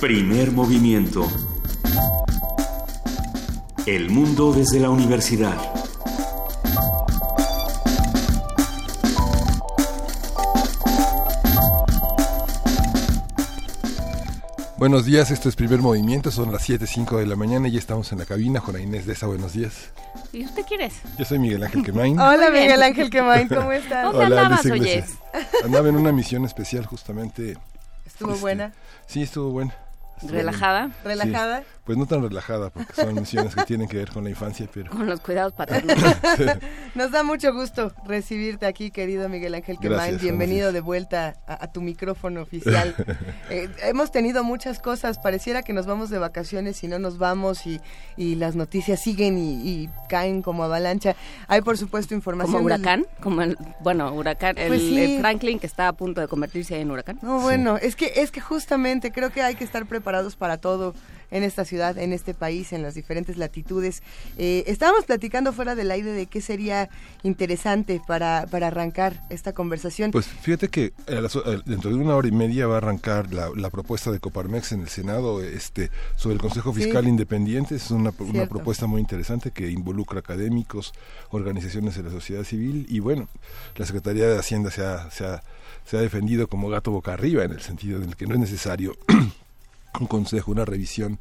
Primer movimiento. El mundo desde la universidad. Buenos días, esto es Primer Movimiento, son las 7.05 de la mañana y ya estamos en la cabina. Juana Inés de esa, buenos días. ¿Y usted quién es? Yo soy Miguel Ángel Quemain. Hola Miguel Ángel Quemain, ¿cómo estás? ¿Dónde Hola, andabas. Andaba en una misión especial justamente. ¿Estuvo este, buena? Sí, estuvo buena. ¿Relajada? ¿Relajada? Pues no tan relajada, porque son misiones que tienen que ver con la infancia, pero... Con los cuidados paternos. Nos da mucho gusto recibirte aquí, querido Miguel Ángel Quemain. Gracias, Bienvenido gracias. de vuelta a, a tu micrófono oficial. Eh, hemos tenido muchas cosas. Pareciera que nos vamos de vacaciones y no nos vamos y, y las noticias siguen y, y caen como avalancha. Hay, por supuesto, información. Como del- huracán, como el, bueno, huracán, el, Pues sí. el Franklin que está a punto de convertirse en huracán. No, bueno, es que es que justamente creo que hay que estar preparados para todo en esta ciudad, en este país, en las diferentes latitudes. Eh, estábamos platicando fuera del aire de qué sería interesante para, para arrancar esta conversación. Pues fíjate que las- a- dentro de una hora y media va a arrancar la, la propuesta de Coparmex en el Senado este, sobre el Consejo Sí. Fiscal Independiente. Es una, propuesta muy interesante que involucra académicos, organizaciones de la sociedad civil y bueno, la Secretaría de Hacienda se ha, se ha, se ha defendido como gato boca arriba en el sentido en el que no es necesario un consejo, una revisión,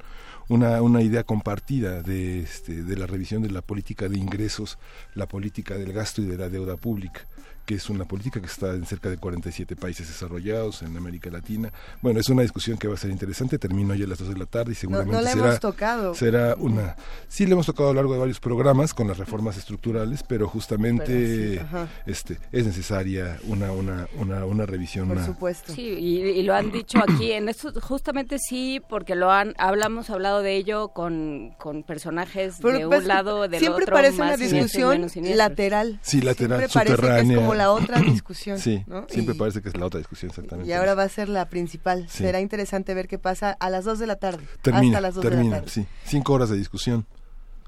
una, una idea compartida de, este, de la revisión de la política de ingresos, la política del gasto y de la deuda pública que es una política que está en cerca de 47 países desarrollados en América Latina. Bueno, es una discusión que va a ser interesante, termino hoy a las 2 de la tarde y no, seguramente no la será, hemos tocado. será una... Sí, le hemos tocado a lo largo de varios programas con las reformas estructurales, pero justamente Pero sí, este, es necesaria una, una, una, una revisión. Por una- supuesto. Sí, y, y lo han dicho aquí, en esto justamente sí, porque lo han, hablamos hablado de ello con, con personajes Pero, de pues, un lado, del siempre otro, parece más una discusión lateral. Sí, lateral, Siempre parece que es subterránea. La otra discusión. Sí, ¿no? siempre Y- parece que es la otra discusión exactamente. Y ahora va a ser la principal. Sí. Será interesante ver qué pasa a las 2 de la tarde. termina, hasta las 2 de la termina, tarde. sí. Cinco horas de discusión.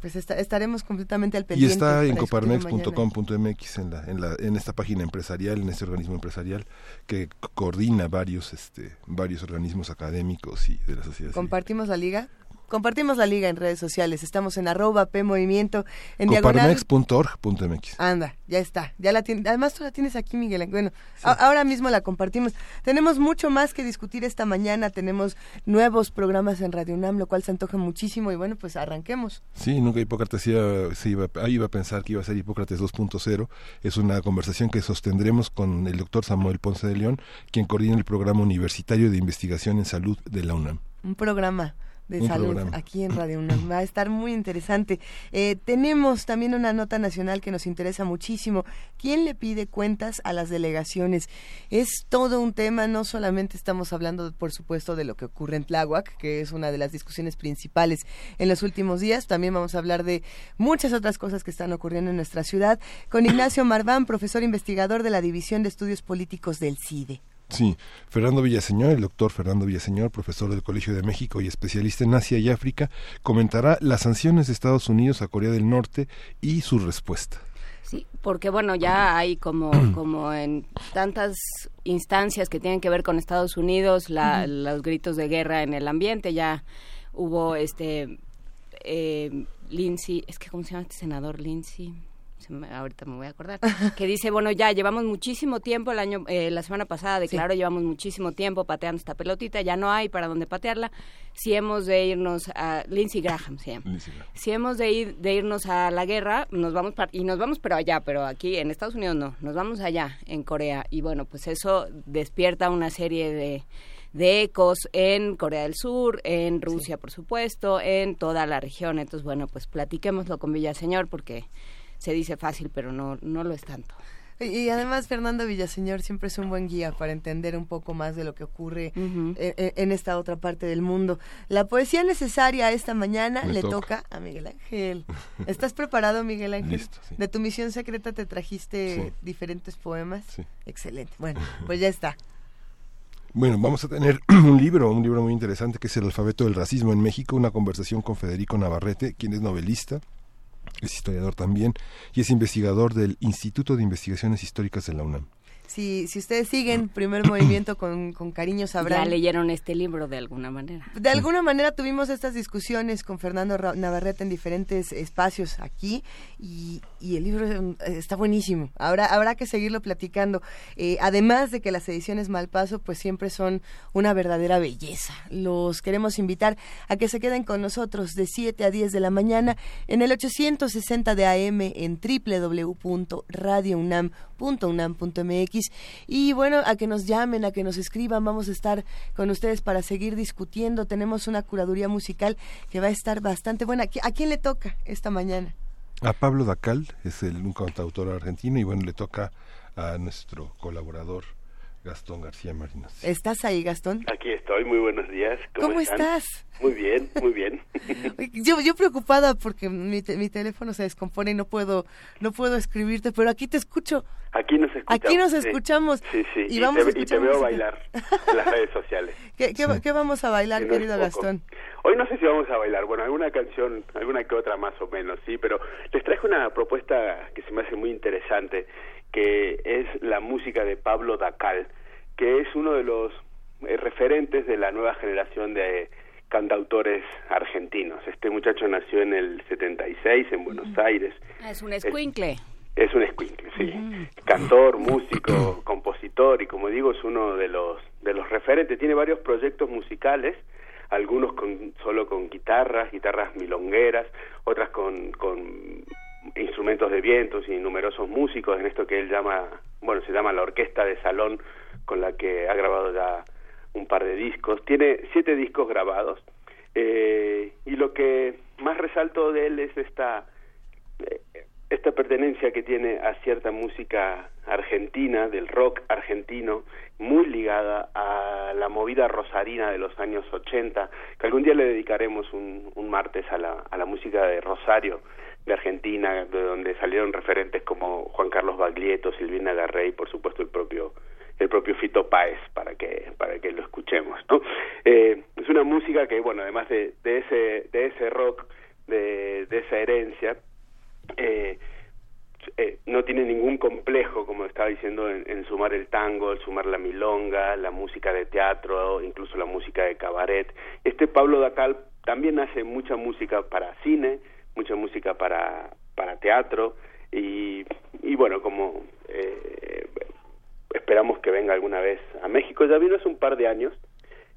Pues esta- estaremos completamente al Y pendiente. está en coparmex.com.mx en, la, en, la, en esta página empresarial, en este organismo empresarial que coordina varios, este, varios organismos académicos y de la sociedad. civil. Compartimos la liga. Compartimos la liga en redes sociales. Estamos en arroba P Movimiento, en. Coparmex.org.mx. Anda, ya está. Ya la tien- Además tú la tienes aquí, Miguel. Bueno, a- ahora mismo la compartimos. Tenemos mucho más que discutir esta mañana. Tenemos nuevos programas en Radio UNAM, lo cual se antoja muchísimo. Y bueno, pues arranquemos. Sí, nunca Hipócrates iba, se iba, iba a pensar que iba a ser Hipócrates 2.0. Es una conversación que sostendremos con el doctor Samuel Ponce de León, quien coordina el programa universitario de investigación en salud de la UNAM. Un programa de Un salud programa. aquí en Radio UNAM. Va a estar muy interesante. Eh, tenemos también una nota nacional que nos interesa muchísimo. ¿Quién le pide cuentas a las delegaciones? Es todo un tema, no solamente estamos hablando, por supuesto, de lo que ocurre en Tláhuac, que es una de las discusiones principales en los últimos días. También vamos a hablar de muchas otras cosas que están ocurriendo en nuestra ciudad con Ignacio Marván, profesor investigador de la División de Estudios Políticos del CIDE. Sí, Fernando Villaseñor, el doctor Fernando Villaseñor, profesor del Colegio de México y especialista en Asia y África, comentará las sanciones de Estados Unidos a Corea del Norte y su respuesta. Sí, porque bueno, ya hay como, como en tantas instancias que tienen que ver con Estados Unidos, la, los gritos de guerra en el ambiente, ya hubo este eh, Lindsay, es que ¿cómo se llama este senador Lindsay? Se me- ahorita me voy a acordar, que dice, bueno, ya llevamos muchísimo tiempo, el año, eh, la semana pasada declaró, llevamos muchísimo tiempo pateando esta pelotita, ya no hay para dónde patearla, si hemos de irnos a, Lindsey Graham se llama. Si hemos de ir de irnos a la guerra nos vamos par- y nos vamos pero allá pero aquí en Estados Unidos no nos vamos allá en Corea. Y bueno pues eso despierta una serie de de ecos en Corea del Sur, en Rusia, por supuesto, en toda la región. Entonces, bueno, pues platiquémoslo con Villaseñor porque se dice fácil, pero no, no lo es tanto. Y, además Fernando Villaseñor siempre es un buen guía para entender un poco más de lo que ocurre e- e- en esta otra parte del mundo. La poesía necesaria esta mañana Me le toca. toca a Miguel Ángel. ¿Estás preparado, Miguel Ángel? Listo, sí. De tu misión secreta te trajiste Sí. diferentes poemas. Sí. Excelente. Bueno, pues ya está. Bueno, vamos a tener un libro, un libro muy interesante que es El alfabeto del racismo en México, una conversación con Federico Navarrete, quien es novelista, es historiador también y es investigador del Instituto de Investigaciones Históricas de la UNAM. Si, si ustedes siguen primer movimiento con, con cariño sabrán. Ya leyeron este libro de alguna manera. De alguna manera tuvimos estas discusiones con Fernando Navarrete en diferentes espacios aquí y, y el libro está buenísimo. Ahora habrá que seguirlo platicando. Eh, además de que las ediciones Malpaso pues siempre son una verdadera belleza. Los queremos invitar a que se queden con nosotros de 7 a 10 de la mañana en el 860 de AM en www.radiounam.unam.mx y bueno, a que nos llamen, a que nos escriban, vamos a estar con ustedes para seguir discutiendo. Tenemos una curaduría musical que va a estar bastante buena. ¿A quién le toca esta mañana? A Pablo Dacal, es el, un cantautor argentino y bueno, le toca a nuestro colaborador Gastón García Marinos. ¿Estás ahí, Gastón? Aquí estoy, muy buenos días. ¿Cómo, estás? Muy bien, muy bien. yo, yo preocupada porque mi, mi, teléfono se descompone y no puedo, no puedo escribirte, pero aquí te escucho. Aquí nos escuchamos. Aquí nos escuchamos. Sí, sí, y, vamos te, y te, veo bailar en las redes sociales. ¿Qué, qué, vamos a bailar, querido Gastón? Hoy no sé si vamos a bailar, bueno, alguna canción, alguna que otra más o menos, sí, pero les traje una propuesta que se me hace muy interesante que es la música de Pablo Dacal, que es uno de los eh, referentes de la nueva generación de cantautores argentinos. Este muchacho nació en el 76 en Buenos Aires. Ah, es un escuincle. Es, un escuincle, sí. Cantor, músico, compositor y como digo es uno de los de los referentes. Tiene varios proyectos musicales, algunos con solo con guitarras, guitarras milongueras, otras con, con instrumentos de vientos y numerosos músicos en esto que él llama, bueno, se llama la orquesta de salón, con la que ha grabado ya un par de discos. Tiene siete discos grabados eh, y lo que más resalto de él es esta eh, esta pertenencia que tiene a cierta música argentina, del rock argentino, muy ligada a la movida rosarina de los años 80, que algún día le dedicaremos un, un martes a la, a la música de Rosario, de Argentina, de donde salieron referentes como Juan Carlos Baglietto, Silvina Garrey, por supuesto el propio el propio Fito Páez para que para que lo escuchemos, ¿no? Eh, es una música que bueno, además de, de ese de ese rock, de, de esa herencia, eh, eh, no tiene ningún complejo, como estaba diciendo, en, en, sumar el tango, en sumar la milonga, la música de teatro, incluso la música de cabaret. Este Pablo Dacal también hace mucha música para cine, mucha música para, para teatro y, y bueno, como eh, esperamos que venga alguna vez a México, ya vino hace un par de años,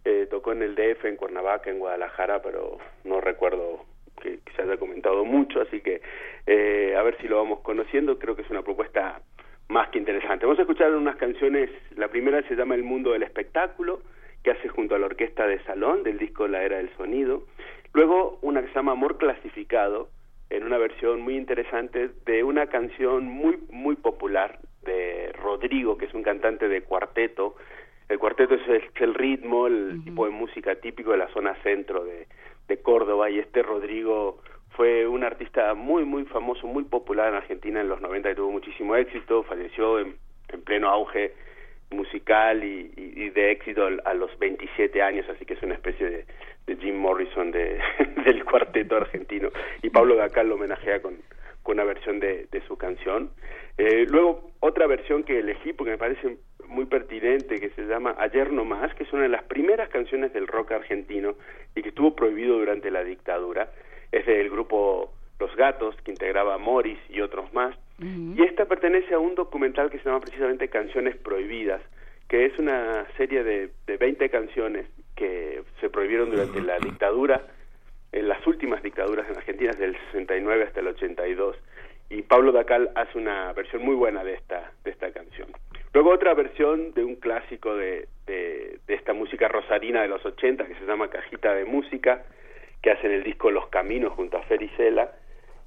eh, tocó en el DF, en Cuernavaca, en Guadalajara, pero no recuerdo que, se haya comentado mucho, así que eh, a ver si lo vamos conociendo, creo que es una propuesta más que interesante. Vamos a escuchar unas canciones, la primera se llama El Mundo del Espectáculo, que hace junto a la Orquesta de Salón del disco La Era del Sonido, Luego una que se llama Amor Clasificado, en una versión muy interesante de una canción muy, muy popular de Rodrigo, que es un cantante de cuarteto. El cuarteto es el, ritmo, el tipo de música típico de la zona centro de, de Córdoba y este Rodrigo fue un artista muy, muy famoso, muy popular en Argentina en los 90 y tuvo muchísimo éxito, falleció en, en pleno auge musical y, y, de éxito a los 27 años, así que es una especie de, Jim Morrison de, del cuarteto argentino y Pablo Dacal lo homenajea con, una versión de, de su canción. Eh, luego otra versión que elegí porque me parece muy pertinente que se llama Ayer no más, que es una de las primeras canciones del rock argentino y que estuvo prohibido durante la dictadura. Es del grupo Los Gatos, que integraba Morris y otros más. Y esta pertenece a un documental que se llama precisamente Canciones Prohibidas, que es una serie de, de 20 canciones que se prohibieron durante la dictadura, en las últimas dictaduras en Argentina, desde el 69 hasta el 82, y Pablo Dacal hace una versión muy buena de esta, de esta canción. Luego otra versión de un clásico de, de, esta música rosarina de los 80 que se llama Cajita de Música, que hace en el disco Los Caminos junto a Fericela,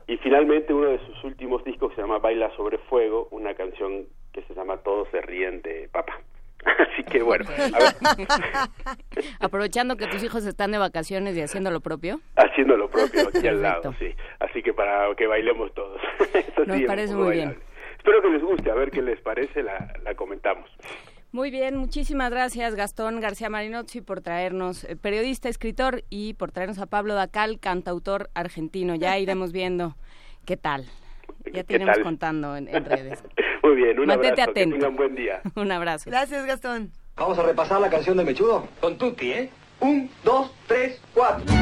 y finalmente uno de sus últimos discos se llama Baila sobre Fuego, una canción que se llama Todos se ríen de papá. Así que bueno. Aprovechando que tus hijos están de vacaciones y haciendo lo propio. Haciendo lo propio aquí al lado, sí. Así que para que bailemos todos. Nos parece muy bien. Espero que les guste, a ver qué les parece, la, la comentamos. Muy bien, muchísimas gracias Gastón García Marinozzi por traernos, eh, periodista, escritor, y por traernos a Pablo Dacal, cantautor argentino. Ya iremos viendo qué tal. Ya te iremos contando en, en redes. Muy bien, Un Mantente abrazo, atento. Que tengan buen día. Un abrazo. Gracias, Gastón. Vamos a repasar la canción de Mechudo. Con Tutti, ¿eh? Un, dos, tres, cuatro.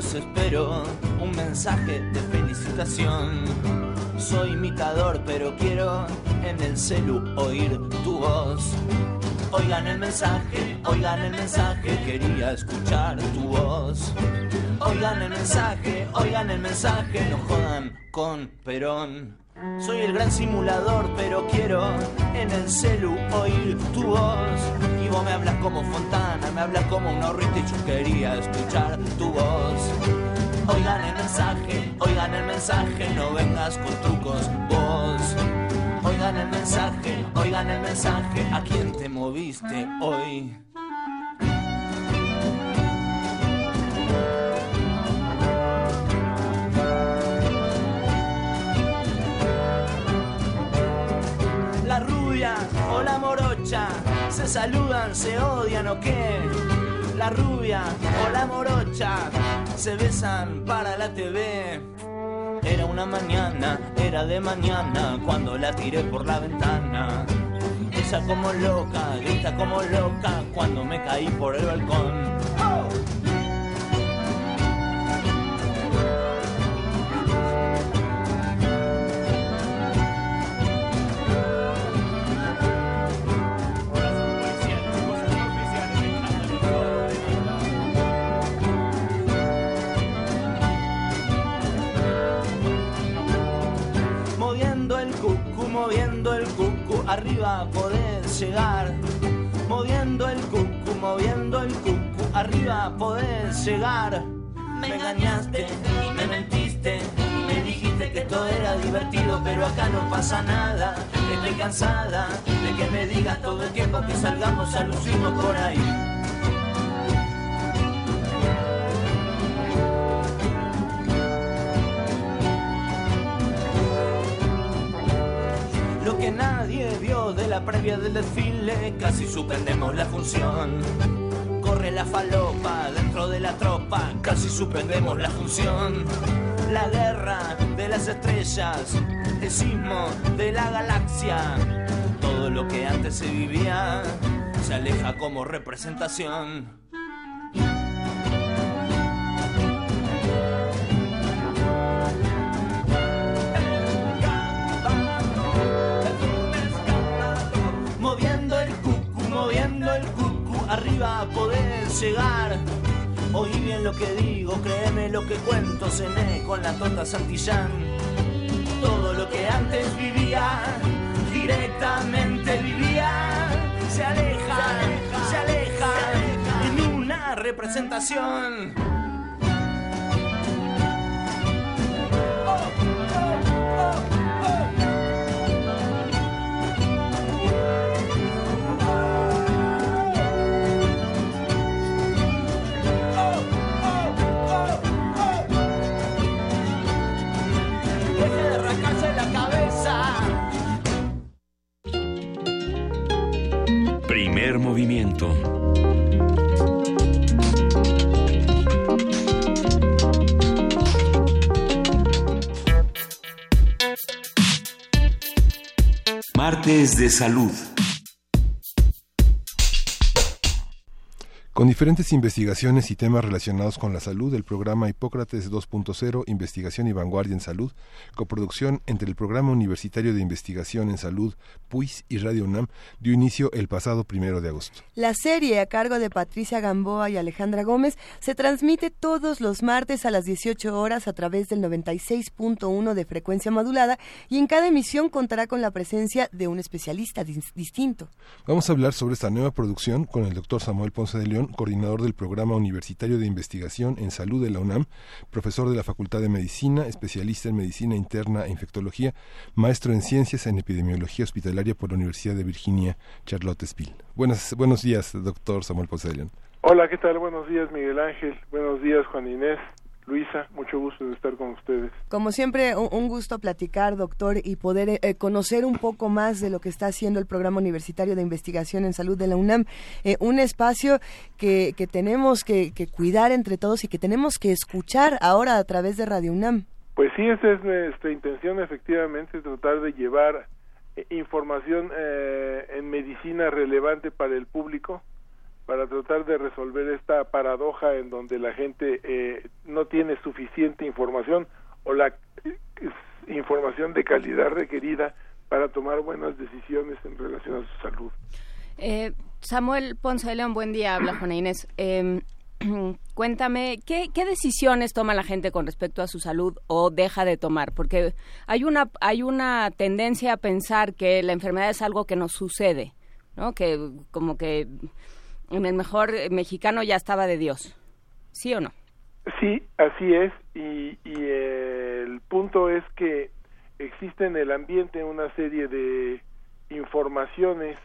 Cumpleaños espero un mensaje de felicitación. Soy imitador, pero quiero en el celu oír tu voz. Oigan el mensaje, oigan el mensaje, quería escuchar tu voz. Oigan el mensaje, oigan el mensaje, no jodan con Perón. Soy el gran simulador, pero quiero en el celu oír tu voz. Y vos me hablas como Fontana, me hablas como un ahorrito y yo quería escuchar tu voz. Oigan el mensaje, oigan el mensaje, no vengas con trucos vos. Oigan el mensaje, oigan el mensaje, ¿a quién te moviste hoy? Saludan, se odian o qué. La rubia o la morocha se besan para la TV. Era una mañana, era de mañana cuando la tiré por la ventana. Ella como loca, grita como loca cuando me caí por el balcón. Cucu, moviendo el cucu, arriba podés llegar. Moviendo el cucu, moviendo el cucu, arriba podés llegar. Me engañaste y me mentiste. y Me dijiste que todo era divertido, pero acá no pasa nada. Estoy cansada de que me digas todo el tiempo que salgamos a lucirnos por ahí. Nadie vio de la previa del desfile, casi suspendemos la función. Corre la falopa dentro de la tropa, casi suspendemos la función. La guerra de las estrellas, el sismo de la galaxia. Todo lo que antes se vivía se aleja como representación. Arriba podés llegar. Oí bien lo que digo, créeme lo que cuento, cené con la tota Santillán. Todo lo que antes vivía, directamente vivía, se aleja, se aleja, en una representación. Martes de salud. Con diferentes investigaciones y temas relacionados con la salud, el programa Hipócrates 2.0, Investigación y Vanguardia en Salud, coproducción entre el Programa Universitario de Investigación en Salud, PUIS y Radio UNAM, dio inicio el pasado primero de agosto. La serie a cargo de Patricia Gamboa y Alejandra Gómez se transmite todos los martes a las 18 horas a través del 96.1 de frecuencia modulada y en cada emisión contará con la presencia de un especialista dis- distinto. Vamos a hablar sobre esta nueva producción con el doctor Samuel Ponce de León, coordinador del Programa Universitario de Investigación en Salud de la UNAM, profesor de la Facultad de Medicina, especialista en Medicina Interna e Infectología, maestro en Ciencias en Epidemiología Hospitalaria por la Universidad de Virginia, Charlottesville. Buenas, buenos días, doctor Samuel León. Hola, ¿qué tal? Buenos días, Miguel Ángel. Buenos días, Juan Inés. Luisa, mucho gusto de estar con ustedes. Como siempre, un, gusto platicar, doctor, y poder eh, eh, conocer un poco más de lo que está haciendo el Programa Universitario de Investigación en Salud de la UNAM. Eh, un espacio que, que tenemos que, que, cuidar entre todos y que tenemos que escuchar ahora a través de Radio UNAM. Pues sí, esa es nuestra intención, efectivamente, tratar de llevar información en medicina relevante para el público para tratar de resolver esta paradoja en donde la gente eh, no tiene suficiente información o la eh, información de calidad requerida para tomar buenas decisiones en relación a su salud. Eh, Samuel Ponce de León, buen día, habla Juana Inés. Em, cuéntame, ¿qué, ¿qué, decisiones toma la gente con respecto a su salud o deja de tomar? Porque hay una, hay una tendencia a pensar que la enfermedad es algo que nos sucede, ¿no? Que como que en el mejor mexicano ya estaba de Dios. ¿Sí o no? Sí, así es. Y, el punto es que existe en el ambiente una serie de informaciones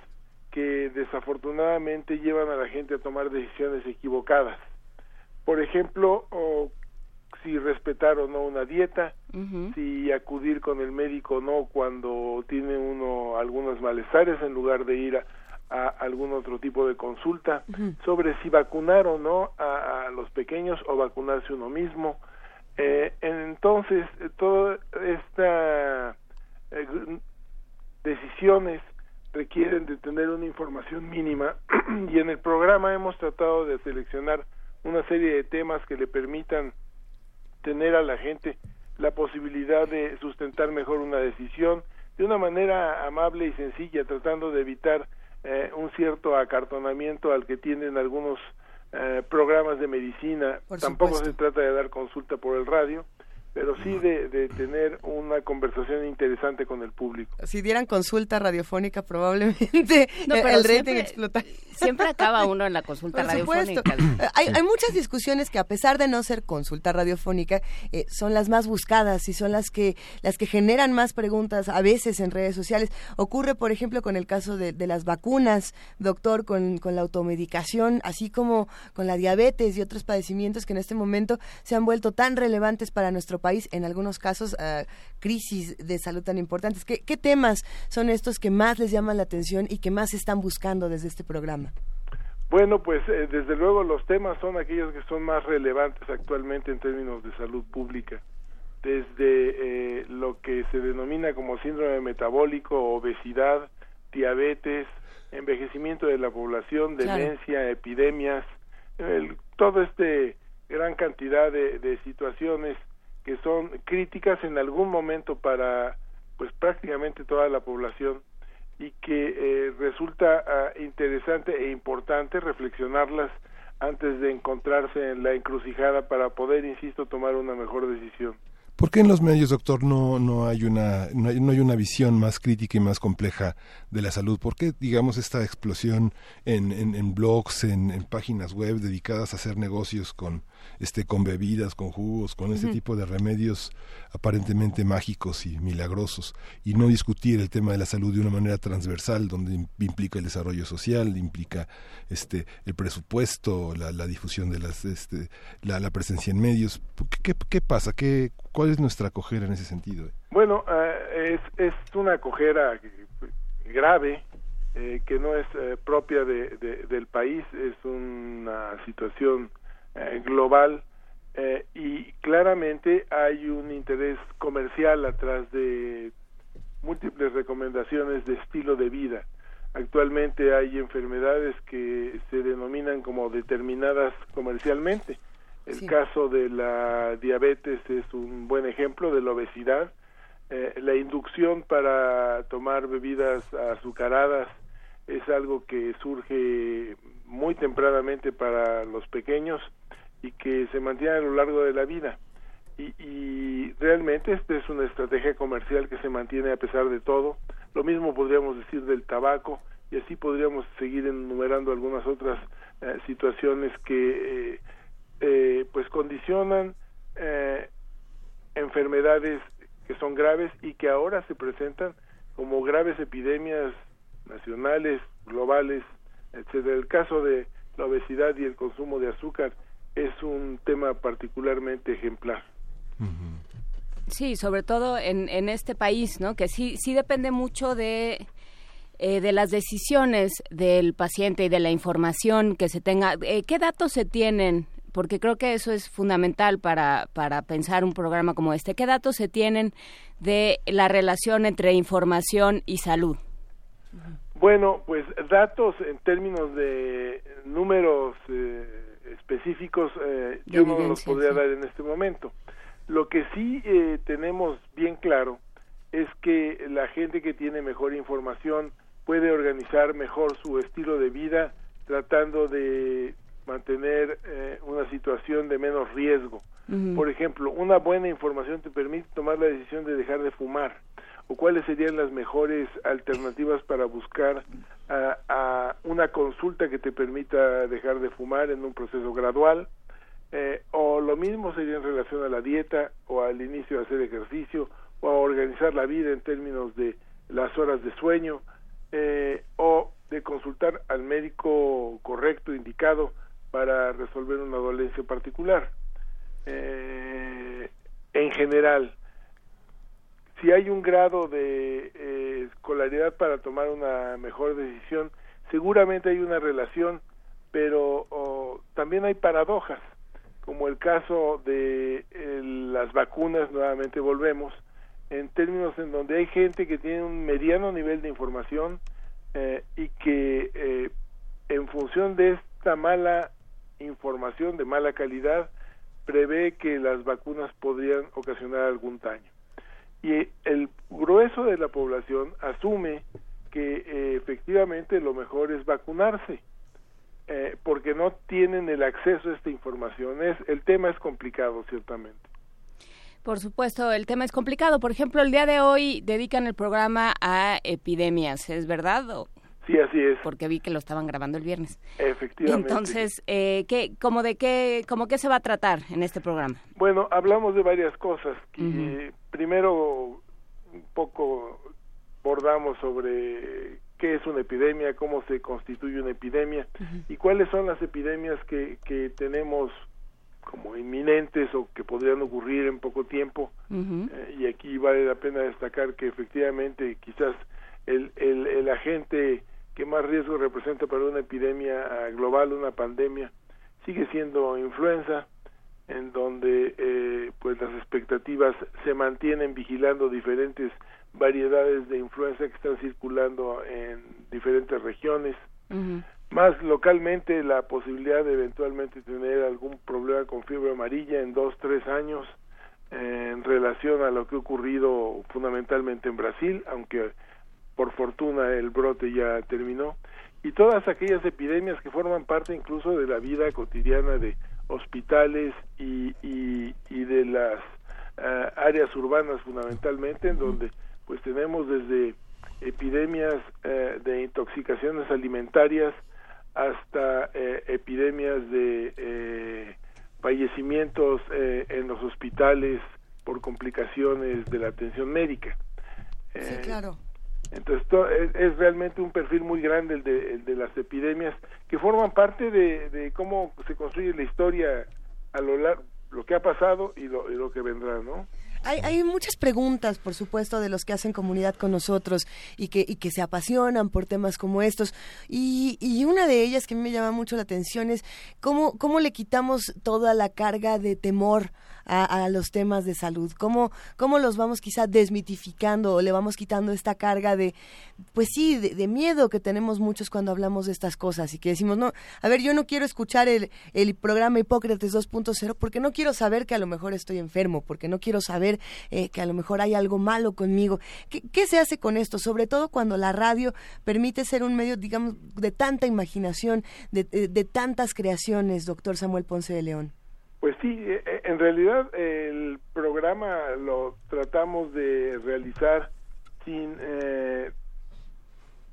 que desafortunadamente llevan a la gente a tomar decisiones equivocadas. Por ejemplo, si respetar o no una dieta, si acudir con el médico o no cuando tiene uno algunos malestares en lugar de ir a, a algún otro tipo de consulta sobre si vacunar o no a, los pequeños o vacunarse uno mismo. Eh, entonces, eh, todas estas eh, decisiones requieren de tener una información mínima y en el programa hemos tratado de seleccionar una serie de temas que le permitan tener a la gente la posibilidad de sustentar mejor una decisión de una manera amable y sencilla, tratando de evitar eh, un cierto acartonamiento al que tienen algunos eh, programas de medicina. Tampoco se trata de dar consulta por el radio, pero sí de, de, tener una conversación interesante con el público. Si dieran consulta radiofónica, probablemente no, el rating explotaría. Siempre acaba uno en la consulta radiofónica. Hay, hay, muchas discusiones que a pesar de no ser consulta radiofónica, eh, son las más buscadas y son las que las que generan más preguntas a veces en redes sociales. Ocurre, por ejemplo, con el caso de, de las vacunas, doctor, con, con la automedicación, así como con la diabetes y otros padecimientos que en este momento se han vuelto tan relevantes para nuestro país, en algunos casos uh, crisis de salud tan importantes. ¿Qué, ¿Qué temas son estos que más les llaman la atención y que más están buscando desde este programa? Bueno, pues eh, desde luego los temas son aquellos que son más relevantes actualmente en términos de salud pública, desde eh, lo que se denomina como síndrome metabólico, obesidad, diabetes, envejecimiento de la población, demencia, claro. epidemias, el, todo este gran cantidad de, de situaciones que son críticas en algún momento para pues prácticamente toda la población y que eh, resulta uh, interesante e importante reflexionarlas antes de encontrarse en la encrucijada para poder, insisto, tomar una mejor decisión. ¿Por qué en los medios, doctor, no, no, hay una, no, hay, no hay una visión más crítica y más compleja de la salud? ¿Por qué, digamos, esta explosión en, en, blogs, en, páginas web dedicadas a hacer negocios con, este, con bebidas, con jugos, con este uh -huh. tipo de remedios aparentemente mágicos y milagrosos? Y no discutir el tema de la salud de una manera transversal, donde implica el desarrollo social, implica este, el presupuesto, la, la difusión de las, este, la, la presencia en medios. ¿Qué, qué, qué pasa? ¿Qué, ¿Cuál es nuestra cojera en ese sentido? Bueno, uh, es, es una cojera grave eh, que no es eh, propia de, de, del país, es una situación eh, global y claramente hay un interés comercial atrás de múltiples recomendaciones de estilo de vida. Actualmente hay enfermedades que se denominan como determinadas comercialmente el sí. caso de la diabetes es un buen ejemplo de la obesidad. Eh, la inducción para tomar bebidas azucaradas es algo que surge muy tempranamente para los pequeños y que se mantiene a lo largo de la vida. Y, y realmente esta es una estrategia comercial que se mantiene a pesar de todo. Lo mismo podríamos decir del tabaco y así podríamos seguir enumerando algunas otras eh, situaciones que eh, eh, pues condicionan eh, enfermedades que son graves y que ahora se presentan como graves epidemias nacionales, globales, etcétera. El caso de la obesidad y el consumo de azúcar es un tema particularmente ejemplar. Sí, sobre todo en, en este país, ¿no? Que sí, sí depende mucho de, eh, de las decisiones del paciente y de la información que se tenga. Eh, ¿Qué datos se tienen? Porque creo que eso es fundamental para, para pensar un programa como este. ¿Qué datos se tienen de la relación entre información y salud? Bueno, pues datos en términos de números eh, específicos yo no los podría dar en este momento. Lo que sí eh, tenemos bien claro es que la gente que tiene mejor información puede organizar mejor su estilo de vida tratando de mantener eh, una situación de menos riesgo. Por ejemplo, una buena información te permite tomar la decisión de dejar de fumar o cuáles serían las mejores alternativas para buscar a una consulta que te permita dejar de fumar en un proceso gradual eh, o lo mismo sería en relación a la dieta o al inicio de hacer ejercicio o a organizar la vida en términos de las horas de sueño eh, o de consultar al médico correcto, indicado para resolver una dolencia particular. Eh, en general, si hay un grado de escolaridad para tomar una mejor decisión, seguramente hay una relación, pero también hay paradojas como el caso de las vacunas, nuevamente volvemos, en términos en donde hay gente que tiene un mediano nivel de información eh, y que eh, en función de esta mala información de mala calidad prevé que las vacunas podrían ocasionar algún daño. Y el grueso de la población asume que eh, efectivamente lo mejor es vacunarse eh, porque no tienen el acceso a esta información. Es, el tema es complicado, ciertamente. Por supuesto, el tema es complicado. Por ejemplo, el día de hoy dedican el programa a epidemias, ¿es verdad? Sí, así es. Porque vi que lo estaban grabando el viernes. Efectivamente. Entonces, eh, ¿qué, como de qué, como qué se va a tratar en este programa? Bueno, hablamos de varias cosas. Primero, un poco bordamos sobre qué es una epidemia, cómo se constituye una epidemia y cuáles son las epidemias que, que tenemos como inminentes o que podrían ocurrir en poco tiempo. Eh, y aquí vale la pena destacar que efectivamente quizás el, el, el, agente que más riesgo representa para una epidemia global, una pandemia, sigue siendo influenza, en donde eh, pues las expectativas se mantienen vigilando diferentes variedades de influenza que están circulando en diferentes regiones. Más localmente la posibilidad de eventualmente tener algún problema con fiebre amarilla en dos, tres años en relación a lo que ha ocurrido fundamentalmente en Brasil, aunque por fortuna el brote ya terminó, y todas aquellas epidemias que forman parte incluso de la vida cotidiana de hospitales y, y, de las eh, áreas urbanas fundamentalmente, en donde pues tenemos desde epidemias eh, de intoxicaciones alimentarias hasta eh, epidemias de eh, fallecimientos en los hospitales por complicaciones de la atención médica. sí, claro. Entonces es, realmente un perfil muy grande el de, de las epidemias que forman parte de, cómo se construye la historia a lo largo, lo que ha pasado y lo, y lo que vendrá, ¿no? Hay, muchas preguntas, por supuesto, de los que hacen comunidad con nosotros y que, y que se apasionan por temas como estos. Y, y una de ellas que a mí me llama mucho la atención es cómo, cómo le quitamos toda la carga de temor a, los temas de salud? ¿Cómo, ¿Cómo los vamos quizá desmitificando o le vamos quitando esta carga de, pues sí, de, miedo que tenemos muchos cuando hablamos de estas cosas y que decimos, no, a ver, yo no quiero escuchar el, el programa Hipócrates 2.0 porque no quiero saber que a lo mejor estoy enfermo, porque no quiero saber eh, que a lo mejor hay algo malo conmigo. ¿Qué, ¿Qué se hace con esto? Sobre todo cuando la radio permite ser un medio, digamos, de tanta imaginación, de, de tantas creaciones, doctor Samuel Ponce de León. Pues sí, eh, eh, en realidad el programa lo tratamos de realizar sin eh,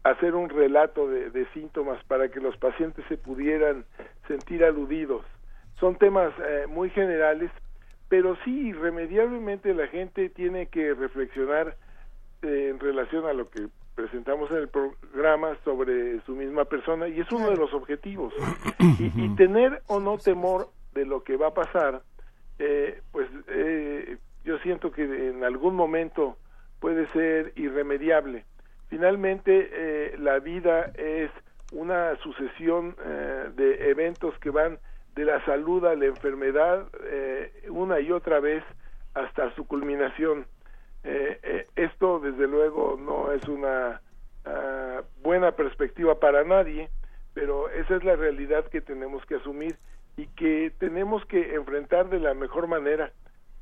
hacer un relato de, síntomas para que los pacientes se pudieran sentir aludidos. Son temas muy generales, pero sí, irremediablemente la gente tiene que reflexionar en relación a lo que presentamos en el programa sobre su misma persona y es uno de los objetivos. y tener o no temor de lo que va a pasar, eh, pues eh, yo siento que en algún momento puede ser irremediable. Finalmente, eh, la vida es una sucesión eh, de eventos que van de la salud a la enfermedad una y otra vez hasta su culminación. Esto, desde luego, no es una ah, buena perspectiva para nadie, pero esa es la realidad que tenemos que asumir y que tenemos que enfrentar de la mejor manera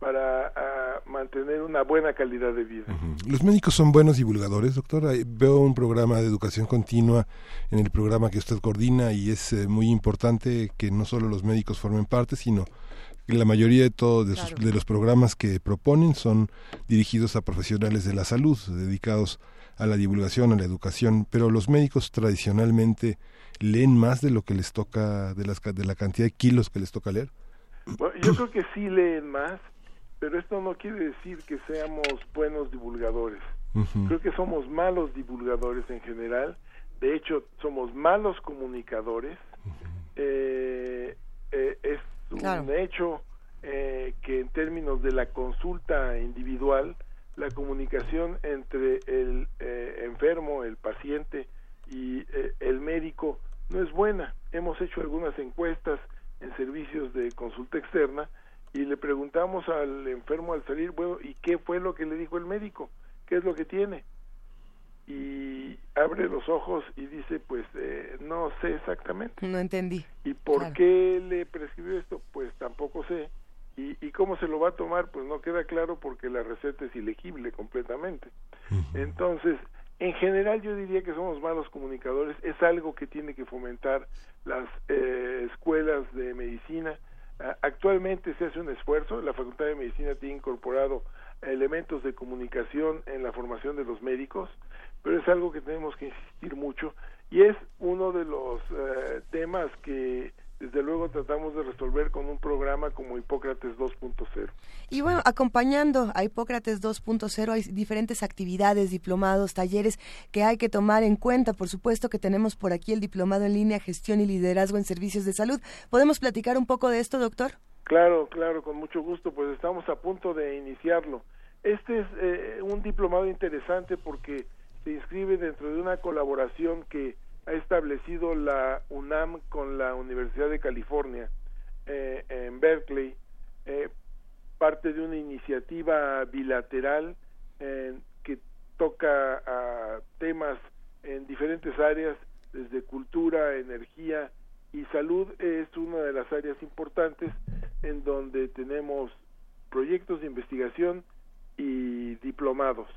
para ah, mantener una buena calidad de vida. ¿Los médicos son buenos divulgadores, doctor? Veo un programa de educación continua en el programa que usted coordina y es eh, muy importante que no solo los médicos formen parte, sino que la mayoría de todos de, los programas que proponen son dirigidos a profesionales de la salud, dedicados a la divulgación, a la educación, pero los médicos tradicionalmente leen más de lo que les toca, de, las, de la cantidad de kilos que les toca leer. Bueno, yo creo que sí leen más, pero esto no quiere decir que seamos buenos divulgadores. Creo que somos malos divulgadores en general. De hecho, somos malos comunicadores. eh, eh, es un hecho eh, que en términos de la consulta individual, la comunicación entre el eh, enfermo, el paciente y eh, el médico no es buena. Hemos hecho algunas encuestas en servicios de consulta externa y le preguntamos al enfermo al salir, bueno, ¿y qué fue lo que le dijo el médico? ¿Qué es lo que tiene? Y abre los ojos y dice, pues eh, no sé exactamente. No entendí. ¿Y por qué le prescribió esto? Pues tampoco sé. ¿Y, ¿Y cómo se lo va a tomar? Pues no queda claro porque la receta es ilegible completamente. Entonces, en general yo diría que somos malos comunicadores. Es algo que tiene que fomentar las eh, escuelas de medicina, Actualmente se hace un esfuerzo, la Facultad de Medicina tiene incorporado elementos de comunicación en la formación de los médicos, pero es algo que tenemos que insistir mucho y es uno de los eh, temas que desde luego tratamos de resolver con un programa como Hipócrates 2.0. Y bueno, acompañando a Hipócrates 2.0 hay diferentes actividades, diplomados, talleres que hay que tomar en cuenta. Por supuesto que tenemos por aquí el diplomado en línea Gestión y Liderazgo en Servicios de Salud. ¿Podemos platicar un poco de esto, doctor? Claro, claro, con mucho gusto. Pues estamos a punto de iniciarlo. Este es eh, un diplomado interesante porque se inscribe dentro de una colaboración que ha establecido la UNAM con la Universidad de California eh, en Berkeley, eh, parte de una iniciativa bilateral eh, que toca a temas en diferentes áreas, desde cultura, energía y salud. Es una de las áreas importantes en donde tenemos proyectos de investigación y diplomados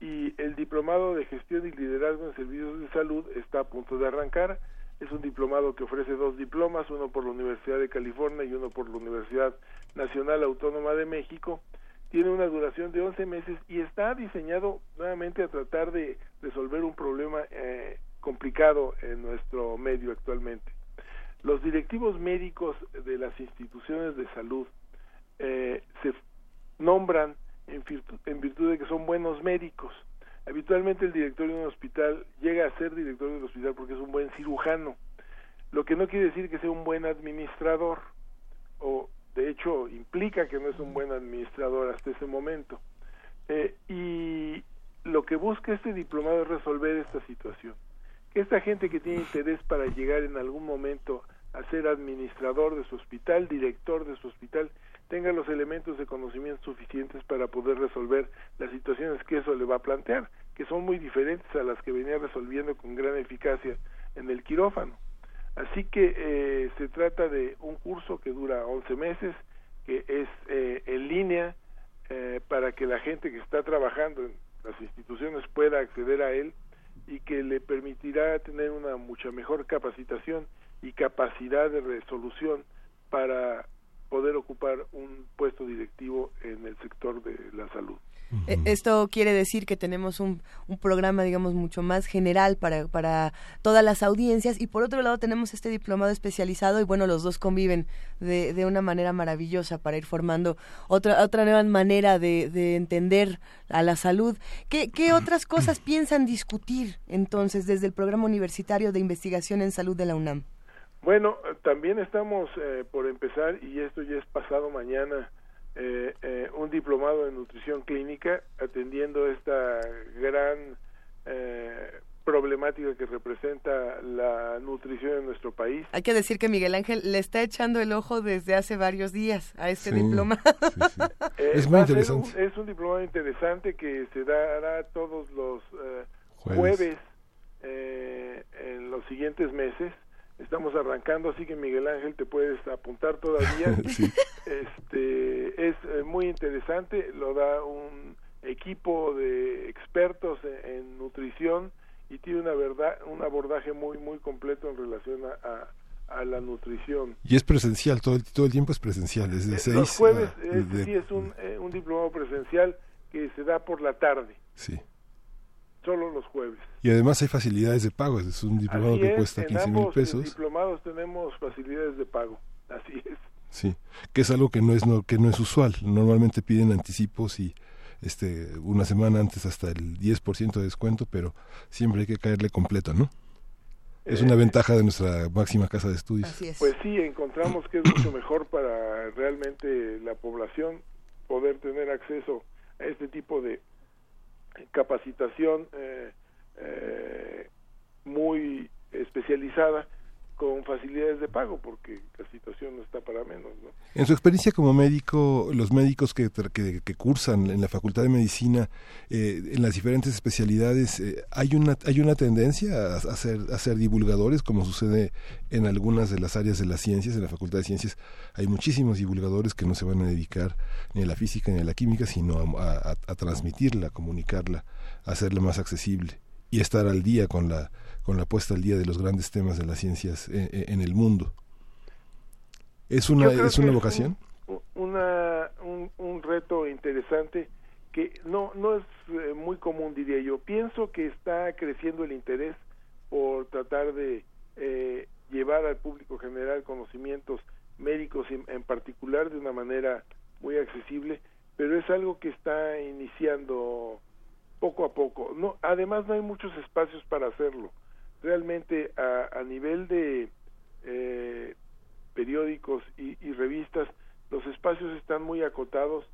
y el diplomado de gestión y liderazgo en servicios de salud está a punto de arrancar. Es un diplomado que ofrece dos diplomas, uno por la Universidad de California y uno por la Universidad Nacional Autónoma de México. Tiene una duración de 11 meses y está diseñado nuevamente a tratar de resolver un problema eh, complicado en nuestro medio actualmente. Los directivos médicos de las instituciones de salud eh, se nombran en virtud, de que son buenos médicos. Habitualmente el director de un hospital llega a ser director del hospital porque es un buen cirujano, lo que no quiere decir que sea un buen administrador, o de hecho implica que no es un buen administrador hasta ese momento. Eh, y lo que busca este diplomado es resolver esta situación. Que esta gente que tiene interés para llegar en algún momento a ser administrador de su hospital, director de su hospital, tenga los elementos de conocimiento suficientes para poder resolver las situaciones que eso le va a plantear, que son muy diferentes a las que venía resolviendo con gran eficacia en el quirófano. Así que eh, se trata de un curso que dura 11 meses, que es eh, en línea eh, para que la gente que está trabajando en las instituciones pueda acceder a él y que le permitirá tener una mucha mejor capacitación y capacidad de resolución para poder ocupar un puesto directivo en el sector de la salud. E, esto quiere decir que tenemos un, un, programa, digamos, mucho más general para, para todas las audiencias y por otro lado tenemos este diplomado especializado y bueno, los dos conviven de, de una manera maravillosa para ir formando otra, otra nueva manera de, de entender a la salud. ¿Qué, ¿Qué otras cosas piensan discutir entonces desde el programa universitario de investigación en salud de la UNAM? Bueno, también estamos eh, por empezar, y esto ya es pasado mañana, eh, eh, un diplomado en nutrición clínica atendiendo esta gran problemática que representa la nutrición en nuestro país. Hay que decir que Miguel Ángel le está echando el ojo desde hace varios días a este diplomado. es muy interesante. es un diplomado interesante que se dará todos los jueves en los siguientes meses estamos arrancando, así que Miguel Ángel te puedes apuntar todavía. Este es eh, muy interesante, lo da un equipo de expertos en, nutrición y tiene una verdad, un abordaje muy muy completo en relación a, a, la nutrición. Y es presencial, todo el, todo el tiempo es presencial, desde seis, Los jueves sí es un, eh, un diplomado presencial que se da por la tarde. Sí solo los jueves. Y además hay facilidades de pago, es un diplomado que cuesta 15 mil pesos. diplomados tenemos facilidades de pago, así es. Sí, que es algo que no es no, que no es usual. Normalmente piden anticipos y este una semana antes hasta el 10% de descuento, pero siempre hay que caerle completo, ¿no? Es una eh, ventaja de nuestra máxima casa de estudios. Pues sí, encontramos que es mucho mejor para realmente la población poder tener acceso a este tipo de, capacitación eh, eh, muy especializada con facilidades de pago porque la situación no está para menos. ¿no? En su experiencia como médico, los médicos que, que, cursan en la Facultad de Medicina, eh, en las diferentes especialidades, eh, ¿hay, una, ¿hay una tendencia a, ser, a ser divulgadores como sucede en algunas de las áreas de las ciencias? En la Facultad de Ciencias hay muchísimos divulgadores que no se van a dedicar ni a la física ni a la química, sino a, a transmitirla, a comunicarla, a hacerla más accesible y estar al día con la con la puesta al día de los grandes temas de las ciencias eh, eh, en, el mundo. ¿Es una, ¿es una vocación? un, una, un, reto interesante que no, no es eh, muy común, diría yo. Pienso que está creciendo el interés por tratar de llevar al público general conocimientos médicos en, particular de una manera muy accesible, pero es algo que está iniciando poco a poco. No, además no hay muchos espacios para hacerlo realmente a, nivel de eh, periódicos y, revistas, los espacios están muy acotados.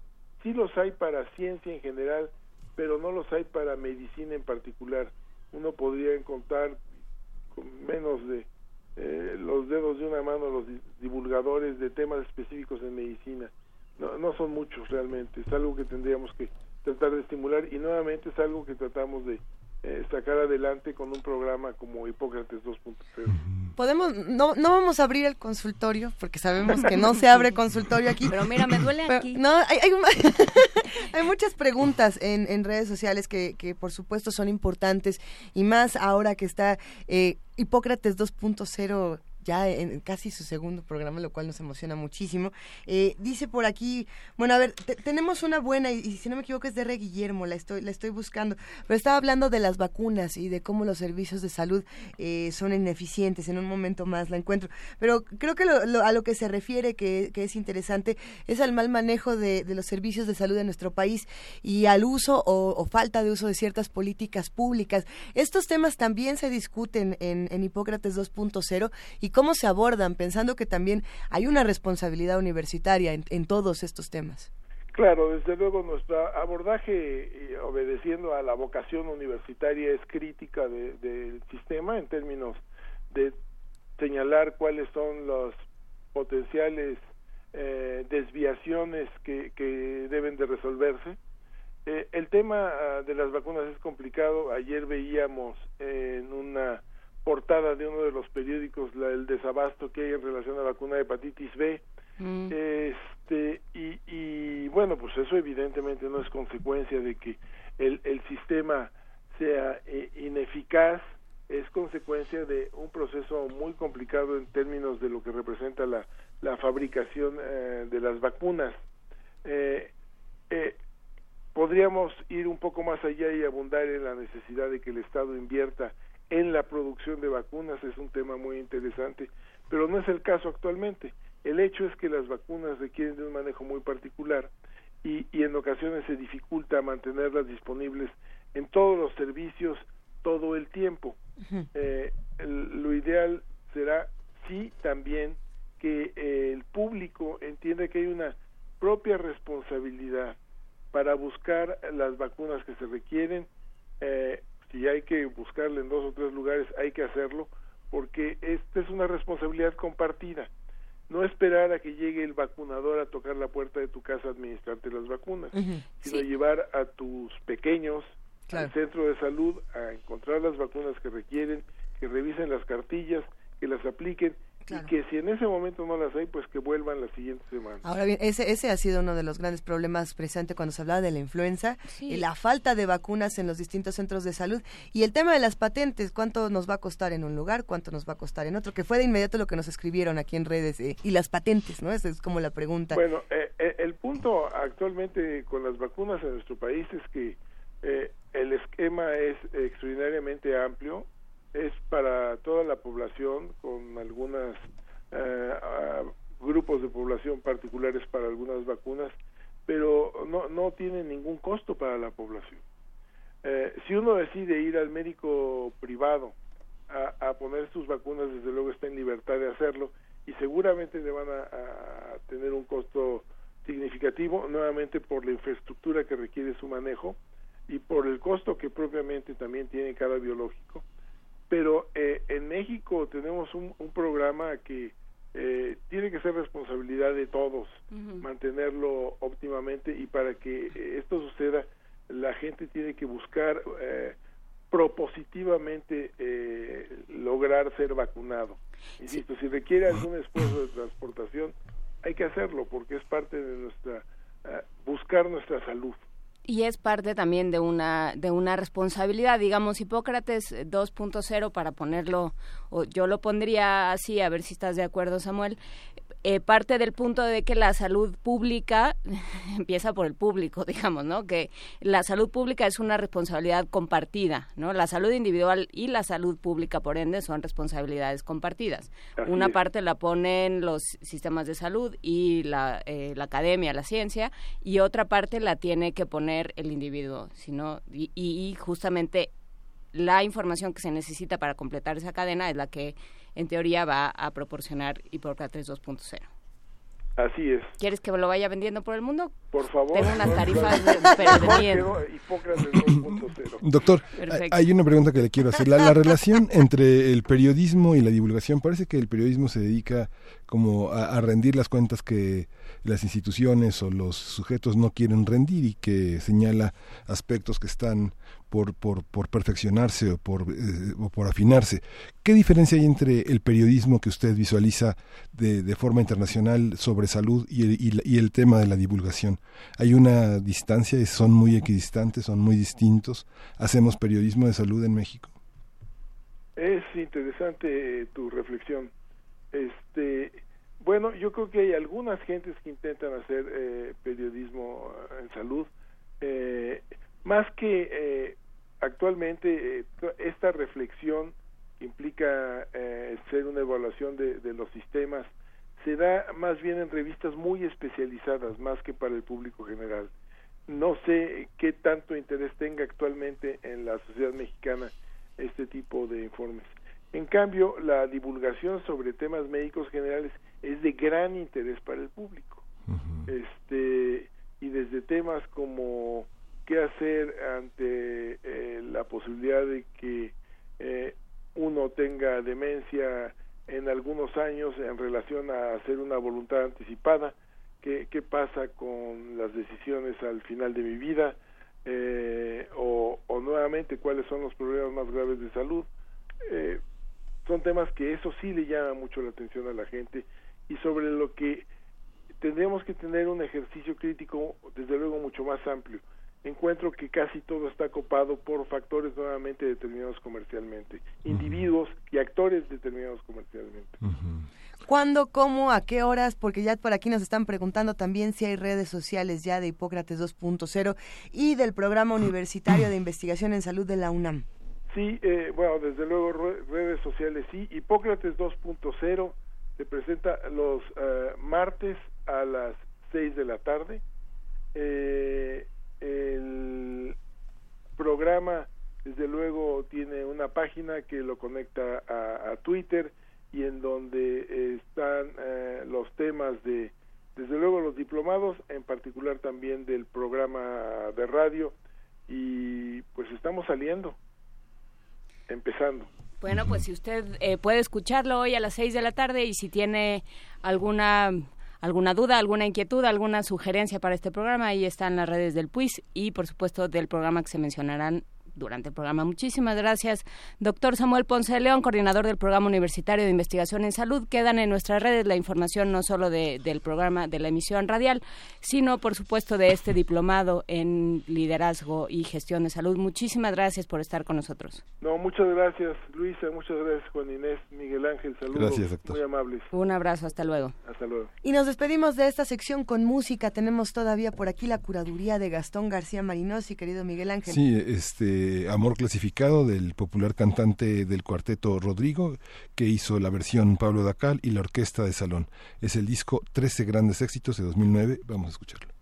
Sí los hay para ciencia en general, pero no los hay para medicina en particular. Uno podría encontrar con menos de eh, los dedos de una mano los divulgadores de temas específicos en medicina. No, no son muchos realmente, es algo que tendríamos que tratar de estimular y nuevamente es algo que tratamos de, eh, sacar adelante con un programa como Hipócrates 2.0. Podemos, no, no vamos a abrir el consultorio porque sabemos que no se abre consultorio aquí. Pero mira, me duele aquí. No, hay, hay, muchas preguntas en, en redes sociales que, que, por supuesto son importantes y más ahora que está eh, Hipócrates 2.0 ya en casi su segundo programa, lo cual nos emociona muchísimo. Eh, dice por aquí, bueno, a ver, tenemos una buena, y, si no me equivoco es de Re Guillermo, la estoy, la estoy buscando, pero estaba hablando de las vacunas y de cómo los servicios de salud eh, son ineficientes, en un momento más la encuentro, pero creo que a lo que se refiere, que, es interesante, es al mal manejo de, los servicios de salud en nuestro país y al uso o, falta de uso de ciertas políticas públicas. Estos temas también se discuten en, en Hipócrates 2.0 y cómo se abordan, pensando que también hay una responsabilidad universitaria en, todos estos temas. Claro, desde luego nuestro abordaje, eh, obedeciendo a la vocación universitaria, es crítica del sistema en términos de señalar cuáles son las potenciales eh, desviaciones que, deben de resolverse. Eh, el tema ah, de las vacunas es complicado. Ayer veíamos en una portada de uno de los periódicos la, el desabasto que hay en relación a la vacuna de hepatitis B. Mm. Este, y, y bueno, pues eso evidentemente no es consecuencia de que el, el sistema sea eh, ineficaz, es consecuencia de un proceso muy complicado en términos de lo que representa la, la fabricación eh, de las vacunas. Eh, eh, podríamos ir un poco más allá y abundar en la necesidad de que el Estado invierta en la producción de vacunas es un tema muy interesante, pero no es el caso actualmente. El hecho es que las vacunas requieren de un manejo muy particular y, y en ocasiones se dificulta mantenerlas disponibles en todos los servicios todo el tiempo. eh, lo ideal será sí también que eh, el público entienda que hay una propia responsabilidad para buscar las vacunas que se requieren. Eh, si hay que buscarle en dos o tres lugares, hay que hacerlo, porque esta es una responsabilidad compartida. No esperar a que llegue el vacunador a tocar la puerta de tu casa a administrarte las vacunas, sino llevar a tus pequeños al centro de salud a encontrar las vacunas que requieren, que revisen las cartillas, que las apliquen y que si en ese momento no las hay, pues que vuelvan la siguiente semana. Ahora bien, ese, ese ha sido uno de los grandes problemas presente cuando se hablaba de la influenza, y la falta de vacunas en los distintos centros de salud y el tema de las patentes, cuánto nos va a costar en un lugar, cuánto nos va a costar en otro, que fue de inmediato lo que nos escribieron aquí en redes, eh, y las patentes, ¿no? Esa es como la pregunta. Bueno, eh, eh, el punto actualmente con las vacunas en nuestro país es que el esquema es extraordinariamente amplio, es para toda la población con algunos eh, grupos de población particulares para algunas vacunas, pero no, no tiene ningún costo para la población. Eh, si uno decide ir al médico privado a, poner sus vacunas, desde luego está en libertad de hacerlo y seguramente le van a tener un costo significativo, nuevamente por la infraestructura que requiere su manejo y por el costo que propiamente también tiene cada biológico pero eh, en México tenemos un, programa que eh, tiene que ser responsabilidad de todos mantenerlo óptimamente y para que eh, esto suceda la gente tiene que buscar propositivamente lograr ser vacunado. Insisto, si requiere algún esfuerzo de transportación, hay que hacerlo porque es parte de nuestra buscar nuestra salud y es parte también de una de una responsabilidad. Digamos Hipócrates 2.0 para ponerlo o yo lo pondría así a ver si estás de acuerdo Samuel eh, parte del punto de que la salud pública empieza por el público, digamos, ¿no? Que la salud pública es una responsabilidad compartida, ¿no? La salud individual y la salud pública, por ende, son responsabilidades compartidas. una parte la ponen los sistemas de salud y la, eh, la academia, la ciencia, y otra parte la tiene que poner el individuo, sino y, y justamente la información que se necesita para completar esa cadena es la que en teoría va a proporcionar Hipócrates 2.0. Así es. ¿Quieres que lo vaya vendiendo por el mundo? Por favor. Tengo unas tarifas de, pero de miedo. Doctor, hay una pregunta que le quiero hacer. La, la, relación entre el periodismo y la divulgación, parece que el periodismo se dedica como a rendir las cuentas que las instituciones o los sujetos no quieren rendir y que señala aspectos que están por, por, por perfeccionarse o por, eh, o por afinarse. ¿Qué diferencia hay entre el periodismo que usted visualiza de, de forma internacional sobre salud y el, y, el tema de la divulgación? ¿Hay una distancia? ¿Son muy equidistantes? ¿Son muy distintos? ¿Hacemos periodismo de salud en México? Es interesante tu reflexión. Este, bueno, yo creo que hay algunas gentes que intentan hacer eh, periodismo eh, en salud, eh, más que eh, actualmente esta reflexión que implica ser una evaluación de, de, los sistemas se da más bien en revistas muy especializadas, más que para el público general. No sé qué tanto interés tenga actualmente en la sociedad mexicana este tipo de informes. En cambio, la divulgación sobre temas médicos generales es de gran interés para el público. Este y desde temas como qué hacer ante eh, la posibilidad de que eh, uno tenga demencia en algunos años en relación a hacer una voluntad anticipada, qué, qué pasa con las decisiones al final de mi vida, eh, o, o, nuevamente cuáles son los problemas más graves de salud. Son temas que eso sí le llama mucho la atención a la gente y sobre lo que tendríamos que tener un ejercicio crítico desde luego mucho más amplio. Encuentro que casi todo está copado por factores nuevamente determinados comercialmente, individuos y actores determinados comercialmente. ¿Cuándo, cómo, a qué horas? Porque ya por aquí nos están preguntando también si hay redes sociales ya de Hipócrates 2.0 y del Programa Universitario de Investigación en Salud de la UNAM. Sí, eh, bueno, desde luego redes sociales sí. Hipócrates 2.0 se presenta los eh, martes a las 6 de la tarde. Eh, el programa, desde luego, tiene una página que lo conecta a, Twitter y en donde están eh, los temas de, desde luego, los diplomados, en particular también del programa de radio, y pues estamos saliendo, empezando. Bueno, pues si usted eh, puede escucharlo hoy a las seis de la tarde y si tiene alguna alguna duda, alguna inquietud, alguna sugerencia para este programa, ahí están las redes del PUIS y por supuesto del programa que se mencionarán durante el programa. Muchísimas gracias, doctor Samuel Ponce de León, coordinador del Programa Universitario de Investigación en Salud. Quedan en nuestras redes la información no solo de, del programa, de la emisión radial, sino, por supuesto, de este diplomado en liderazgo y gestión de salud. Muchísimas gracias por estar con nosotros. No, muchas gracias, Luisa. Muchas gracias, Juan Inés, Miguel Ángel. Saludos. Gracias, doctor. Muy amables. Un abrazo, hasta luego. Hasta luego. Y nos despedimos de esta sección con música. Tenemos todavía por aquí la curaduría de Gastón García Marinosi, querido Miguel Ángel. Sí, este Amor clasificado del popular cantante del cuarteto Rodrigo, que hizo la versión Pablo Dacal y la orquesta de salón. Es el disco 13 grandes éxitos de 2009. Vamos a escucharlo.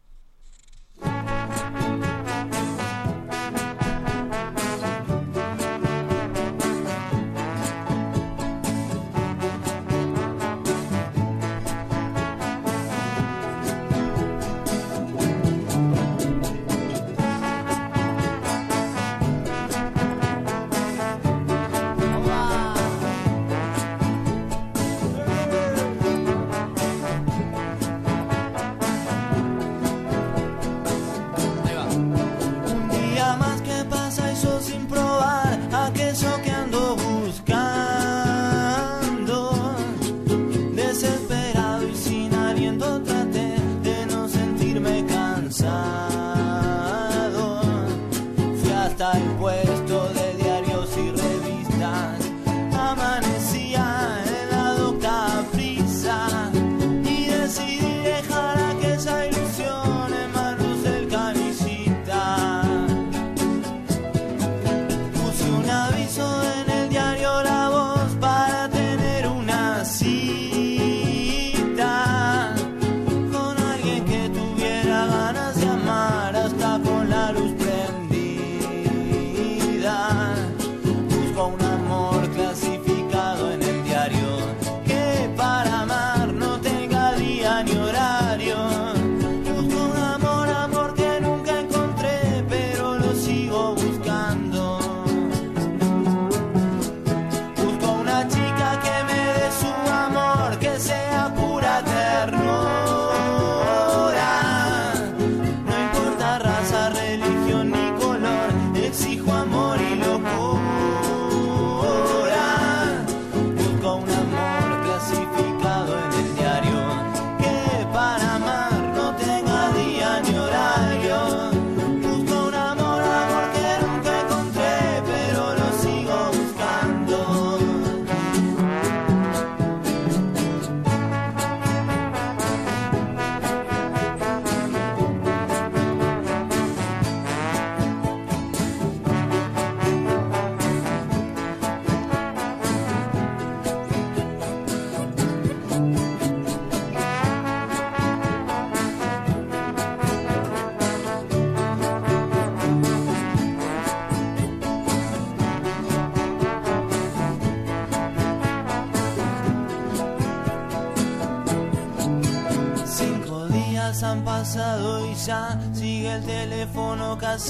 Pasado y ya sigue el teléfono casado.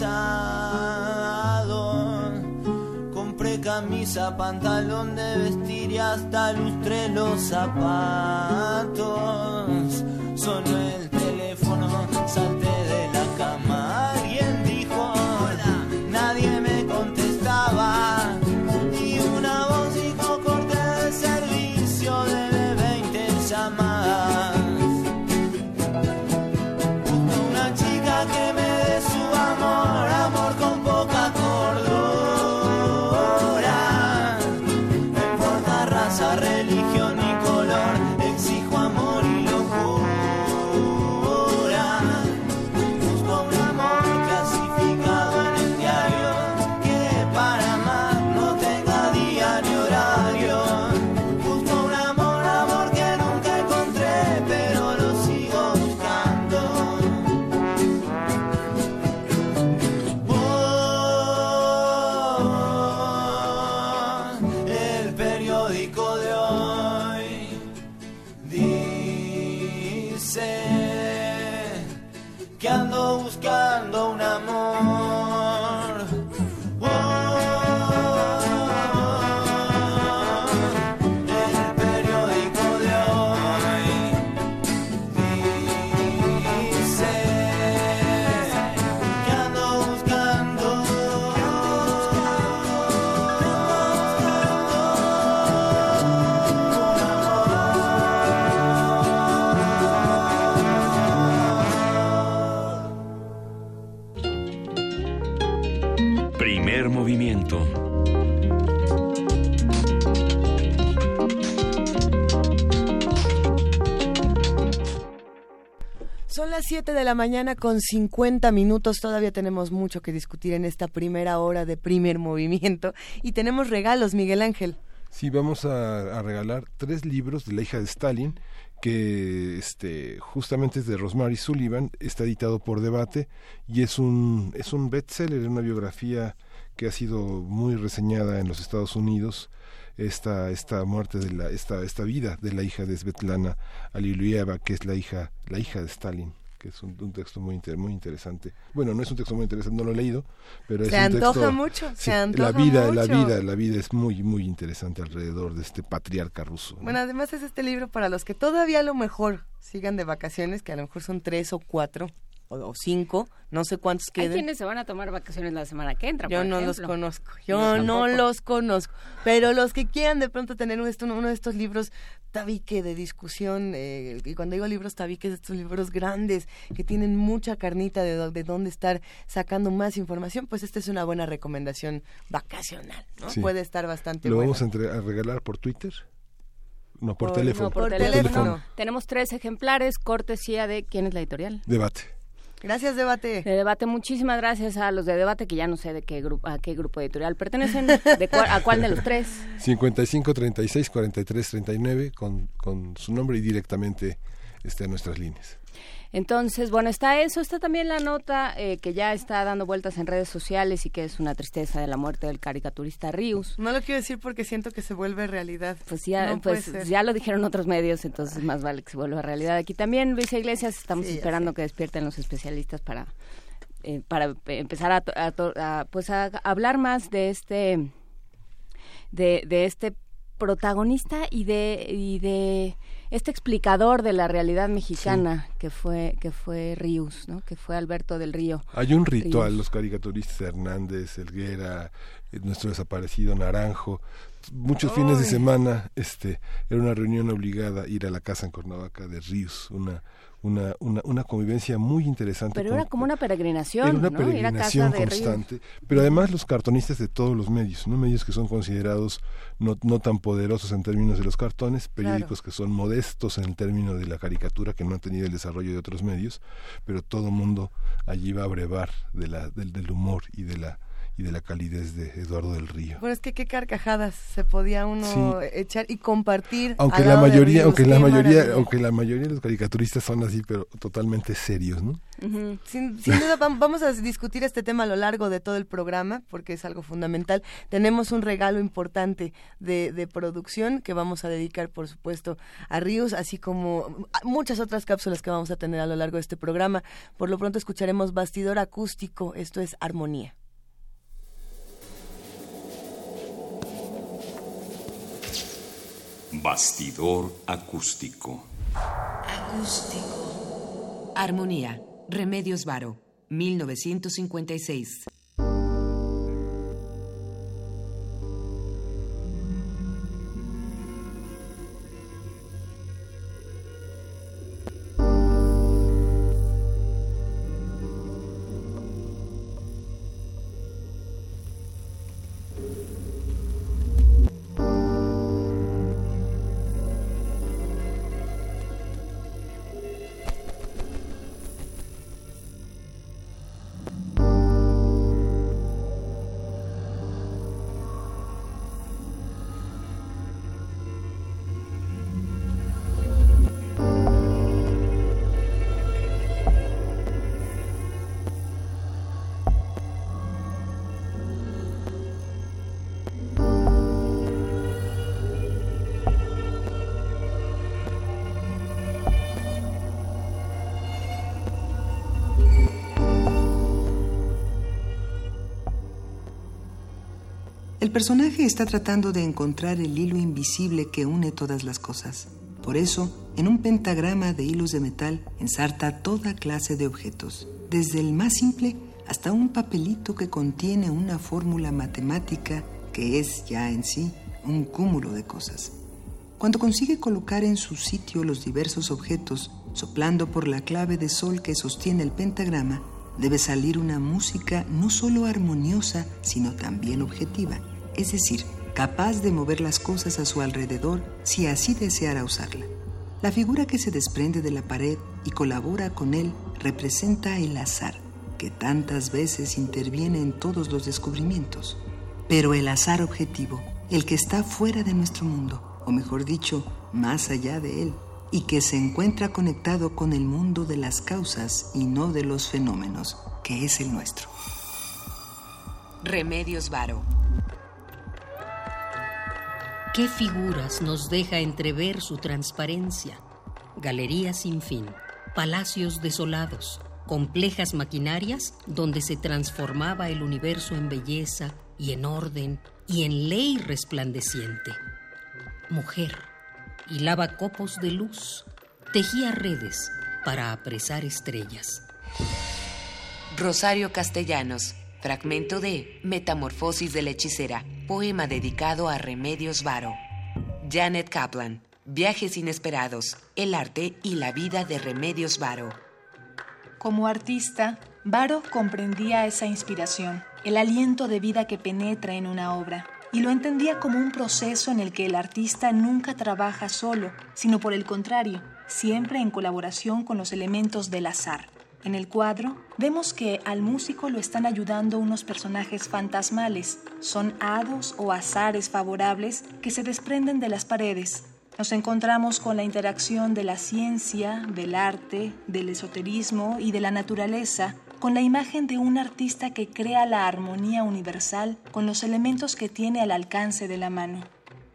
Compré camisa, pantalón de vestir y hasta lustré los zapatos. Sonó el teléfono, salté de la cama. Religión las 7 de la mañana con 50 minutos. Todavía tenemos mucho que discutir en esta primera hora de primer movimiento. Y tenemos regalos, Miguel Ángel. Sí, vamos a, regalar tres libros de la hija de Stalin, que este, justamente es de Rosemary Sullivan, está editado por Debate y es un, es un bestseller, una biografía que ha sido muy reseñada en los Estados Unidos esta esta muerte de la esta esta vida de la hija de Svetlana Alilueva que es la hija la hija de Stalin que es un, un texto muy inter- muy interesante bueno no es un texto muy interesante no lo he leído pero es Se un antoja texto mucho, se sí, antoja la vida la mucho. vida la vida es muy muy interesante alrededor de este patriarca ruso ¿no? Bueno, además es este libro para los que todavía a lo mejor sigan de vacaciones, que a lo mejor son tres o cuatro o, o cinco, no sé cuántos Hay queden. quienes se van a tomar vacaciones la semana que entra. Yo por no los conozco, Yo no los conozco, pero los que quieran de pronto tener uno, esto- uno de estos libros tabique de discusión, eh, y cuando digo libros tabiques, estos libros grandes que tienen mucha carnita de, de dónde estar sacando más información, pues esta es una buena recomendación vacacional, ¿no? Sí. Puede estar bastante lo vamos a, entre- a regalar por Twitter no por, Por- teléfono No, por, Por teléfono. teléfono. Tenemos tres ejemplares, cortesía de quién es la editorial. debate Gracias, debate. De debate, muchísimas gracias a los de debate, que ya no sé de qué grupo, a qué grupo editorial pertenecen, de cuál- a cuál de los tres. 55 36 43 39 con, con su nombre y directamente este, a nuestras líneas. Entonces, bueno, está eso, está también la nota eh, que ya está dando vueltas en redes sociales y que es una tristeza de la muerte del caricaturista Rius. No lo quiero decir porque siento que se vuelve realidad. Pues ya, No pues ya lo dijeron otros medios, entonces más vale que se vuelva realidad. Aquí también, Luisa Iglesias, estamos Sí, esperando que despierten los especialistas para eh, para empezar a, a, pues a hablar más de este de, de este protagonista y de y de este explicador de la realidad mexicana que fue que fue Ríos, ¿no? Que fue Alberto del Río. Hay un ritual, Ríos. los caricaturistas Hernández, Elguera, eh, nuestro desaparecido Naranjo, muchos fines de semana, este, era una reunión obligada ir a la casa en Cuernavaca de Ríos, una, una, una, una convivencia muy interesante. Pero con- era como una peregrinación, Era una peregrinación constante, pero además los cartonistas de todos los medios, no medios que son considerados no, no tan poderosos en términos de los cartones, periódicos que son modestos en el término de la caricatura, que no han tenido el desarrollo de otros medios, pero todo mundo allí va a brevar de la, del, del humor y de la y de la calidez de Eduardo del Río. Bueno, es que qué carcajadas se podía uno Sí. echar y compartir. Aunque la mayoría, aunque la mayoría, maravilla. aunque la mayoría de los caricaturistas son así, pero totalmente serios, ¿no? Sin, sin duda vam- vamos a discutir este tema a lo largo de todo el programa porque es algo fundamental. Tenemos un regalo importante de, de producción que vamos a dedicar, por supuesto, a Ríos, así como a muchas otras cápsulas que vamos a tener a lo largo de este programa. Por lo pronto escucharemos Bastidor Acústico, esto es Armonía. Bastidor acústico. Armonía. Remedios Varo. 1956. El personaje está tratando de encontrar el hilo invisible que une todas las cosas. Por eso, en un pentagrama de hilos de metal ensarta toda clase de objetos, desde el más simple hasta un papelito que contiene una fórmula matemática que es ya en sí un cúmulo de cosas. Cuando consigue colocar en su sitio los diversos objetos, soplando por la clave de sol que sostiene el pentagrama, debe salir una música no solo armoniosa, sino también objetiva, es decir, capaz de mover las cosas a su alrededor si así deseara usarla. La figura que se desprende de la pared y colabora con él representa el azar, que tantas veces interviene en todos los descubrimientos. Pero el azar objetivo, el que está fuera de nuestro mundo, o mejor dicho, más allá de él, y que se encuentra conectado con el mundo de las causas y no de los fenómenos, que es el nuestro. Remedios Varo. ¿Qué figuras nos deja entrever su transparencia? Galerías sin fin, palacios desolados, complejas maquinarias donde se transformaba el universo en belleza y en orden y en ley resplandeciente. Mujer, hilaba copos de luz, tejía redes para apresar estrellas. Rosario Castellanos, fragmento de Metamorfosis de la hechicera, poema dedicado a Remedios Varo. Janet Kaplan, Viajes inesperados, el arte y la vida de Remedios Varo. Como artista, Varo comprendía esa inspiración, el aliento de vida que penetra en una obra, y lo entendía como un proceso en el que el artista nunca trabaja solo, sino por el contrario, siempre en colaboración con los elementos del azar. En el cuadro vemos que al músico lo están ayudando unos personajes fantasmales. Son hados o azares favorables que se desprenden de las paredes. Nos encontramos con la interacción de la ciencia, del arte, del esoterismo y de la naturaleza, con la imagen de un artista que crea la armonía universal con los elementos que tiene al alcance de la mano.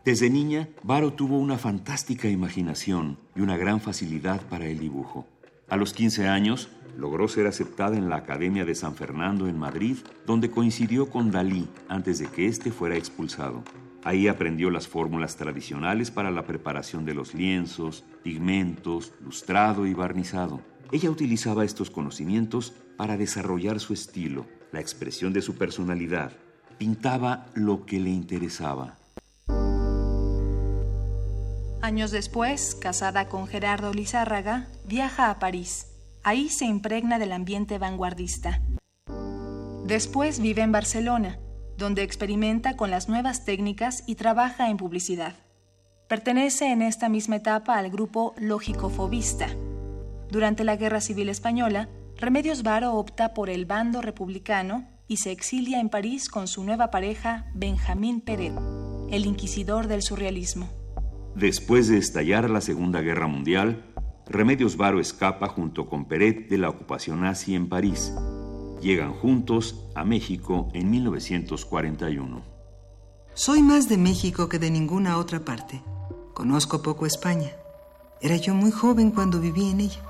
Desde niña, Varo tuvo una fantástica imaginación y una gran facilidad para el dibujo. A los 15 años, logró ser aceptada en la Academia de San Fernando en Madrid, donde coincidió con Dalí antes de que éste fuera expulsado. Ahí aprendió las fórmulas tradicionales para la preparación de los lienzos, pigmentos, lustrado y barnizado. Ella utilizaba estos conocimientos para desarrollar su estilo, la expresión de su personalidad. Pintaba lo que le interesaba. Años después, casada con Gerardo Lizárraga, viaja a París. Ahí se impregna del ambiente vanguardista. Después vive en Barcelona, donde experimenta con las nuevas técnicas y trabaja en publicidad. Pertenece en esta misma etapa al grupo lógico-fobista. Durante la Guerra Civil Española, Remedios Varo opta por el bando republicano y se exilia en París con su nueva pareja Benjamín Peret, el inquisidor del surrealismo. Después de estallar la Segunda Guerra Mundial, Remedios Varo escapa junto con Peret de la ocupación nazi en París. Llegan juntos a México en 1941. Soy más de México que de ninguna otra parte. Conozco poco España. Era yo muy joven cuando viví en ella.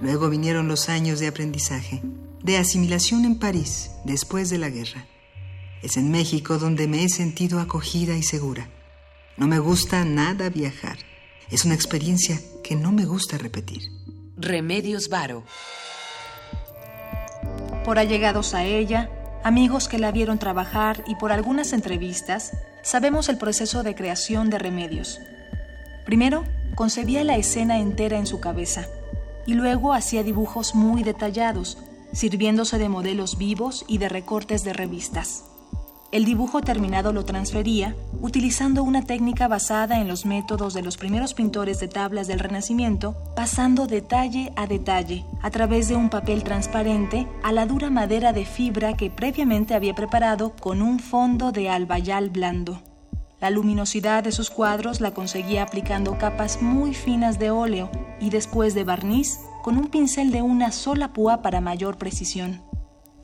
Luego vinieron los años de aprendizaje, de asimilación en París después de la guerra. Es en México donde me he sentido acogida y segura. No me gusta nada viajar. Es una experiencia que no me gusta repetir. Remedios Varo. Por allegados a ella, amigos que la vieron trabajar y por algunas entrevistas, sabemos el proceso de creación de Remedios. Primero, concebía la escena entera en su cabeza y luego hacía dibujos muy detallados, sirviéndose de modelos vivos y de recortes de revistas. El dibujo terminado lo transfería utilizando una técnica basada en los métodos de los primeros pintores de tablas del Renacimiento, pasando detalle a detalle a través de un papel transparente a la dura madera de fibra que previamente había preparado con un fondo de albayal blando. La luminosidad de sus cuadros la conseguía aplicando capas muy finas de óleo y después de barniz con un pincel de una sola púa para mayor precisión.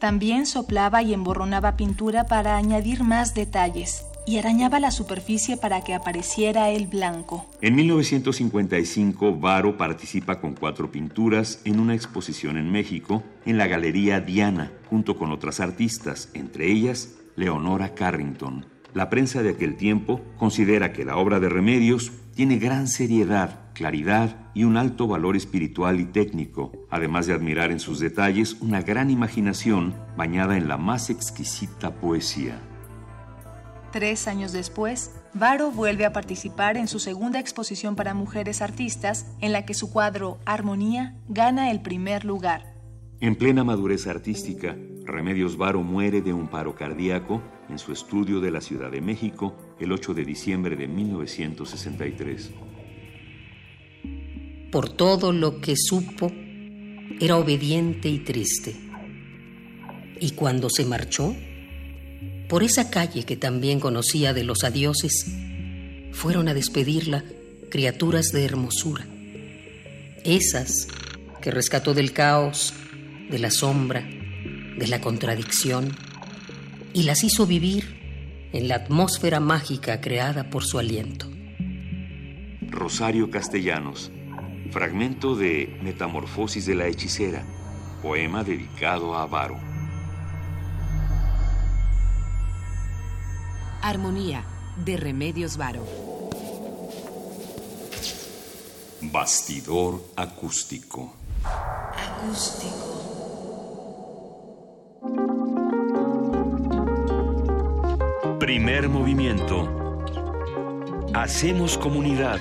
También soplaba y emborronaba pintura para añadir más detalles y arañaba la superficie para que apareciera el blanco. En 1955, Varo participa con cuatro pinturas en una exposición en México, en la Galería Diana, junto con otras artistas, entre ellas Leonora Carrington. La prensa de aquel tiempo considera que la obra de Remedios tiene gran seriedad, claridad y un alto valor espiritual y técnico, además de admirar en sus detalles una gran imaginación bañada en la más exquisita poesía. Tres años después, Varo vuelve a participar en su segunda exposición para mujeres artistas, en la que su cuadro Armonía gana el primer lugar. En plena madurez artística, Remedios Varo muere de un paro cardíaco en su estudio de la Ciudad de México el 8 de diciembre de 1963. Por todo lo que supo, era obediente y triste. Y cuando se marchó, por esa calle que también conocía de los adioses, fueron a despedirla criaturas de hermosura, esas que rescató del caos, de la sombra, de la contradicción, y las hizo vivir en la atmósfera mágica creada por su aliento. Rosario Castellanos, fragmento de Metamorfosis de la hechicera, poema dedicado a Varo. Armonía de Remedios Varo. Bastidor acústico. Acústico. Primer movimiento. Hacemos comunidad.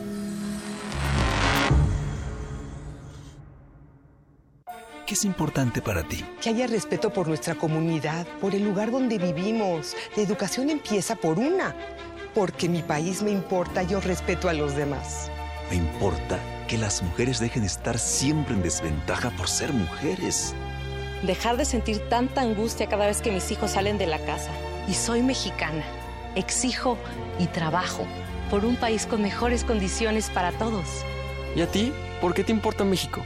¿Qué es importante para ti? Que haya respeto por nuestra comunidad, por el lugar donde vivimos. La educación empieza por una. Porque mi país me importa, yo respeto a los demás. Me importa que las mujeres dejen de estar siempre en desventaja por ser mujeres. Dejar de sentir tanta angustia cada vez que mis hijos salen de la casa. Y soy mexicana. Exijo y trabajo por un país con mejores condiciones para todos. ¿Y a ti? ¿Por qué te importa México?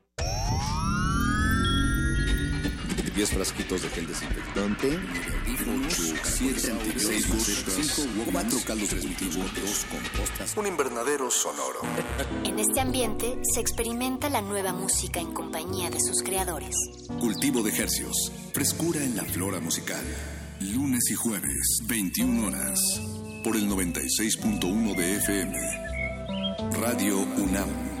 10 frasquitos de gel desinfectante, 8, 7, 6, 4 caldos de cultivo, 2 compostas. Un invernadero sonoro. En este ambiente se experimenta la nueva música en compañía de sus creadores. Cultivo de hercios, frescura en la flora musical. Lunes y jueves, 21 horas, por el 96.1 de FM. Radio UNAM.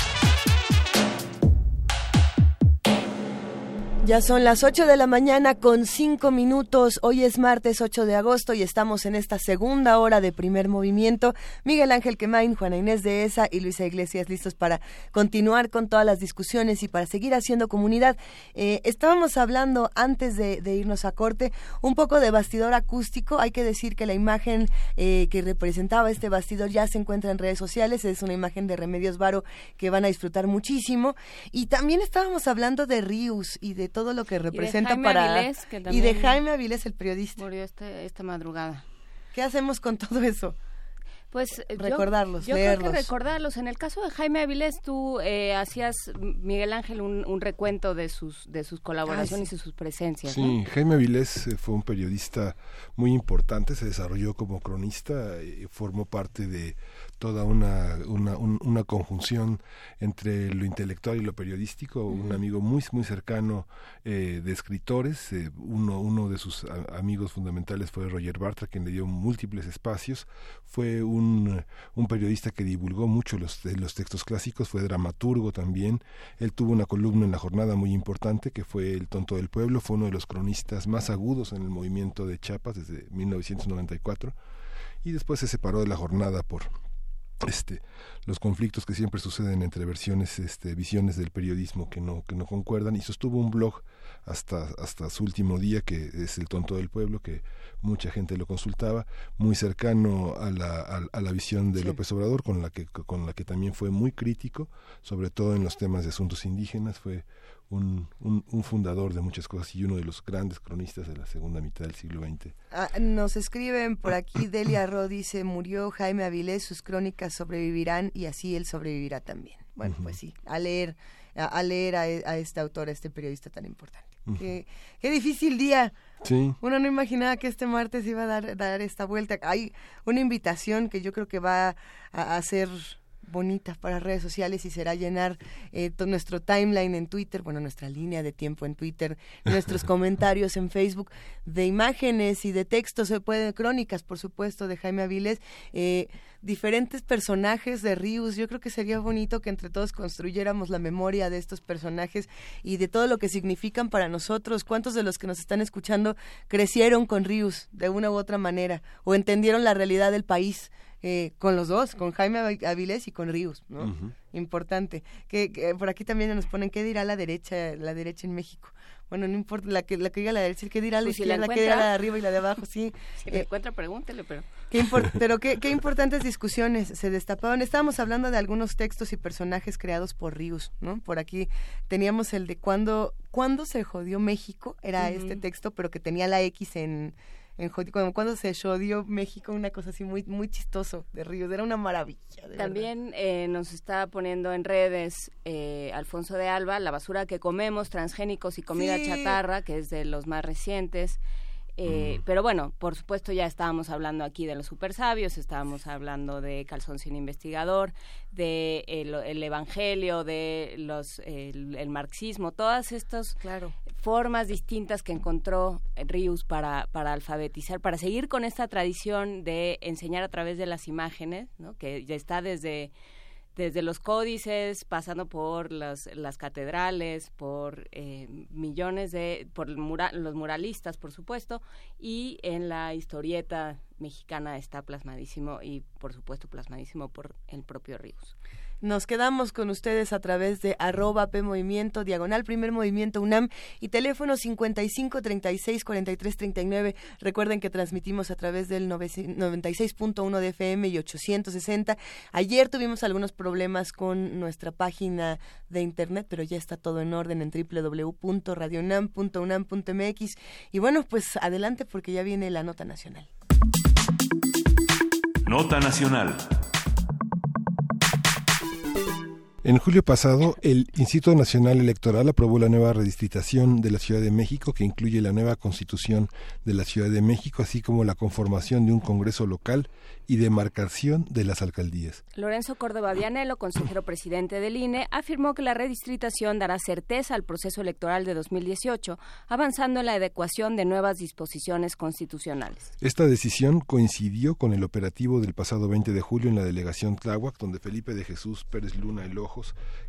Ya son las 8 de la mañana con 5 minutos. Hoy es martes 8 de agosto y estamos en esta segunda hora de primer movimiento. Miguel Ángel Quemain, Juana Inés de ESA y Luisa Iglesias listos para continuar con todas las discusiones y para seguir haciendo comunidad. Eh, estábamos hablando antes de, irnos a corte un poco de bastidor acústico. Hay que decir que la imagen eh, que representaba este bastidor ya se encuentra en redes sociales. Es una imagen de Remedios Varo que van a disfrutar muchísimo. Y también estábamos hablando de Rius y de todo lo que representa para y de Jaime Avilés el periodista murió este, esta madrugada qué hacemos con todo eso pues eh, recordarlos, yo, leerlos. Creo que recordarlos. En el caso de Jaime Avilés, tú eh, hacías, Miguel Ángel, un, recuento de sus, de sus colaboraciones y sus presencias. Sí, Jaime Avilés eh, fue un periodista muy importante, se desarrolló como cronista, y formó parte de toda una, una, una, conjunción entre lo intelectual y lo periodístico, un amigo muy, muy cercano eh, de escritores, eh, uno, uno de sus amigos fundamentales fue Roger Bartra, quien le dio múltiples espacios, fue un, un periodista que divulgó mucho los, los textos clásicos, fue dramaturgo también, él tuvo una columna en la jornada muy importante que fue El tonto del pueblo, fue uno de los cronistas más agudos en el movimiento de Chiapas desde 1994 y después se separó de la jornada por este los conflictos que siempre suceden entre versiones este visiones del periodismo que no que no concuerdan. Y sostuvo un blog hasta hasta su último día que es el tonto del pueblo que mucha gente lo consultaba muy cercano a la, a, la visión de López Obrador con la que con la que también fue muy crítico sobre todo en los temas de asuntos indígenas. Fue un, un, fundador de muchas cosas y uno de los grandes cronistas de la segunda mitad del siglo XX. Ah, nos escriben por aquí, Delia Ro dice, murió Jaime Avilés, sus crónicas sobrevivirán y así él sobrevivirá también. Bueno, pues sí, a leer, a, leer a, este autor, a este periodista tan importante. qué, difícil día. Sí. Uno no imaginaba que este martes iba a dar, dar esta vuelta. Hay una invitación que yo creo que va a, a ser bonita para redes sociales y será llenar eh, nuestro timeline en Twitter, bueno, nuestra línea de tiempo en Twitter, nuestros comentarios en Facebook de imágenes y de textos, se puede, crónicas, por supuesto, de Jaime Avilés, eh, diferentes personajes de Rius. Yo creo que sería bonito que entre todos construyéramos la memoria de estos personajes y de todo lo que significan para nosotros. ¿Cuántos de los que nos están escuchando crecieron con Rius de una u otra manera o entendieron la realidad del país? Eh, con los dos, con Jaime Avilés y con Ríos, ¿no? Importante. Que, por aquí también nos ponen qué dirá la derecha, la derecha en México. Bueno, no importa la que la que diga la derecha, qué dirá la pues izquierda, qué dirá la de arriba y la de abajo, sí. Si la eh, encuentra, pregúntele, pero. Qué pero qué, qué importantes discusiones se destapaban. Estábamos hablando de algunos textos y personajes creados por Ríos, ¿no? Por aquí teníamos el de cuando, cuando se jodió México, era este texto, pero que tenía la X en en cuando, cuando se dio México, una cosa así muy muy chistoso de Ríos, era una maravilla. También eh, nos está poniendo en redes eh, Alfonso de Alba, la basura que comemos, transgénicos y comida chatarra, que es de los más recientes. Eh, mm. Pero bueno, por supuesto ya estábamos hablando aquí de los super sabios, estábamos hablando de Calzón sin investigador, de el, evangelio, de los el, marxismo, todas estas formas distintas que encontró Rius para, para alfabetizar, para seguir con esta tradición de enseñar a través de las imágenes, ¿no? que ya está desde desde los códices, pasando por las, las catedrales, por eh, millones de, por los muralistas, por supuesto, y en la historieta mexicana está plasmadísimo y, por supuesto, plasmadísimo por el propio Ríos. Nos quedamos con ustedes a través de arroba P Movimiento, diagonal Primer Movimiento UNAM y teléfono 55 36 43 39. Recuerden que transmitimos a través del 96.1 de FM y 860. Ayer tuvimos algunos problemas con nuestra página de internet, pero ya está todo en orden en www.radionam.unam.mx. Y bueno, pues adelante porque ya viene la nota nacional. Nota nacional. En julio pasado, el Instituto Nacional Electoral aprobó la nueva redistritación de la Ciudad de México, que incluye la nueva constitución de la Ciudad de México, así como la conformación de un Congreso local y demarcación de las alcaldías. Lorenzo Córdoba Vianelo, consejero presidente del INE, afirmó que la redistritación dará certeza al proceso electoral de 2018, avanzando en la adecuación de nuevas disposiciones constitucionales. Esta decisión coincidió con el operativo del pasado 20 de julio en la delegación Tláhuac, donde Felipe de Jesús Pérez Luna Elojo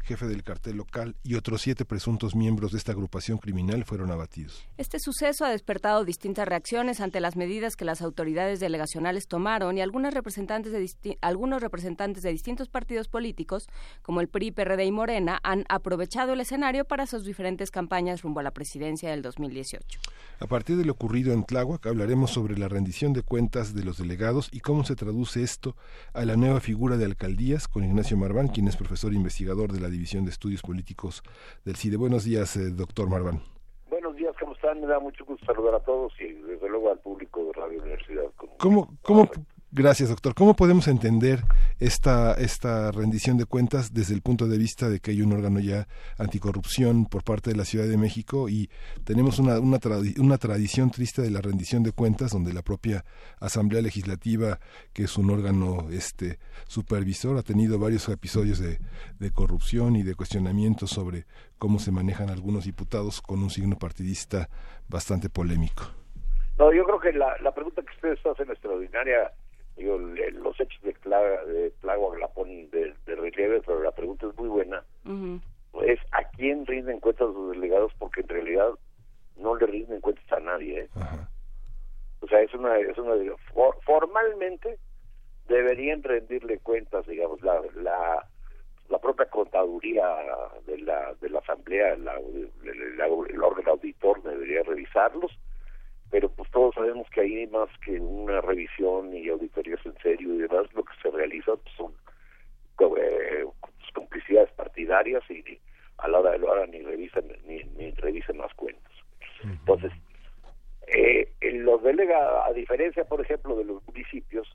jefe del cartel local, y otros siete presuntos miembros de esta agrupación criminal fueron abatidos. Este suceso ha despertado distintas reacciones ante las medidas que las autoridades delegacionales tomaron y algunos representantes de, algunos representantes de distintos partidos políticos, como el PRI, PRD y Morena, han aprovechado el escenario para sus diferentes campañas rumbo a la presidencia del 2018. A partir de lo ocurrido en Tláhuac, hablaremos sobre la rendición de cuentas de los delegados y cómo se traduce esto a la nueva figura de alcaldías con Ignacio Marván, quien es profesor investigador investigador de la División de Estudios Políticos del CIDE. Buenos días, eh, doctor Marván. Buenos días, ¿cómo están? Me da mucho gusto saludar a todos y desde luego al público de Radio Universidad. ¿Cómo, cómo, Gracias, doctor. ¿Cómo podemos entender esta, esta rendición de cuentas desde el punto de vista de que hay un órgano ya anticorrupción por parte de la Ciudad de México y tenemos una, una, tradición triste de la rendición de cuentas donde la propia Asamblea Legislativa, que es un órgano este, supervisor, ha tenido varios episodios de, de corrupción y de cuestionamientos sobre cómo se manejan algunos diputados con un signo partidista bastante polémico? No, yo creo que la, la pregunta que ustedes hacen es extraordinaria digo, los hechos de, Plaga, de la ponen de, relieve, pero la pregunta es muy buena. Es a quién rinden cuentas los delegados, porque en realidad no le rinden cuentas a nadie. ¿eh? O sea, es una, es una formalmente deberían rendirle cuentas, digamos, la, la, la propia contaduría de la, de la asamblea, la, el órgano auditor debería revisarlos pero pues todos sabemos que hay más que una revisión y auditorías en serio y demás, lo que se realiza pues, son eh, complicidades partidarias y, a la hora de lo hora ni revisan ni, ni revisan las cuentas. Entonces, eh, los delegados, a diferencia, por ejemplo, de los municipios,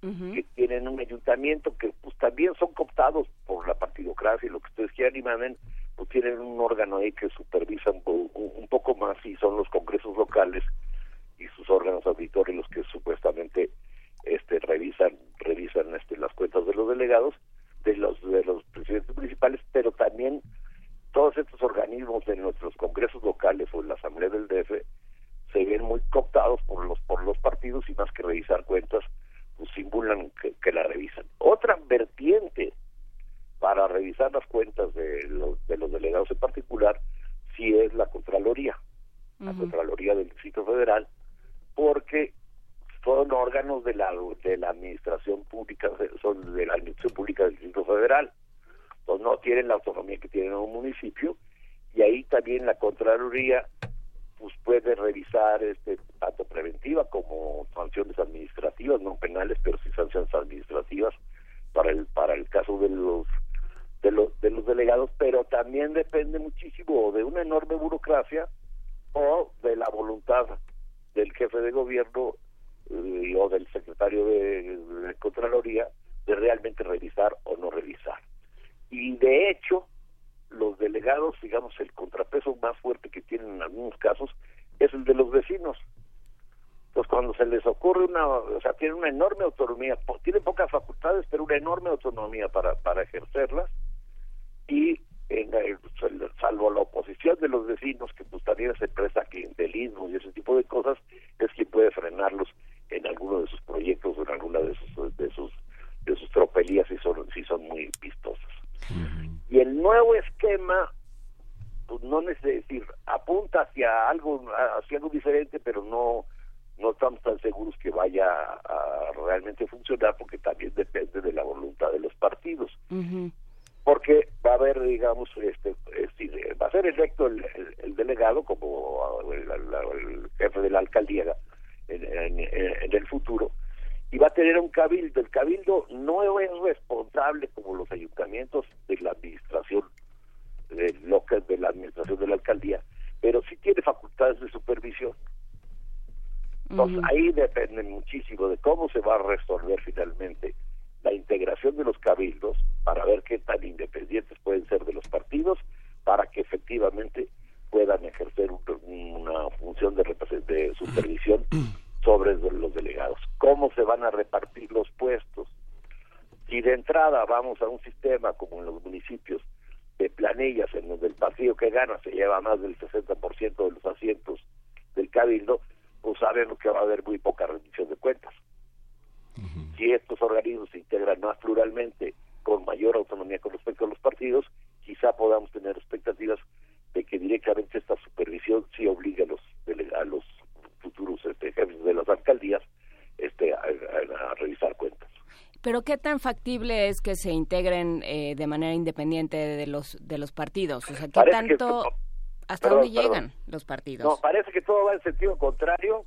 que tienen un ayuntamiento que pues también son cooptados por la partidocracia y lo que ustedes quieran y manden, pues tienen un órgano ahí que supervisa un, un poco más y son los congresos locales y sus órganos auditores los que supuestamente este revisan revisan este las cuentas de los delegados de los de los presidentes municipales pero también todos estos organismos de nuestros congresos locales o en la asamblea del DF se ven muy cooptados por los por los partidos y más que revisar cuentas pues simulan que, que la revisan. Otra vertiente para revisar las cuentas de los de los delegados en particular sí es la contraloría. La contraloría del distrito federal porque son órganos de la de la administración pública son de la administración pública del Distrito Federal. Entonces no tienen la autonomía que tienen un municipio y ahí también la contraloría pues puede revisar este tanto preventiva como sanciones administrativas no penales pero sí sanciones administrativas para el para el caso de los de los de los delegados pero también depende muchísimo de una enorme burocracia o de la voluntad del jefe de gobierno eh, o del secretario de, Contraloría de realmente revisar o no revisar. Y de hecho, los delegados, digamos, el contrapeso más fuerte que tienen en algunos casos es el de los vecinos. Pues cuando se les ocurre una, o sea, tienen una enorme autonomía, tienen pocas facultades, pero una enorme autonomía para, para ejercerlas, y en salvo la oposición de los vecinos, que pues también es empresa clientelismo y ese tipo de cosas, es quien puede frenarlos en alguno de sus proyectos o en alguna de sus de sus de sus tropelías si son si son muy vistosas. Y el nuevo esquema pues no es decir, apunta hacia algo hacia algo diferente, pero no no estamos tan seguros que vaya a, realmente funcionar porque también depende de la voluntad de los partidos porque va a haber, digamos, este, va a ser electo el, delegado como el, jefe de la alcaldía en, el futuro y va a tener un cabildo. El cabildo no es responsable como los ayuntamientos de la administración de, local de la administración de la alcaldía, pero sí tiene facultades de supervisión. Entonces ahí depende muchísimo de cómo se va a resolver finalmente la integración de los cabildos para ver qué tan independientes pueden ser de los partidos, para que efectivamente puedan ejercer una función de, de supervisión sobre los delegados. ¿Cómo se van a repartir los puestos? Si de entrada vamos a un sistema como en los municipios de planillas en donde el partido que gana se lleva más del 60% de los asientos del cabildo, pues sabemos que va a haber muy poca rendición de cuentas. Si estos organismos se integran más pluralmente, con mayor autonomía con respecto a los partidos, quizá podamos tener expectativas de que directamente esta supervisión sí obligue a los a los futuros este, jefes de las alcaldías este, a, revisar cuentas. Pero qué tan factible es que se integren eh, de manera independiente de los de los partidos, o sea, qué tanto hasta dónde llegan los partidos. No, parece que todo va en sentido contrario,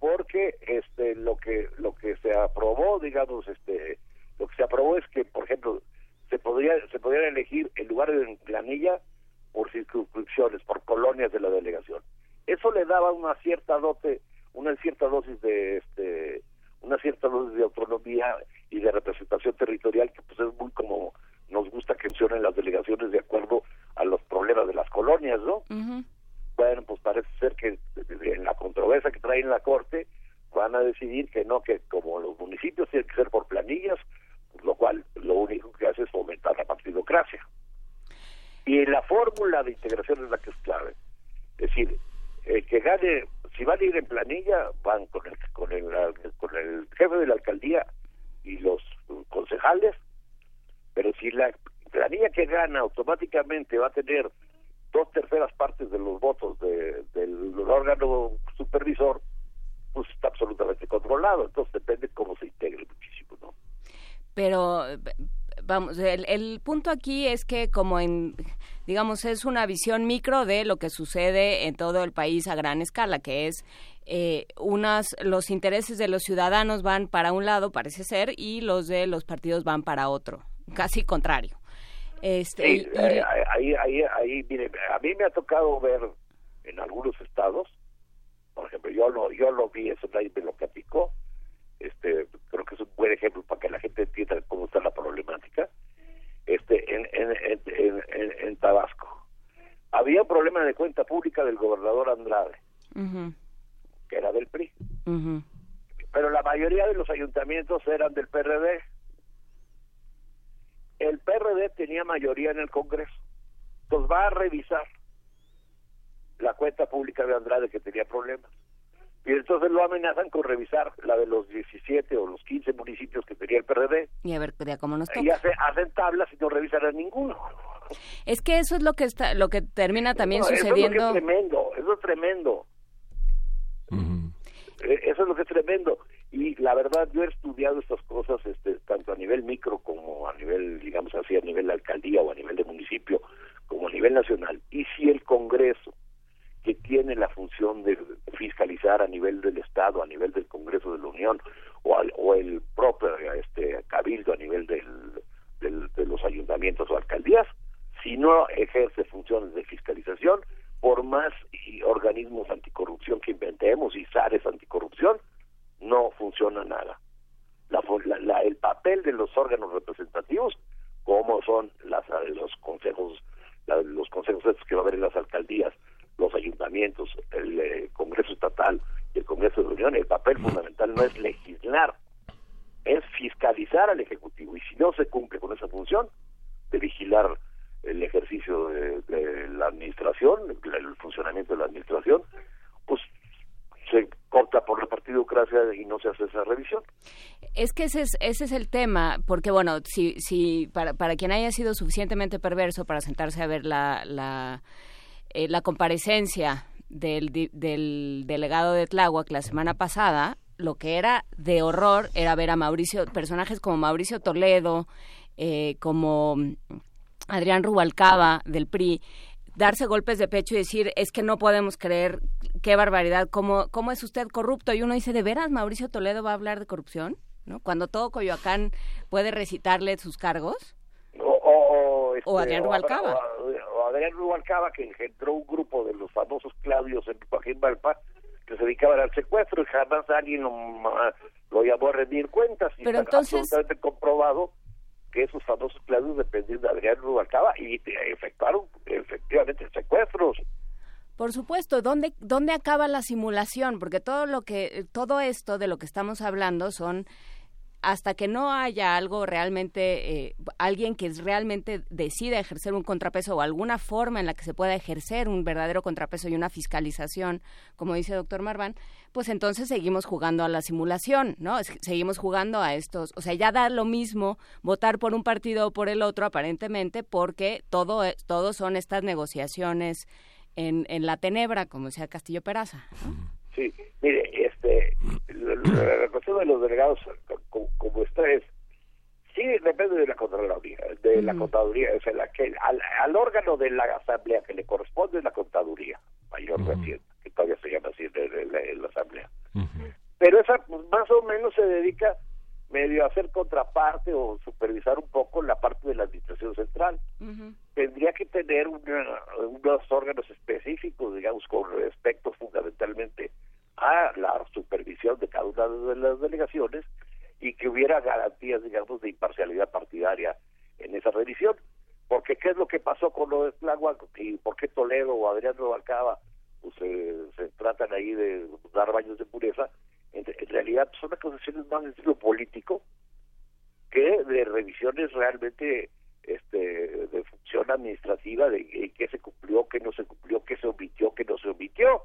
porque este lo que lo que se aprobó, digamos, este lo que se aprobó es que, por ejemplo, se podría se podría elegir en lugar de planilla por circunscripciones, por colonias de la delegación. Eso le daba una cierta dote, una cierta dosis de este una cierta dosis de autonomía y de representación territorial que pues es muy como nos gusta que funcionen las delegaciones de acuerdo a los problemas de las colonias, ¿no? Pues parece ser que en la controversia que trae en la Corte van a decidir que no, que como los municipios tienen que ser por planillas, lo cual lo único que hace es fomentar la partidocracia. Y la fórmula de integración es la que es clave. Es decir, el que gane, si van a ir en planilla, van con el, con el, con el jefe de la alcaldía y los concejales, pero si la planilla que gana automáticamente va a tener dos terceras partes de los votos del órgano supervisor, pues está absolutamente controlado. Entonces depende cómo se integre muchísimo, ¿no? Pero vamos, el, punto aquí es que como en, digamos, es una visión micro de lo que sucede en todo el país a gran escala, que es eh, unas, los intereses de los ciudadanos van para un lado, parece ser, y los de los partidos van para otro, casi contrario. Este, eh, ahí, ahí, ahí, mire, a mí me ha tocado ver en algunos estados, por ejemplo, yo lo, yo lo vi, eso nadie me lo platicó, este, creo que es un buen ejemplo para que la gente entienda cómo está la problemática, este, en, en, en, en, Tabasco. Había un problema de cuenta pública del gobernador Andrade, que era del PRI. Pero la mayoría de los ayuntamientos eran del PRD. El PRD tenía mayoría en el Congreso. Entonces va a revisar la cuenta pública de Andrade que tenía problemas y entonces lo amenazan con revisar la de los 17 o los 15 municipios que tenía el PRD. Y a ver, cómo nos toca. Y hacen tablas y no revisan a ninguno. Es que eso es lo que está, lo que termina también sucediendo. Eso es, tremendo, eso es tremendo. Eh, eso es lo que es tremendo. Y la verdad, yo he estudiado estas cosas este, tanto a nivel micro como a nivel, digamos así, a nivel de alcaldía o a nivel de municipio, como a nivel nacional. Y si el Congreso que tiene la función de fiscalizar a nivel del Estado, a nivel del Congreso de la Unión o, o el propio este cabildo a nivel del, de los ayuntamientos o alcaldías, si no ejerce funciones de fiscalización, por más organismos anticorrupción que inventemos y SARES anticorrupción, no funciona nada. La, el papel de los órganos representativos, como son las, los consejos, los consejos que va a haber en las alcaldías, los ayuntamientos, el eh, Congreso Estatal y el Congreso de la Unión, el papel fundamental no es legislar, es fiscalizar al Ejecutivo. Y si no se cumple con esa función de vigilar el ejercicio de, la administración, el, funcionamiento de la administración, pues se corta por la partidocracia y no se hace esa revisión. Es que ese es, ese es el tema, porque bueno, si, si para, para quien haya sido suficientemente perverso para sentarse a ver la, la eh, la comparecencia del, del delegado de Tláhuac la semana pasada, lo que era de horror era ver a Mauricio, personajes como Mauricio Toledo, eh, como Adrián Rubalcaba del PRI, darse golpes de pecho y decir, es que no podemos creer, qué barbaridad, ¿cómo, cómo es usted corrupto? Y uno dice, ¿de veras Mauricio Toledo va a hablar de corrupción? ¿No? Cuando todo Coyoacán puede recitarle sus cargos. O, o, Adrián este, Rubalcaba. Adrián Rubalcaba, que engendró un grupo de los famosos Claudios en Joaquín Valpa, que se dedicaban al secuestro y jamás alguien lo, llamó a rendir cuentas. Y Pero está absolutamente comprobado que esos famosos planes dependían de Adrián Rubalcaba y efectuaron efectivamente secuestros. Por supuesto, ¿dónde, ¿dónde acaba la simulación? Porque todo lo que, todo esto de lo que estamos hablando son hasta que no haya algo realmente, eh, alguien que realmente decida ejercer un contrapeso o alguna forma en la que se pueda ejercer un verdadero contrapeso y una fiscalización, como dice el doctor Marván, pues entonces seguimos jugando a la simulación, ¿no? Seguimos jugando a estos, o sea, ya da lo mismo votar por un partido o por el otro aparentemente porque todo, todo son estas negociaciones en, en la tenebra, como decía Castillo Peraza. Sí, mire, este, la, cuestión de los delegados como, como está es, sí depende de la Contraloría, de la Contaduría, o sea, la que, al, órgano de la Asamblea que le corresponde la Contaduría, mayor de que todavía se llama así en la, Asamblea. Pero esa pues, más o menos se dedica medio a hacer contraparte o supervisar un poco la parte de la administración central. Tendría que tener unos órganos específicos, digamos, con respecto fundamentalmente a la supervisión de cada una de las delegaciones y que hubiera garantías, digamos, de imparcialidad partidaria en esa revisión. Porque ¿qué es lo que pasó con lo de? ¿Y por qué Toledo o Adrián Rubalcaba pues, se tratan ahí de dar baños de pureza? En, realidad son acusaciones más de estilo político que de revisiones realmente este, de función administrativa, de qué se cumplió, qué no se cumplió, qué se omitió, qué no se omitió.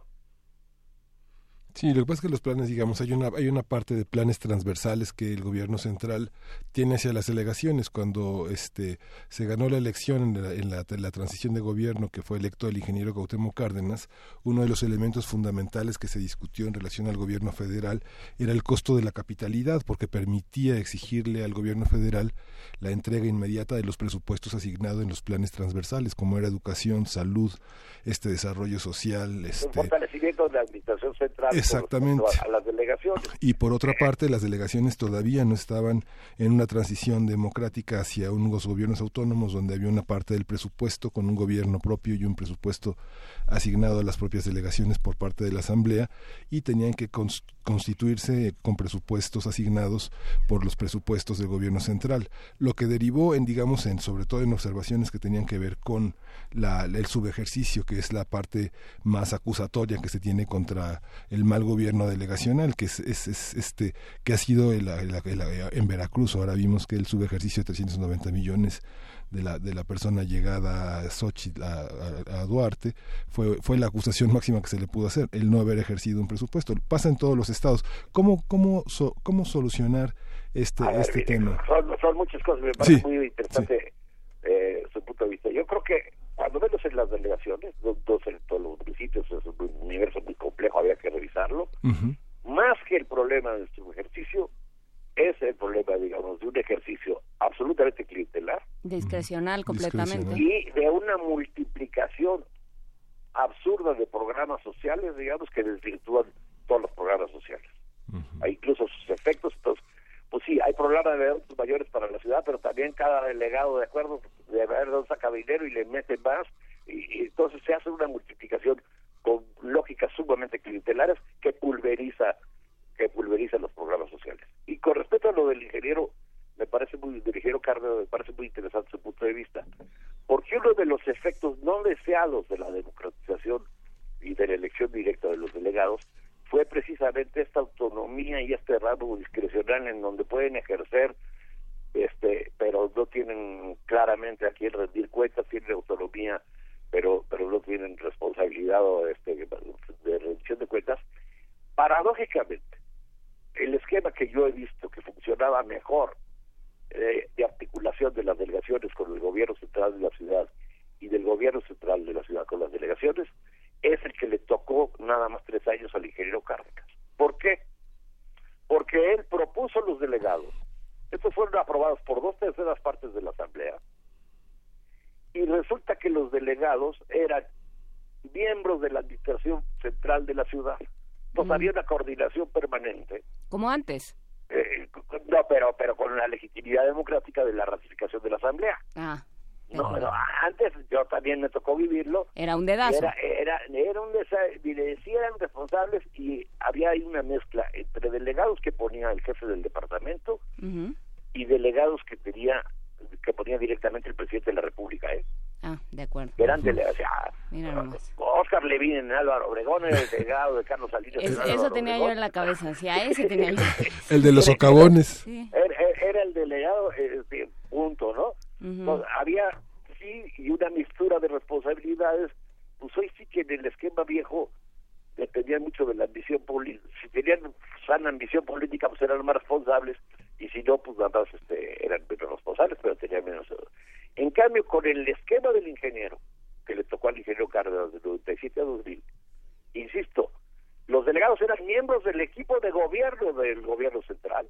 Sí, lo que pasa es que los planes, digamos, hay una, hay una parte de planes transversales que el gobierno central tiene hacia las delegaciones. Cuando este, se ganó la elección en, la, la, transición de gobierno, que fue electo el ingeniero Gautemo Cárdenas, uno de los elementos fundamentales que se discutió en relación al gobierno federal era el costo de la capitalidad, porque permitía exigirle al gobierno federal la entrega inmediata de los presupuestos asignados en los planes transversales, como era educación, salud, este desarrollo social, este fortalecimiento de la administración central Exactamente. a, las delegaciones. Y por otra parte, las delegaciones todavía no estaban en una transición democrática hacia unos gobiernos autónomos donde había una parte del presupuesto con un gobierno propio y un presupuesto asignado a las propias delegaciones por parte de la Asamblea y tenían que constituirse con presupuestos asignados por los presupuestos del gobierno central, lo que derivó en, digamos, en sobre todo en observaciones que tenían que ver con la, el subejercicio, que es la parte más acusatoria que se tiene contra el mal gobierno delegacional, que es, es, este que ha sido en Veracruz. Ahora vimos que el subejercicio de 390 millones de la, de la persona llegada a Xochitl, a, Duarte, fue, fue la acusación máxima que se le pudo hacer, el no haber ejercido un presupuesto. Pasa en todos los estados. ¿Cómo, cómo, cómo solucionar este, este tema? Son, muchas cosas, me parece muy interesante su punto de vista. Yo creo que cuando menos en las delegaciones, dos, en todos los municipios, es un universo muy complejo, había que revisarlo. Más que el problema de su ejercicio, es el problema, digamos, de un ejercicio absolutamente clientelar. Discrecional completamente una multiplicación absurda de programas sociales, digamos, que desvirtúan todos los programas sociales. Hay incluso sus efectos, entonces, pues sí, hay programas de adultos mayores para la ciudad, pero también cada delegado, de acuerdo, de ver dónde saca dinero y le mete más, y, entonces se hace una multiplicación con lógicas sumamente clientelares que pulveriza que pulveriza los programas sociales. Y con respecto a lo del ingeniero, me parece muy, del ingeniero Cárdenas, me parece muy interesante su punto de vista, porque uno de los efectos no deseados de la democratización y de la elección directa de los delegados fue precisamente esta autonomía y este rango discrecional en donde pueden ejercer este pero no tienen claramente a quién rendir cuentas tienen autonomía pero pero no tienen responsabilidad este, de rendición de cuentas paradójicamente el esquema que yo he visto que funcionaba mejor eh, de articulación de las delegaciones con el gobierno central de la ciudad y del gobierno central de la ciudad con las delegaciones es el que le tocó nada más tres años al ingeniero Cárdenas. ¿Por qué? Porque él propuso los delegados. Estos fueron aprobados por dos terceras partes de la Asamblea. Y resulta que los delegados eran miembros de la administración central de la ciudad pues había una coordinación permanente. Como antes. Eh, no, pero pero con la legitimidad democrática de la ratificación de la Asamblea. Ah. No, no, antes yo también me tocó vivirlo. Era un dedazo. Era, era, era un dedazo, eran responsables y había ahí una mezcla entre delegados que ponía el jefe del departamento y delegados que tenía que ponía directamente el presidente de la República, ¿eh? Ah, de acuerdo. Eran nomás. Oscar Levin en Álvaro Obregón era el delegado de Carlos Salinas. Es- eso tenía yo en la cabeza, sí, a ese tenía yo. El de los socavones. Era, era el delegado, eh, este, punto, ¿no? Entonces, había, sí, y una mixtura de responsabilidades. Pues hoy sí que en el esquema viejo dependían mucho de la ambición política. Si tenían sana ambición política, pues eran más responsables, y si no, pues nada más este, eran menos responsables, pero tenían menos. En cambio, con el esquema del ingeniero, que le tocó al ingeniero Cárdenas de 97 a 2000, insisto, los delegados eran miembros del equipo de gobierno del gobierno central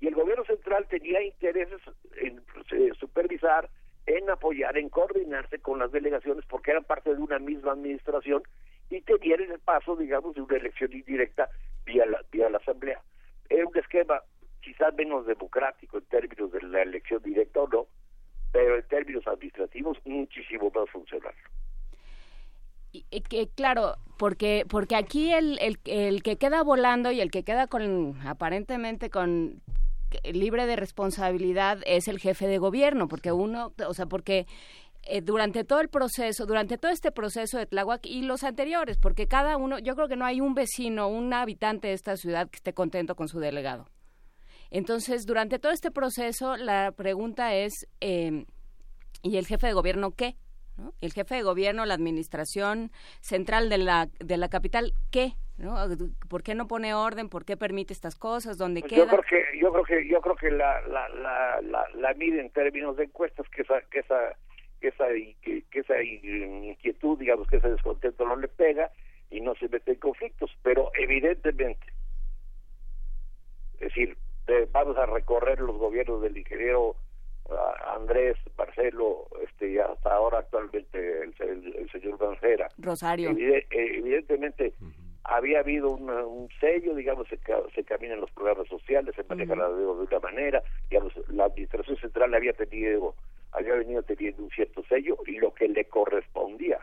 y el gobierno central tenía intereses en eh, supervisar, en apoyar, en coordinarse con las delegaciones porque eran parte de una misma administración y tenían el paso, digamos, de una elección indirecta vía la, vía la asamblea. Era un esquema quizás menos democrático en términos de la elección directa o no, pero en términos administrativos muchísimo más funcional. Y- y que, claro, porque aquí el, el, el que queda volando y el que queda con aparentemente con que- libre de responsabilidad es el jefe de gobierno, porque uno, o sea, porque eh, durante todo el proceso, durante todo este proceso de Tláhuac y los anteriores, porque cada uno, yo creo que no hay un vecino, un habitante de esta ciudad que esté contento con su delegado. Entonces, durante todo este proceso, la pregunta es, eh, ¿y el jefe de gobierno qué? ¿No? El jefe de gobierno, la administración central de la, de la capital, ¿qué? ¿No? ¿Por qué no pone orden? ¿Por qué permite estas cosas? ¿Dónde Pues yo queda? creo que yo creo que yo creo que la la, la, la, la mide en términos de encuestas que esa que esa que esa que, que esa inquietud digamos que ese descontento no le pega y no se mete en conflictos pero evidentemente es decir eh, vamos a recorrer los gobiernos del ingeniero Andrés Marcelo este y hasta ahora actualmente el, el- el señor Mancera Rosario. Evide- eh, evidentemente había habido una- un sello, digamos, se, se caminan los programas sociales, se maneja la deuda de una manera, digamos, la administración central había tenido, había venido teniendo un cierto sello y lo que le correspondía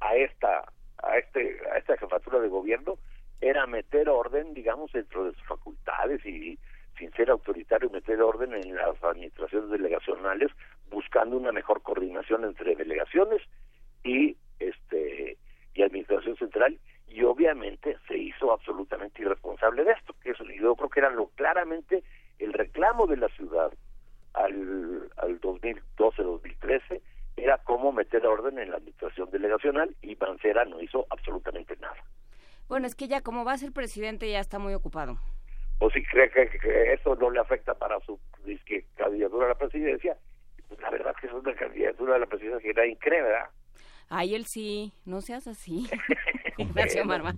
a esta, a este, a esta jefatura de gobierno era meter orden, digamos, dentro de sus facultades y sin ser autoritario, meter orden en las administraciones delegacionales, buscando una mejor coordinación entre delegaciones y este y administración central y obviamente se hizo absolutamente irresponsable de esto que eso yo creo que era lo claramente el reclamo de la ciudad al, al 2012-2013 era cómo meter orden en la administración delegacional y Mancera no hizo absolutamente nada. Bueno, es que ya como va a ser presidente ya está muy ocupado. O si cree que, que eso no le afecta para su disque, candidatura a la presidencia, pues la verdad que es una candidatura a la presidencia que nadie cree, ¿verdad? Ay, él sí, no seas así. Ignacio Marván.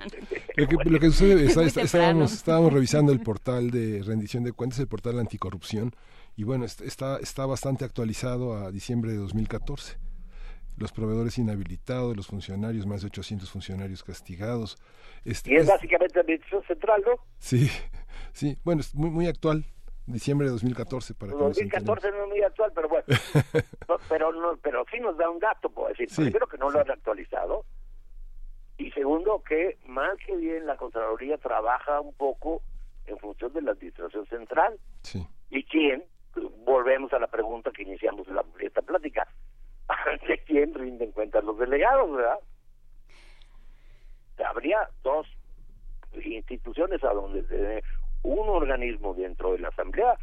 Lo que, lo que sucede, Es está- está- estábamos, estábamos revisando el portal de rendición de cuentas, el portal anticorrupción, y bueno, est- está, está bastante actualizado a diciembre de 2014. Los proveedores inhabilitados, los funcionarios, más de 800 funcionarios castigados. Este, Y es es- básicamente administración central, ¿no? sí, sí, bueno, es muy, muy actual, diciembre de 2014 para que nos entendamos. 2014 no es muy actual, pero bueno. No, pero no, pero sí nos da un dato, puedo decir. Sí. Primero que no lo han actualizado. Y segundo que mal que bien la Contraloría trabaja un poco en función de la Administración Central. Sí. ¿Y quién? Volvemos a la pregunta que iniciamos la, esta plática. ¿De quién rinden cuentas los delegados, verdad? Habría dos instituciones a donde un organismo dentro de la Asamblea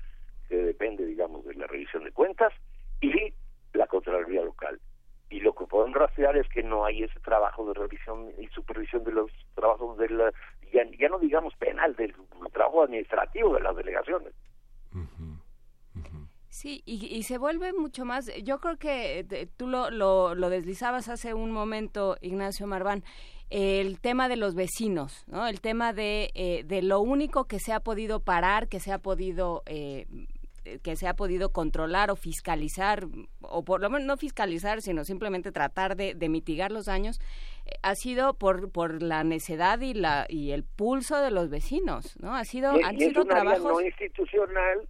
que depende, digamos, de la revisión de cuentas y la Contraloría local. Y lo que podemos rastrear es que no hay ese trabajo de revisión y supervisión de los trabajos de la, ya, ya no digamos penal, del trabajo administrativo de las delegaciones. Sí, y, y se vuelve mucho más, yo creo que eh, tú lo, lo, lo deslizabas hace un momento, Ignacio Marván, el tema de los vecinos, ¿no? El tema de, eh, de lo único que se ha podido parar, que se ha podido... eh, que se ha podido controlar o fiscalizar, o por lo menos no fiscalizar, sino simplemente tratar de, de mitigar los daños, eh, ha sido por, por la necedad y la y el pulso de los vecinos, ¿no? Ha sido, Y- han es sido vía trabajos... no institucional,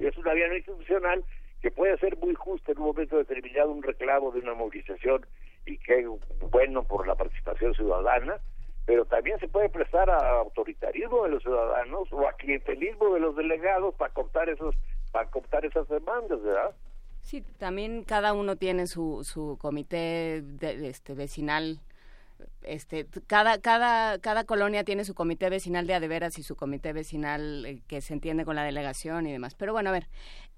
es una vía no institucional que puede ser muy justa en un momento determinado un reclamo de una movilización y es bueno por la participación ciudadana, pero también se puede prestar a autoritarismo de los ciudadanos o a clientelismo de los delegados para cortar esos para esas demandas, ¿verdad? Sí, también cada uno tiene su, su comité de, este vecinal este cada cada cada colonia tiene su comité vecinal de adeveras y su comité vecinal eh, que se entiende con la delegación y demás. Pero bueno, a ver,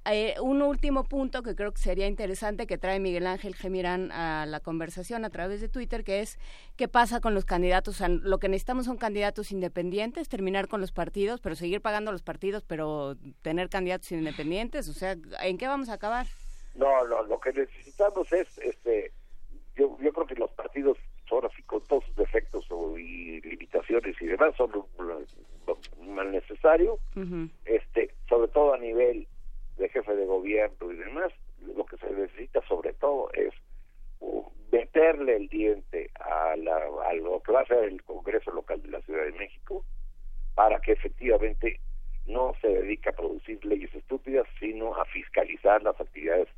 eh, un último punto que creo que sería interesante que trae Miguel Ángel Gemirán a la conversación a través de Twitter, que es qué pasa con los candidatos. lo que necesitamos son candidatos independientes, terminar con los partidos, pero seguir pagando los partidos, pero tener candidatos independientes. O sea, ¿en qué vamos a acabar? No, no, lo que necesitamos es, este, yo, yo creo que los partidos ahora sí con todos sus defectos y limitaciones y demás son un, mal necesario, este, sobre todo a nivel de jefe de gobierno y demás, lo que se necesita sobre todo es uh, meterle el diente a, la, a lo que va el Congreso local de la Ciudad de México para que efectivamente no se dedique a producir leyes estúpidas, sino a fiscalizar las actividades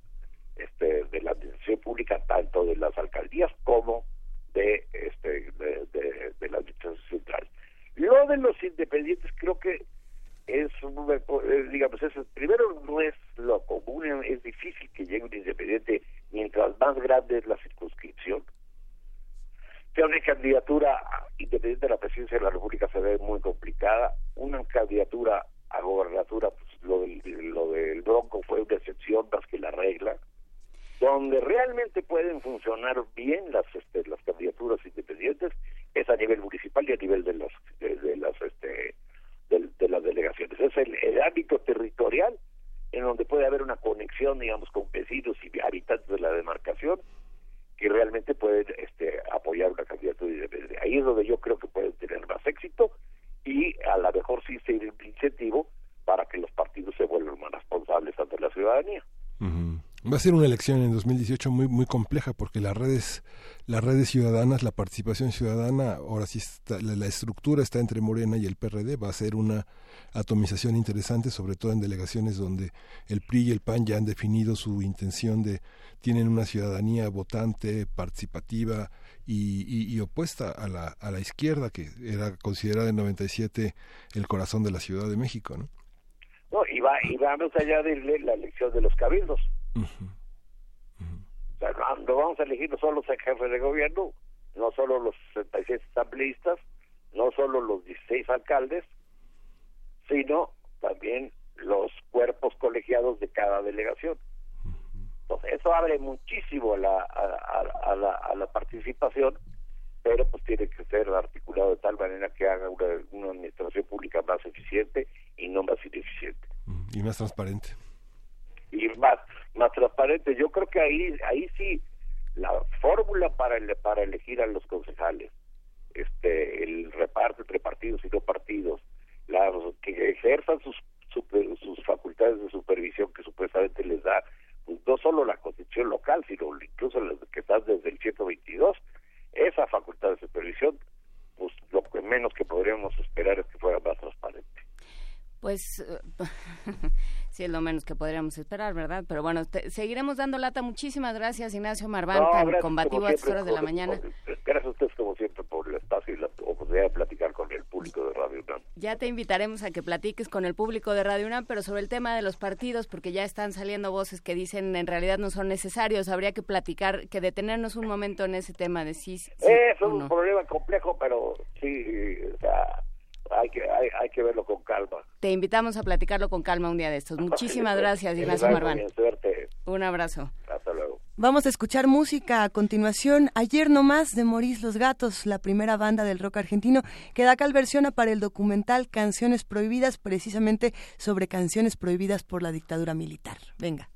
este, de la administración pública, tanto de las alcaldías como de, este, de, de la administración. Lo de los independientes creo que es, eh, digamos, es, primero no es lo común, es difícil que llegue un independiente mientras más grande es la circunscripción. Que una candidatura independiente de la presidencia de la República se ve muy complicada. Una candidatura a gobernatura, pues lo del, lo del Bronco fue una excepción más que la regla. Donde realmente pueden funcionar bien las este, las candidaturas independientes es a nivel municipal y a nivel de las de las este de, las delegaciones. Es el, ámbito territorial en donde puede haber una conexión, digamos, con vecinos y habitantes de la demarcación que realmente pueden este, apoyar una candidatura independiente. Ahí es donde yo creo que pueden tener más éxito y a lo mejor sí ser un incentivo para que los partidos se vuelvan más responsables ante la ciudadanía. Va a ser una elección en 2018 muy muy compleja porque las redes las redes ciudadanas, la participación ciudadana, ahora sí está, la, estructura está entre Morena y el PRD, va a ser una atomización interesante, sobre todo en delegaciones donde el PRI y el PAN ya han definido su intención de tienen una ciudadanía votante, participativa y, y, opuesta a la, a la izquierda que era considerada en 97 el corazón de la Ciudad de México, ¿no? No, y, va, y vamos allá de la elección de los cabildos. O sea, no, vamos a elegir no solo los jefes de gobierno, no solo los 66 asambleístas, no solo los 16 alcaldes, sino también los cuerpos colegiados de cada delegación. Entonces, eso abre muchísimo a la, a, la, a la participación, pero pues tiene que ser articulado de tal manera que haga una, una administración pública más eficiente y no más ineficiente. Y más transparente y más más transparente. Yo creo que ahí ahí sí la fórmula para para elegir a los concejales, este el reparto entre partidos y no partidos, que ejerzan sus sus facultades de supervisión que supuestamente les da pues, no solo la constitución local, sino incluso las que están desde el 122, esa facultad de supervisión, pues lo que menos que podríamos esperar es que fuera más transparente. Pues sí es lo menos que podríamos esperar, ¿verdad? Pero bueno, seguiremos dando lata. Muchísimas gracias, Ignacio Marván, tan combativo a estas horas de la mañana. Gracias a ustedes, como siempre, por el espacio y la oportunidad de platicar con el público de Radio UNAM. Ya te invitaremos a que platiques con el público de Radio UNAM, pero sobre el tema de los partidos, porque ya están saliendo voces que dicen en realidad no son necesarios. Habría que platicar, que detenernos un momento en ese tema de sí. es un problema complejo, pero sí, o sea hay que, hay, hay, que verlo con calma. Te invitamos a platicarlo con calma un día de estos. Muchísimas gracias, Ignacio Marván. Un abrazo. Hasta luego. Vamos a escuchar música a continuación. Ayer no más de Morís Los Gatos, la primera banda del rock argentino que da calversión para el documental Canciones Prohibidas, precisamente sobre canciones prohibidas por la dictadura militar. Venga.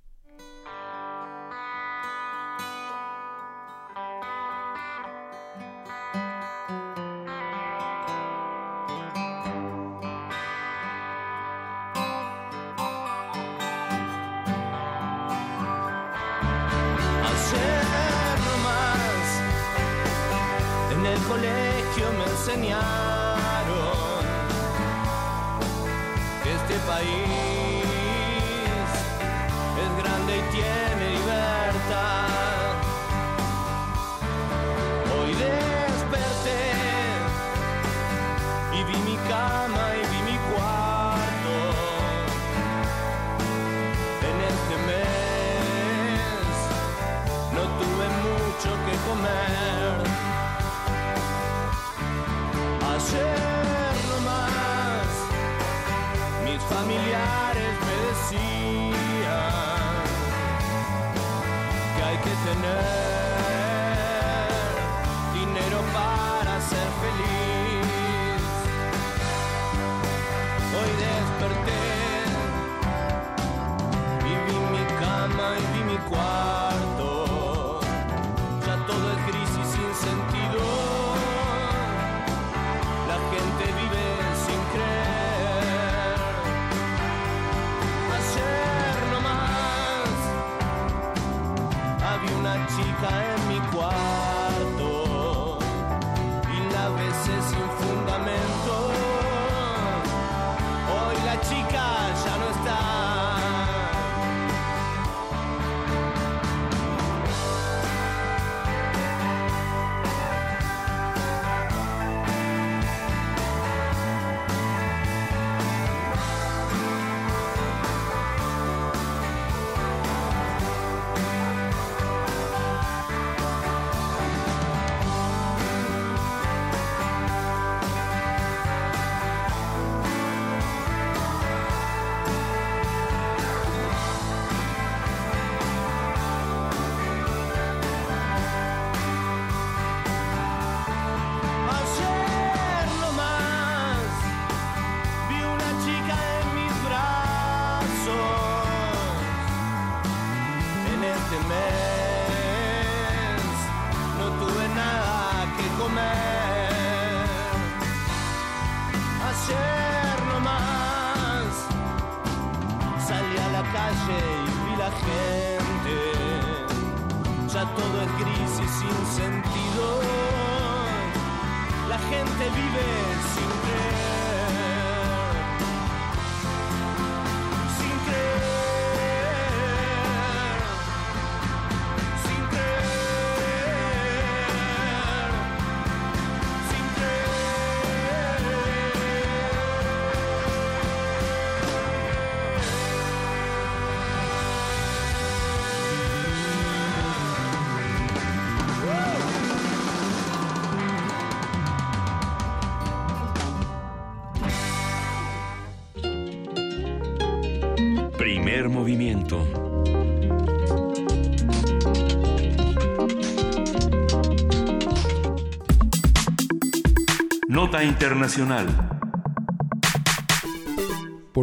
Internacional.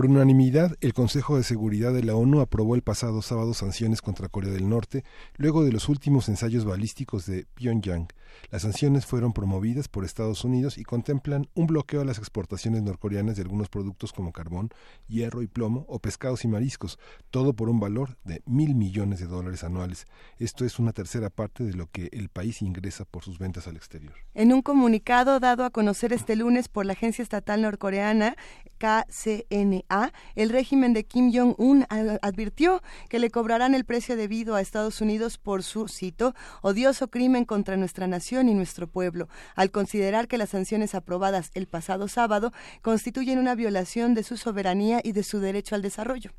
Unanimidad, el Consejo de Seguridad de la ONU aprobó el pasado sábado sanciones contra Corea del Norte, luego de los últimos ensayos balísticos de Pyongyang. Las sanciones fueron promovidas por Estados Unidos y contemplan un bloqueo a las exportaciones norcoreanas de algunos productos como carbón, hierro y plomo o pescados y mariscos, todo por un valor de mil millones de dólares anuales. Esto es una tercera parte de lo que el país ingresa por sus ventas al exterior. En un comunicado dado a conocer este lunes por la agencia estatal norcoreana KCNA, el régimen de Kim Jong-un advirtió que le cobrarán el precio debido a Estados Unidos por su, cito, odioso crimen contra nuestra nación y nuestro pueblo, al considerar que las sanciones aprobadas el pasado sábado constituyen una violación de su soberanía y de su derecho al desarrollo.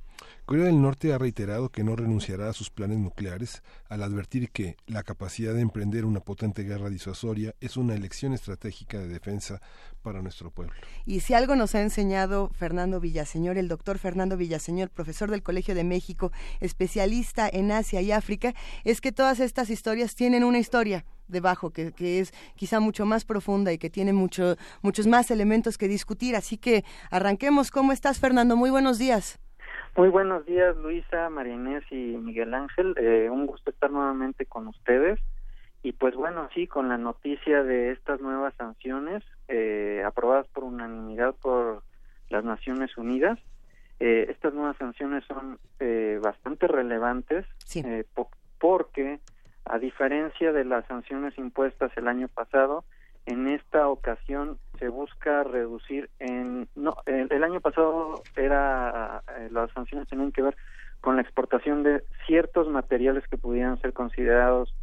Corea del Norte ha reiterado que no renunciará a sus planes nucleares al advertir que la capacidad de emprender una potente guerra disuasoria es una elección estratégica de defensa para nuestro pueblo. Y si algo nos ha enseñado Fernando Villaseñor, el doctor Fernando Villaseñor, profesor del Colegio de México, especialista en Asia y África, es que todas estas historias tienen una historia debajo que, que es quizá mucho más profunda y que tiene mucho, muchos más elementos que discutir. Así que arranquemos. ¿Cómo estás, Fernando? Muy buenos días. Muy buenos días, Luisa, María Inés y Miguel Ángel. Eh, un gusto estar nuevamente con ustedes. Y pues bueno, sí, con la noticia de estas nuevas sanciones eh, aprobadas por unanimidad por las Naciones Unidas. Eh, estas nuevas sanciones son eh, bastante relevantes eh, po- porque, a diferencia de las sanciones impuestas el año pasado, en esta ocasión se busca reducir en no el, el año pasado era eh, las sanciones tenían que ver con la exportación de ciertos materiales que pudieran ser considerados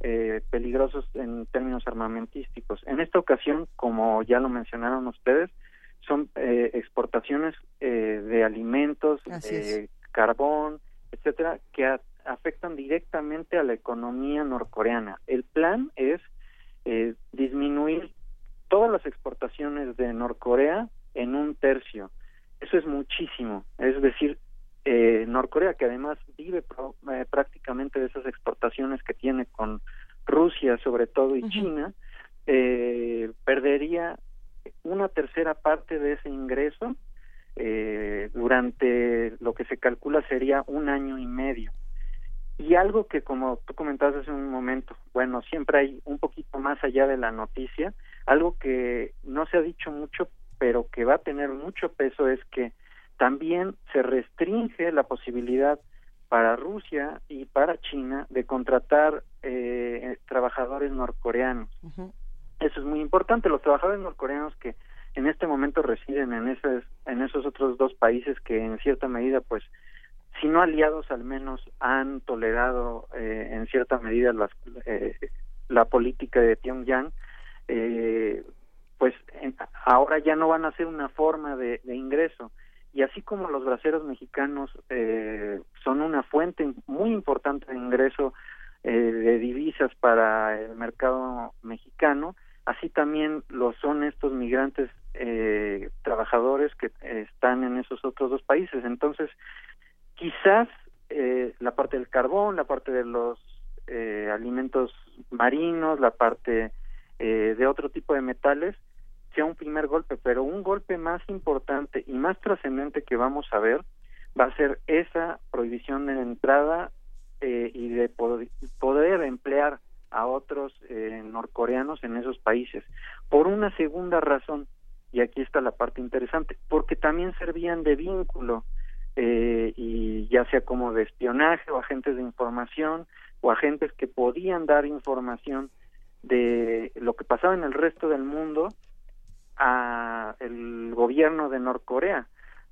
eh, peligrosos en términos armamentísticos. En esta ocasión, como ya lo mencionaron ustedes, son eh, exportaciones eh, de alimentos, de carbón, etcétera, que a- afectan directamente a la economía norcoreana. El plan es eh, disminuir todas las exportaciones de Norcorea en un tercio. Eso es muchísimo. Es decir, eh, Norcorea, que además vive pro- eh, prácticamente de esas exportaciones que tiene con Rusia, sobre todo, y China, eh, perdería una tercera parte de ese ingreso eh, durante lo que se calcula sería un año y medio. Y algo que, como tú comentabas hace un momento, bueno, siempre hay un poquito más allá de la noticia, algo que no se ha dicho mucho, pero que va a tener mucho peso es que también se restringe la posibilidad para Rusia y para China de contratar eh, trabajadores norcoreanos. Eso es muy importante. Los trabajadores norcoreanos que en este momento residen en esos, en esos otros dos países que en cierta medida, pues, si no aliados, al menos han tolerado eh, en cierta medida las, eh, la política de Pyongyang, eh, pues ahora ya no van a ser una forma de, de ingreso. Y así como los braceros mexicanos eh, son una fuente muy importante de ingreso eh, de divisas para el mercado mexicano, así también lo son estos migrantes eh, trabajadores que están en esos otros dos países. Entonces, quizás eh, la parte del carbón, la parte de los eh, alimentos marinos, la parte eh, de otro tipo de metales, sea un primer golpe, pero un golpe más importante y más trascendente que vamos a ver va a ser esa prohibición de entrada eh, y de poder, emplear a otros eh, norcoreanos en esos países. Por una segunda razón, y aquí está la parte interesante, porque también servían de vínculo, eh, y ya sea como de espionaje o agentes de información o agentes que podían dar información de lo que pasaba en el resto del mundo a el gobierno de Norcorea.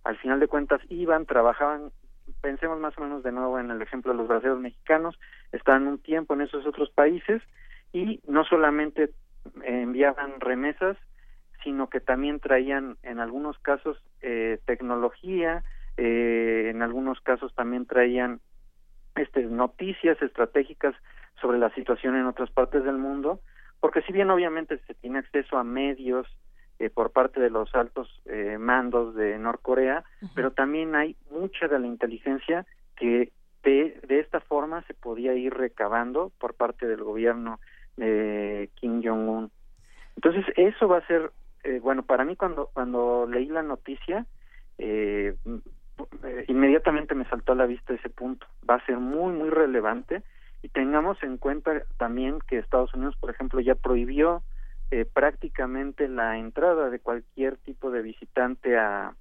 Al final de cuentas iban, trabajaban, pensemos más o menos de nuevo en el ejemplo de los brasileños mexicanos, estaban un tiempo en esos otros países y no solamente enviaban remesas, sino que también traían en algunos casos eh, tecnología, eh, en algunos casos también traían este, noticias estratégicas sobre la situación en otras partes del mundo, porque si bien obviamente se tiene acceso a medios eh, por parte de los altos eh, mandos de Norcorea, pero también hay mucha de la inteligencia que de, de esta forma se podía ir recabando por parte del gobierno de Kim Jong-un. Entonces, eso va a ser, eh, bueno, para mí cuando, cuando leí la noticia, eh, inmediatamente me saltó a la vista ese punto. Va a ser muy, muy relevante y tengamos en cuenta también que Estados Unidos, por ejemplo, ya prohibió eh, prácticamente la entrada de cualquier tipo de visitante a,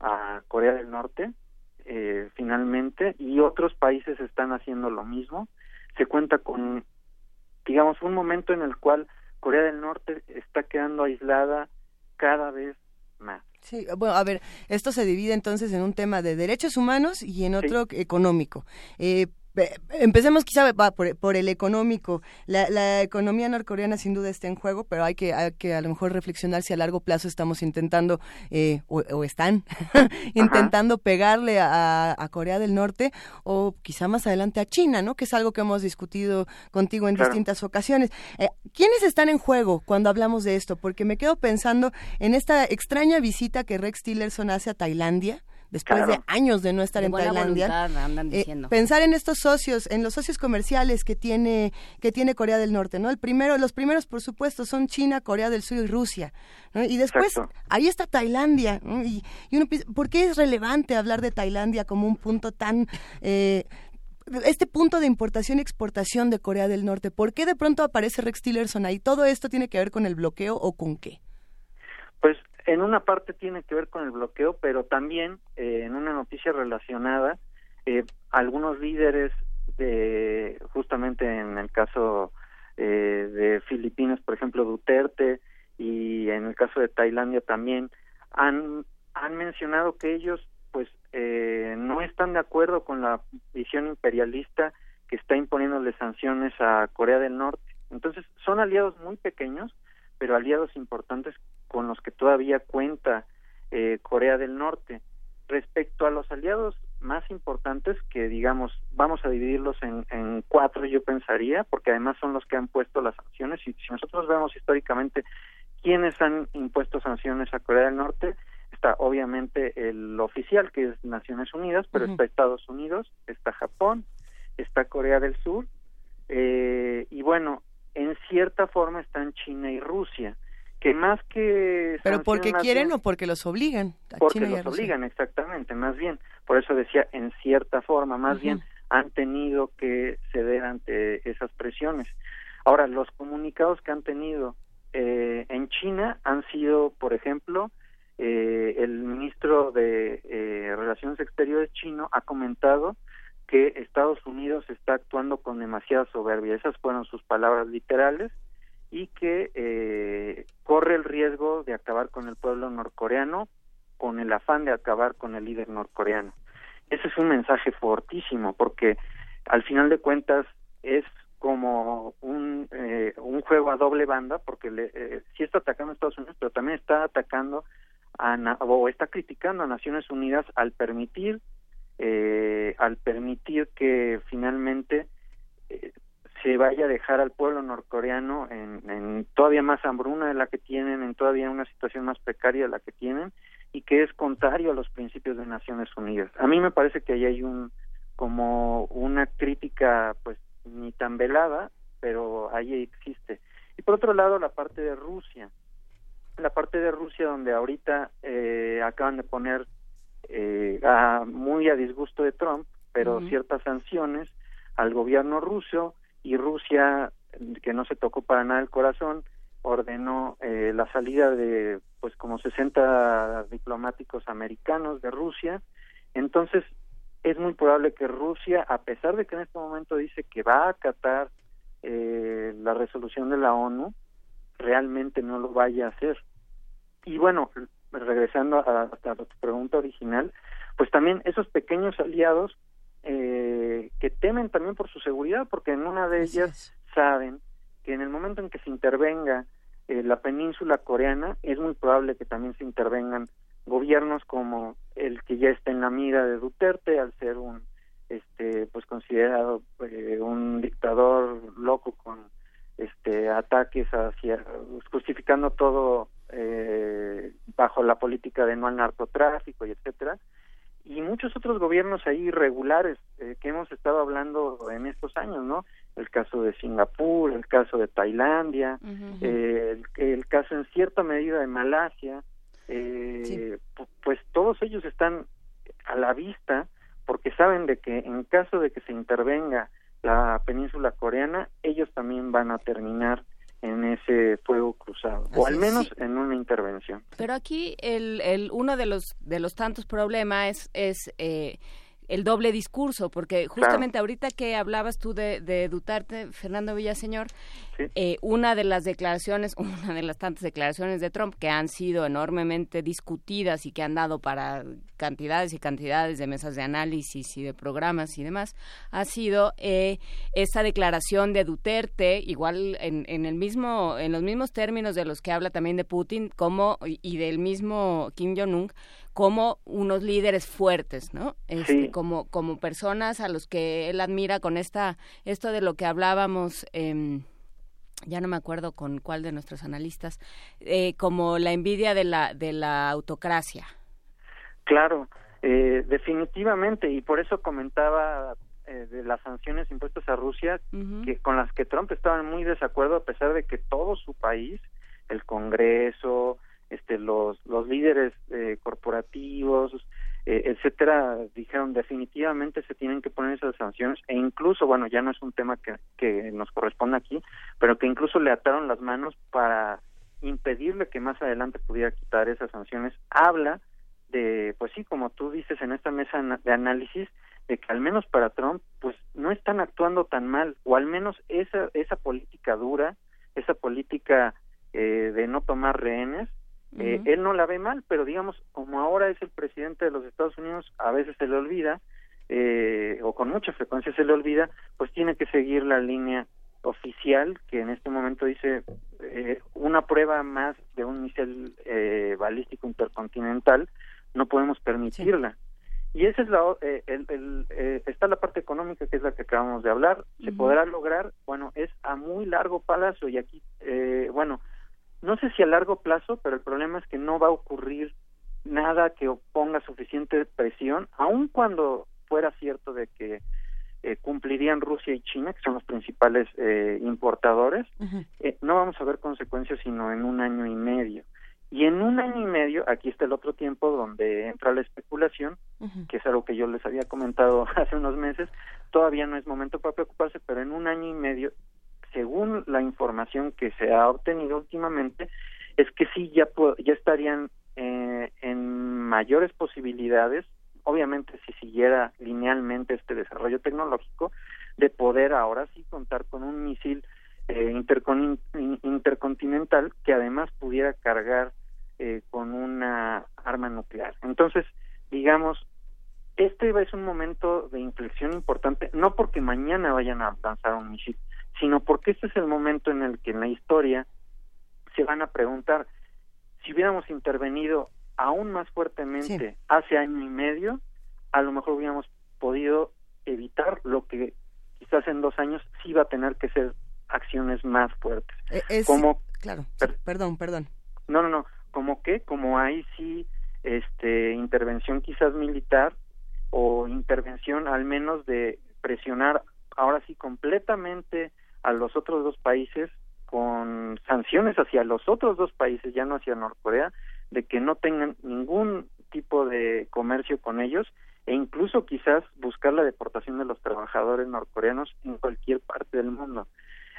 a Corea del Norte eh, finalmente y otros países están haciendo lo mismo se cuenta con digamos un momento en el cual Corea del Norte está quedando aislada cada vez más Sí, bueno, a ver, esto se divide entonces en un tema de derechos humanos y en otro económico. Eh, Empecemos quizá por, el económico. La, economía norcoreana sin duda está en juego, pero hay que, que a lo mejor reflexionar si a largo plazo estamos intentando, eh, o, están, intentando pegarle a, Corea del Norte o quizá más adelante a China, ¿no? Que es algo que hemos discutido contigo en distintas ocasiones. Eh, ¿Quiénes están en juego cuando hablamos de esto? Porque me quedo pensando en esta extraña visita que Rex Tillerson hace a Tailandia después de años de no estar en Tailandia. Eh, pensar en estos socios, en los socios comerciales que tiene que tiene Corea del Norte, ¿no? El primero, los primeros, por supuesto, son China, Corea del Sur y Rusia, Y después ahí está Tailandia, y, uno ¿por qué es relevante hablar de Tailandia como un punto tan eh, este punto de importación y exportación de Corea del Norte, ¿por qué de pronto aparece Rex Tillerson ahí? ¿Todo esto tiene que ver con el bloqueo o con qué? Pues en una parte tiene que ver con el bloqueo, pero también eh, en una noticia relacionada, eh, algunos líderes de, justamente en el caso eh, de Filipinas, por ejemplo, Duterte, y en el caso de Tailandia también, han, han mencionado que ellos pues eh, no están de acuerdo con la visión imperialista que está imponiéndole sanciones a Corea del Norte. Entonces, son aliados muy pequeños, pero aliados importantes con los que todavía cuenta eh, Corea del Norte. Respecto a los aliados más importantes, que digamos, vamos a dividirlos en, en cuatro, yo pensaría, porque además son los que han puesto las sanciones, y si nosotros vemos históricamente quiénes han impuesto sanciones a Corea del Norte, está obviamente el oficial, que es Naciones Unidas, pero está Estados Unidos, está Japón, está Corea del Sur, eh, y bueno, en cierta forma están China y Rusia que más que pero porque quieren o porque los obligan porque los obligan exactamente más bien. Por eso decía en cierta forma más bien han tenido que ceder ante esas presiones. Ahora los comunicados que han tenido eh, en China han sido por ejemplo eh, el ministro de eh, relaciones exteriores chino ha comentado que Estados Unidos está actuando con demasiada soberbia. Esas fueron sus palabras literales y que eh, corre el riesgo de acabar con el pueblo norcoreano con el afán de acabar con el líder norcoreano. Ese es un mensaje fortísimo porque al final de cuentas es como un, eh, un juego a doble banda porque le, eh, sí está atacando a Estados Unidos pero también está atacando a, o está criticando a Naciones Unidas al permitir eh, al permitir que finalmente eh, se vaya a dejar al pueblo norcoreano en, en, todavía más hambruna de la que tienen, en todavía una situación más precaria de la que tienen y que es contrario a los principios de Naciones Unidas. A mí me parece que ahí hay un como una crítica pues ni tan velada, pero ahí existe. Y por otro lado la parte de Rusia, la parte de Rusia donde ahorita eh, acaban de poner eh, a, muy a disgusto de Trump, pero ciertas sanciones al gobierno ruso y Rusia, que no se tocó para nada el corazón, ordenó eh, la salida de pues como 60 diplomáticos americanos de Rusia. Entonces, es muy probable que Rusia, a pesar de que en este momento dice que va a acatar eh, la resolución de la ONU, realmente no lo vaya a hacer. Y bueno, regresando a, a tu pregunta original, pues también esos pequeños aliados eh, que temen también por su seguridad, porque en una de ellas saben que en el momento en que se intervenga eh, la península coreana, es muy probable que también se intervengan gobiernos como el que ya está en la mira de Duterte, al ser un este pues considerado eh, un dictador loco con este ataques hacia justificando todo eh, bajo la política de no al narcotráfico y etcétera y muchos otros gobiernos ahí irregulares eh, que hemos estado hablando en estos años, ¿no? El caso de Singapur, el caso de Tailandia, eh, el, caso en cierta medida de Malasia, eh, pues todos ellos están a la vista porque saben de que en caso de que se intervenga la península coreana, ellos también van a terminar en ese fuego cruzado o al menos en una intervención. Pero aquí el, el uno de los de los tantos problemas es, es eh, el doble discurso, porque justamente ahorita que hablabas tú de, de Duterte, Fernando Villaseñor, eh, una de las declaraciones, una de las tantas declaraciones de Trump que han sido enormemente discutidas y que han dado para cantidades y cantidades de mesas de análisis y de programas y demás, ha sido eh, esta declaración de Duterte, igual en, en, el mismo, en los mismos términos de los que habla también de Putin, como y del mismo Kim Jong-un, como unos líderes fuertes, ¿no? Este, como, como personas a los que él admira con esta, esto de lo que hablábamos, eh, ya no me acuerdo con cuál de nuestros analistas, eh, como la envidia de la, de la autocracia. Claro, eh, definitivamente, y por eso comentaba eh, de las sanciones impuestas a Rusia, que con las que Trump estaba en muy desacuerdo, a pesar de que todo su país, el Congreso, este, los, los líderes eh, corporativos, eh, etcétera, dijeron definitivamente se tienen que poner esas sanciones e incluso, bueno, ya no es un tema que, que nos corresponde aquí, pero que incluso le ataron las manos para impedirle que más adelante pudiera quitar esas sanciones. Habla de, pues sí, como tú dices en esta mesa de análisis, de que al menos para Trump, pues no están actuando tan mal, o al menos esa, esa política dura, esa política eh, de no tomar rehenes, eh, él no la ve mal, pero digamos, como ahora es el presidente de los Estados Unidos, a veces se le olvida, eh, o con mucha frecuencia se le olvida, pues tiene que seguir la línea oficial que en este momento dice eh, una prueba más de un misil eh, balístico intercontinental, no podemos permitirla. Y esa es la, eh, el, el, eh, está la parte económica que es la que acabamos de hablar. ¿Se podrá lograr? Bueno, es a muy largo plazo y aquí, eh, bueno, no sé si a largo plazo, pero el problema es que no va a ocurrir nada que ponga suficiente presión, aun cuando fuera cierto de que eh, cumplirían Rusia y China, que son los principales eh, importadores, eh, no vamos a ver consecuencias sino en un año y medio. Y en un año y medio, aquí está el otro tiempo donde entra la especulación, que es algo que yo les había comentado hace unos meses, todavía no es momento para preocuparse, pero en un año y medio según la información que se ha obtenido últimamente, es que sí ya, ya estarían eh, en mayores posibilidades, obviamente si siguiera linealmente este desarrollo tecnológico, de poder ahora sí contar con un misil eh, intercontinental que además pudiera cargar eh, con una arma nuclear. Entonces, digamos, este es un momento de inflexión importante, no porque mañana vayan a lanzar un misil, sino porque este es el momento en el que en la historia se van a preguntar si hubiéramos intervenido aún más fuertemente hace año y medio, a lo mejor hubiéramos podido evitar lo que quizás en dos años sí va a tener que ser acciones más fuertes. E, como claro, perdón, perdón. No, no, no, como que como hay sí este intervención quizás militar o intervención al menos de presionar ahora sí completamente a los otros dos países con sanciones hacia los otros dos países, ya no hacia Norcorea, de que no tengan ningún tipo de comercio con ellos e incluso quizás buscar la deportación de los trabajadores norcoreanos en cualquier parte del mundo.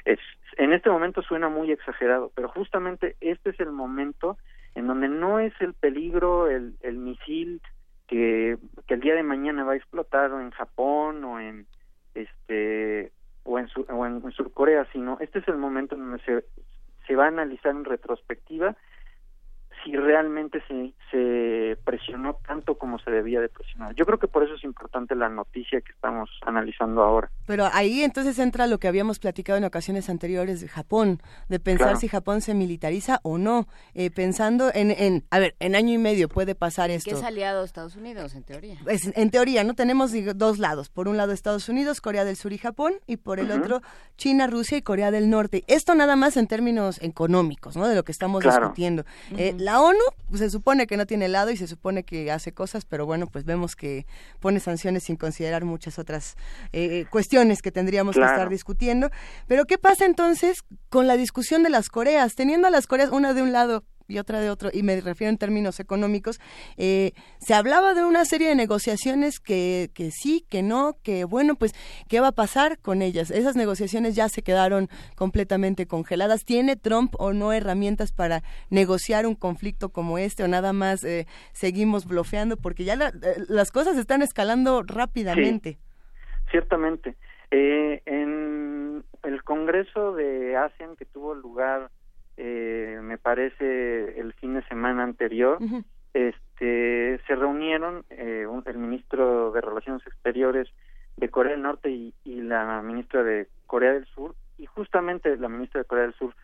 Es, en este momento suena muy exagerado, pero justamente este es el momento en donde no es el peligro, el, el misil que, que el día de mañana va a explotar en Japón o en este o en, o en, Sur Corea, sino este es el momento en donde se, se va a analizar en retrospectiva si realmente se, se presionó tanto como se debía de presionar. Yo creo que por eso es importante la noticia que estamos analizando ahora. Pero ahí entonces entra lo que habíamos platicado en ocasiones anteriores de Japón, de pensar si Japón se militariza o no, eh, pensando en, en, a ver, en año y medio puede pasar esto. ¿Qué es aliado Estados Unidos, en teoría? Pues, en teoría, ¿no? Tenemos dos lados, por un lado Estados Unidos, Corea del Sur y Japón, y por el otro China, Rusia y Corea del Norte. Esto nada más en términos económicos, ¿no? De lo que estamos discutiendo. Eh, la ONU pues, se supone que no tiene lado y se supone que hace cosas, pero bueno, pues vemos que pone sanciones sin considerar muchas otras eh, cuestiones que tendríamos que estar discutiendo. Pero ¿qué pasa entonces con la discusión de las Coreas? Teniendo a las Coreas una de un lado y otra de otro, y me refiero en términos económicos, eh, se hablaba de una serie de negociaciones que, que sí, que no, que bueno, pues, ¿qué va a pasar con ellas? Esas negociaciones ya se quedaron completamente congeladas. ¿Tiene Trump o no herramientas para negociar un conflicto como este o nada más eh, seguimos bloqueando? Porque ya eh, las cosas están escalando rápidamente. ciertamente. en el Congreso de ASEAN que tuvo lugar eh, me parece el fin de semana anterior, este, se reunieron eh, el ministro de Relaciones Exteriores de Corea del Norte y, la ministra de Corea del Sur, y justamente la ministra de Corea del Sur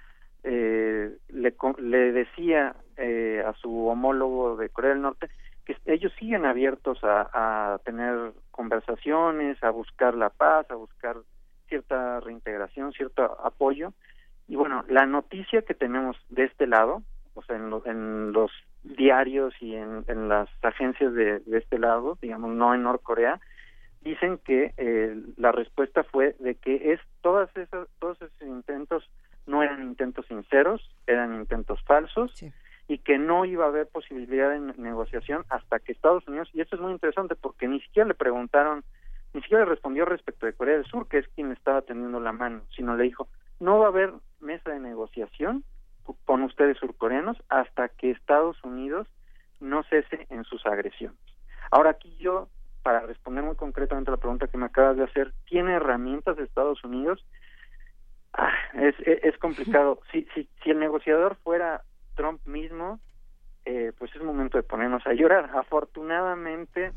eh, le, le decía eh, a su homólogo de Corea del Norte que ellos siguen abiertos a, a tener conversaciones, a buscar la paz, a buscar cierta reintegración, cierto apoyo, y bueno, la noticia que tenemos de este lado, o sea, en, los diarios y en, las agencias de, este lado, digamos, no en Norcorea, dicen que eh, la respuesta fue de que es todas esas, todos esos intentos no eran intentos sinceros, eran intentos falsos y que no iba a haber posibilidad de negociación hasta que Estados Unidos, y esto es muy interesante porque ni siquiera le preguntaron, ni siquiera le respondió respecto de Corea del Sur, que es quien estaba teniendo la mano, sino le dijo, no va a haber mesa de negociación con ustedes surcoreanos hasta que Estados Unidos no cese en sus agresiones. Ahora aquí yo, para responder muy concretamente a la pregunta que me acabas de hacer, ¿tiene herramientas de Estados Unidos? Ah, es, es, complicado. Si, si, si el negociador fuera Trump mismo, eh, pues es momento de ponernos a llorar. Afortunadamente,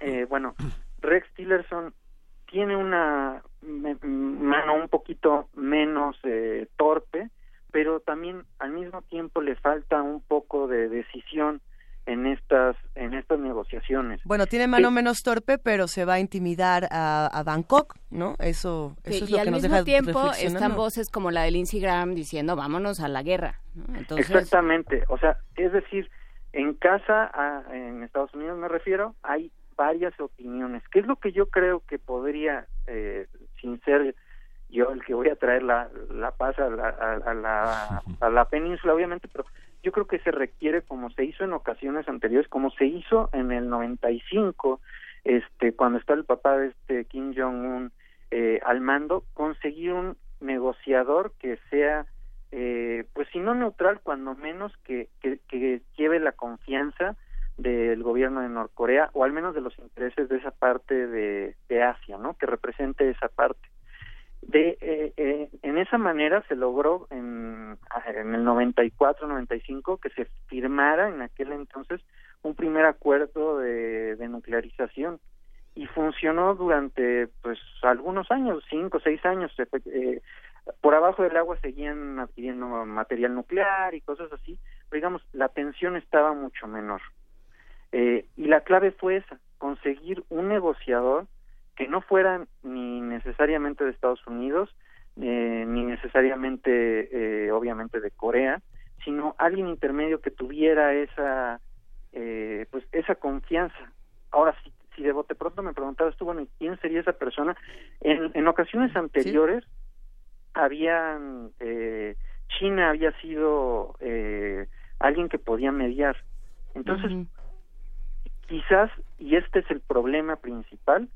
eh, bueno, Rex Tillerson tiene una mano un poquito menos eh, torpe, pero también al mismo tiempo le falta un poco de decisión en estas en estas negociaciones. Bueno, tiene mano menos torpe, pero se va a intimidar a, Bangkok, ¿no? Eso, eso es lo que nos deja al mismo tiempo están voces como la del Instagram diciendo vámonos a la guerra. Exactamente, o sea, es decir, en casa, en Estados Unidos me refiero, hay varias opiniones. ¿Qué es lo que yo creo que podría, eh, sin ser yo el que voy a traer la, la paz a la, a, la, a la península, obviamente, pero yo creo que se requiere, como se hizo en ocasiones anteriores, como se hizo en el 95, este, cuando está el papá de este Kim Jong-un eh, al mando, conseguir un negociador que sea, eh, pues si no neutral, cuando menos que, que, que lleve la confianza del gobierno de Norcorea o al menos de los intereses de esa parte de, Asia, ¿no? Que represente esa parte. De, eh, eh, en esa manera se logró en, en el 94-95 que se firmara en aquel entonces un primer acuerdo de, de nuclearización y funcionó durante pues algunos años, cinco seis años. Eh, por abajo del agua seguían adquiriendo material nuclear y cosas así, pero digamos, la tensión estaba mucho menor. Eh, y la clave fue esa, conseguir un negociador que no fuera ni necesariamente de Estados Unidos, eh, ni necesariamente, eh, obviamente, de Corea, sino alguien intermedio que tuviera esa, eh, pues, esa confianza. Ahora, si, si de bote pronto me preguntabas tú, bueno, ¿quién sería esa persona? En, en ocasiones anteriores, habían, eh, China había sido eh, alguien que podía mediar. Entonces, quizás, y este es el problema principal,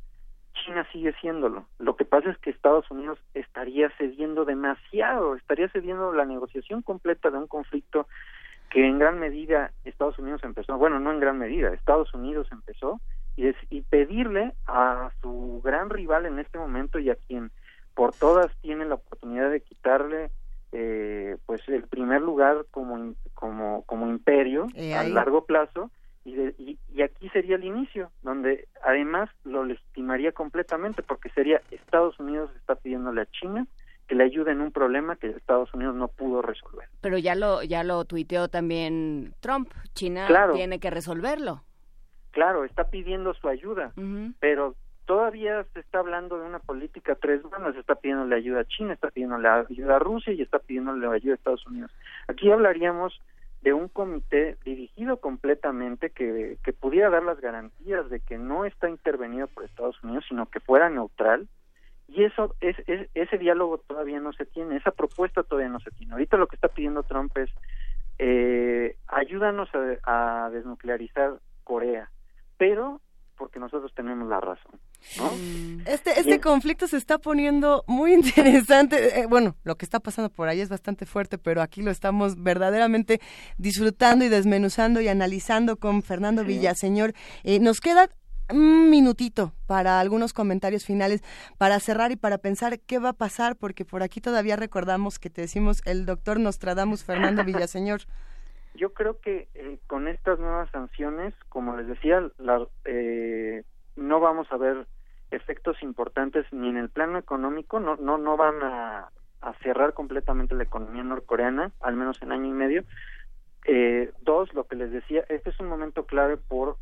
China sigue siéndolo. Lo que pasa es que Estados Unidos estaría cediendo demasiado, estaría cediendo la negociación completa de un conflicto que en gran medida Estados Unidos empezó, bueno, no en gran medida, Estados Unidos empezó, y, es, y pedirle a su gran rival en este momento y a quien por todas tiene la oportunidad de quitarle eh, pues el primer lugar como como como imperio a largo plazo y, y, y, aquí sería el inicio donde además lo legitimaría completamente porque sería Estados Unidos está pidiéndole a China que le ayude en un problema que Estados Unidos no pudo resolver. Pero ya lo ya lo tuiteó también Trump, China tiene que resolverlo. Claro, está pidiendo su ayuda, pero todavía se está hablando de una política tres bandas, está pidiendo la ayuda a China, está pidiendo la ayuda a Rusia y está pidiendo la ayuda a Estados Unidos. Aquí hablaríamos de un comité dirigido completamente que, que pudiera dar las garantías de que no está intervenido por Estados Unidos, sino que fuera neutral. Y eso, es, ese diálogo todavía no se tiene, esa propuesta todavía no se tiene. Ahorita lo que está pidiendo Trump es eh, ayúdanos a desnuclearizar Corea, pero porque nosotros tenemos la razón. ¿no? Este, este conflicto se está poniendo muy interesante. Eh, bueno, lo que está pasando por ahí es bastante fuerte, pero aquí lo estamos verdaderamente disfrutando y desmenuzando y analizando con Fernando Villaseñor. Eh, nos queda un minutito para algunos comentarios finales, para cerrar y para pensar qué va a pasar, porque por aquí todavía recordamos que te decimos el doctor Nostradamus Fernando Villaseñor. Yo creo que eh, con estas nuevas sanciones, como les decía, la, eh, no vamos a ver efectos importantes ni en el plano económico, no no no van a, cerrar completamente la economía norcoreana, al menos en año y medio. Eh, dos, lo que les decía, este es un momento clave por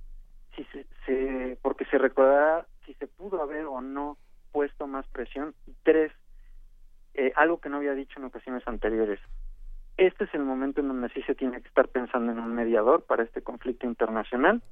si se, se porque se recordará si se pudo haber o no puesto más presión. Tres, eh, algo que no había dicho en ocasiones anteriores, este es el momento en donde sí se tiene que estar pensando en un mediador para este conflicto internacional.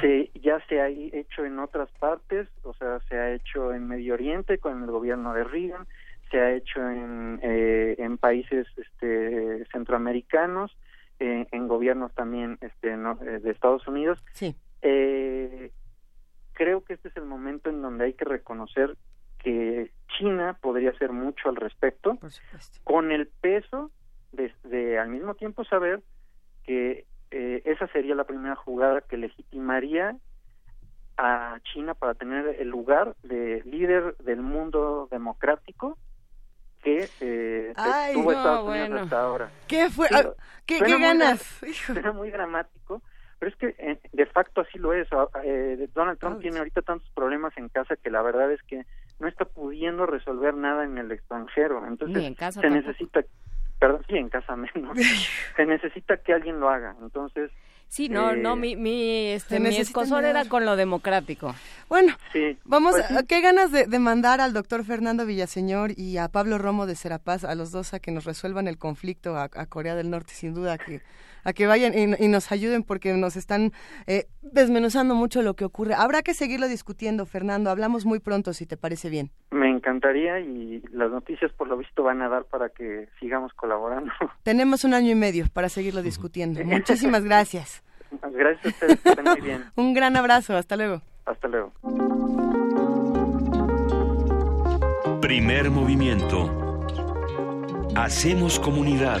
Se, ya se ha hecho en otras partes, o sea, se ha hecho en Medio Oriente con el gobierno de Reagan, se ha hecho en, eh, en países este, centroamericanos, eh, en gobiernos también este, no, eh, de Estados Unidos. Sí. Eh, creo que este es el momento en donde hay que reconocer que China podría hacer mucho al respecto, con el peso de, al mismo tiempo saber que eh, esa sería la primera jugada que legitimaría a China para tener el lugar de líder del mundo democrático que eh, tuvo Estados Unidos hasta ahora. ¿Qué fue? Ah, ¿Qué, ganas? Suena muy dramático, pero es que eh, de facto así lo es. Ah, eh, Donald Trump tiene ahorita tantos problemas en casa que la verdad es que no está pudiendo resolver nada en el extranjero. Entonces se necesita perdón, sí, en casa menos. Se necesita que alguien lo haga. Entonces, Sí, no, no, mi, mi, este, mi escosor era con lo democrático. Bueno, vamos, pues qué ganas de, mandar al doctor Fernando Villaseñor y a Pablo Romo de Serapaz, a los dos a que nos resuelvan el conflicto a, a Corea del Norte, sin duda que a que vayan y, nos ayuden porque nos están eh, desmenuzando mucho lo que ocurre. Habrá que seguirlo discutiendo, Fernando. Hablamos muy pronto, si te parece bien. Me encantaría y las noticias por lo visto van a dar para que sigamos colaborando. Tenemos un año y medio para seguirlo discutiendo. Muchísimas gracias. Gracias a ustedes, que estén muy bien. un gran abrazo, hasta luego. Hasta luego. Primer movimiento. Hacemos comunidad.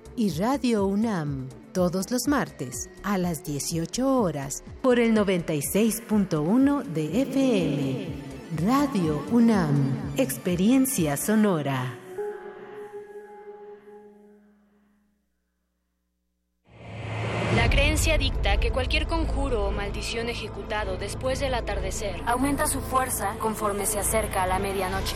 y Radio UNAM todos los martes a las 18 horas por el 96.1 de FM. Radio UNAM, Experiencia Sonora. La creencia dicta que cualquier conjuro o maldición ejecutado después del atardecer aumenta su fuerza conforme se acerca a la medianoche.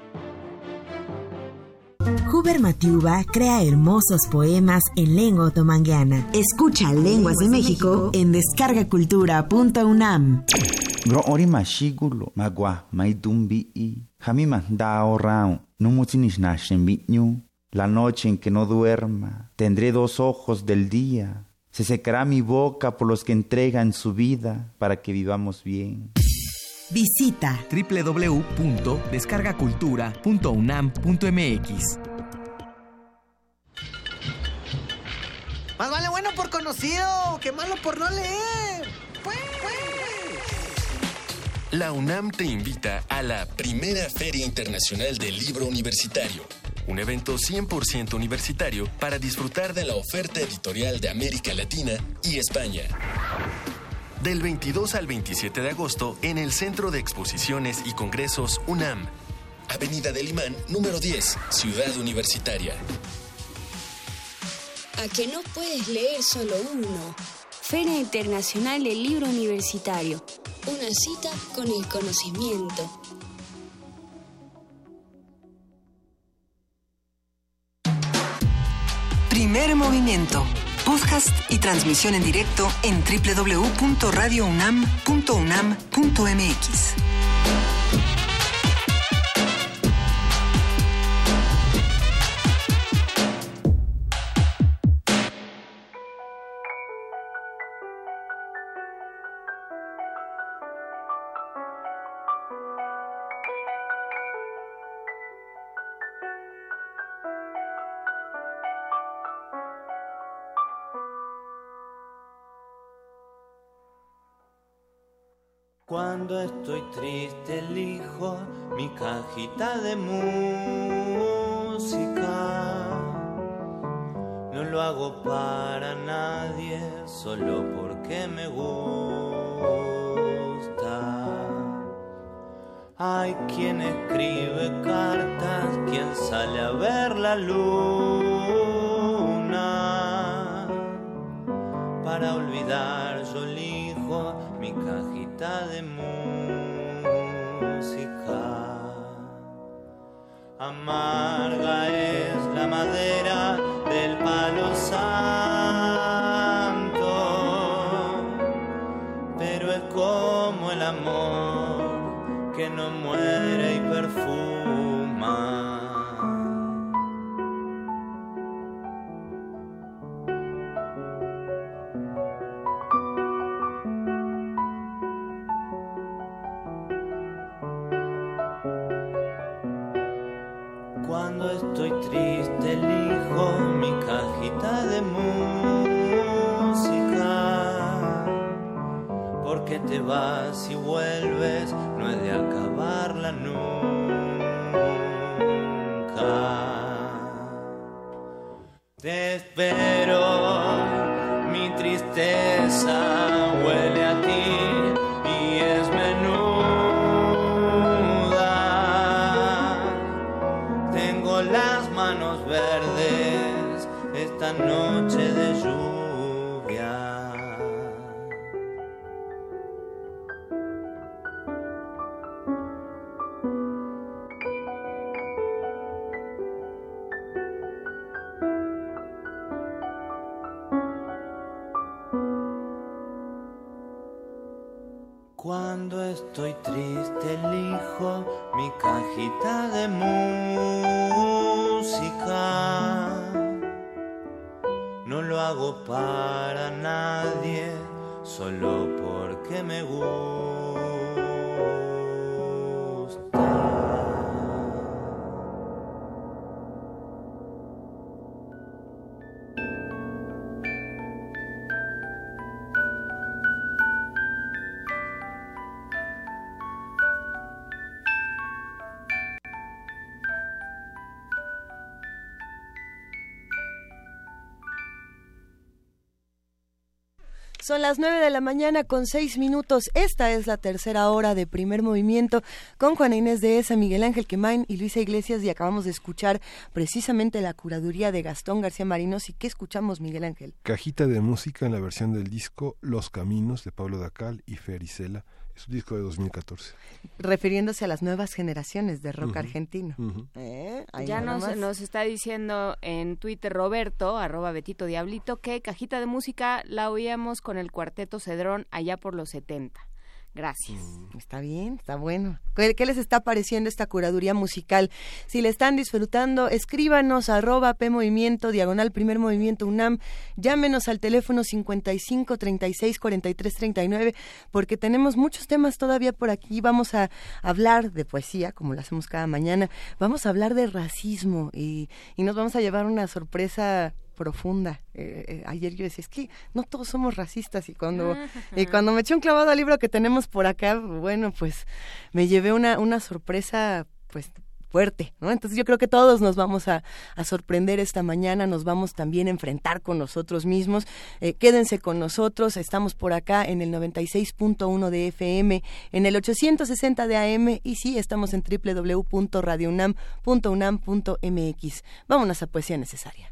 Huber Matiuba crea hermosos poemas en lengua otomangueana. Escucha Lenguas de México en descargacultura.unam. Gro ori mashigulo magua maidumbi i jami mandao nashen bitñu. La noche en que no duerma tendré dos ojos del día. Se secará mi boca por los que entregan su vida para que vivamos bien. Visita www.descargacultura.unam.mx. Más vale bueno por conocido que malo por no leer. ¡Fue, La UNAM te invita a la primera Feria Internacional del Libro Universitario, un evento 100% universitario para disfrutar de la oferta editorial de América Latina y España. Del 22 al 27 de agosto en el Centro de Exposiciones y Congresos UNAM, Avenida del Imán, número 10, Ciudad Universitaria. ¿A que no puedes leer solo uno? Feria Internacional del Libro Universitario. Una cita con el conocimiento. Primer movimiento. Podcast y transmisión en directo en www.radiounam.unam.mx. Cuando estoy triste elijo mi cajita de música. No lo hago para nadie, solo porque me gusta. Hay quien escribe cartas, quien sale a ver la luna. Para olvidar de música. Amarga es la madera del palo santo, pero es como el amor que no Porque te vas y vuelves, no he de acabarla nunca. Te espero, mi tristeza huele a ti y es menuda. Tengo las manos verdes esta noche de lluvia. Cuando estoy triste elijo mi cajita de música. No lo hago para nadie, solo porque me gusta. Son las nueve de la mañana con seis minutos. Esta es la tercera hora de primer movimiento con Juana Inés de Esa, Miguel Ángel Quemain y Luisa Iglesias y acabamos de escuchar precisamente la curaduría de Gastón García Marinos. ¿Y qué escuchamos, Miguel Ángel? Cajita de música en la versión del disco Los Caminos de Pablo Dacal y Fericela. Es un disco de 2014. Refiriéndose a las nuevas generaciones de rock argentino. ¿Eh? Ya nos está diciendo en Twitter Roberto, arroba Betito Diablito, que Cajita de Música la oíamos con el cuarteto Cedrón allá por los 70. Gracias. Está bien, está bueno. ¿Qué, les está pareciendo esta curaduría musical? Si le están disfrutando, escríbanos arroba P diagonal Primer Movimiento UNAM, llámenos al teléfono 55 36 43 39, porque tenemos muchos temas todavía por aquí. Vamos a hablar de poesía, como lo hacemos cada mañana. Vamos a hablar de racismo y, y nos vamos a llevar una sorpresa profunda. Eh, eh, ayer yo decía, es que no todos somos racistas y cuando, y cuando me eché un clavado al libro que tenemos por acá, bueno, pues me llevé una, una sorpresa pues fuerte, ¿no? Entonces yo creo que todos nos vamos a, a sorprender esta mañana, nos vamos también a enfrentar con nosotros mismos. Eh, quédense con nosotros, estamos por acá en el 96.1 de FM, en el 860 de AM y sí, estamos en www.radiounam.unam.mx. Vámonos a Poesía Necesaria.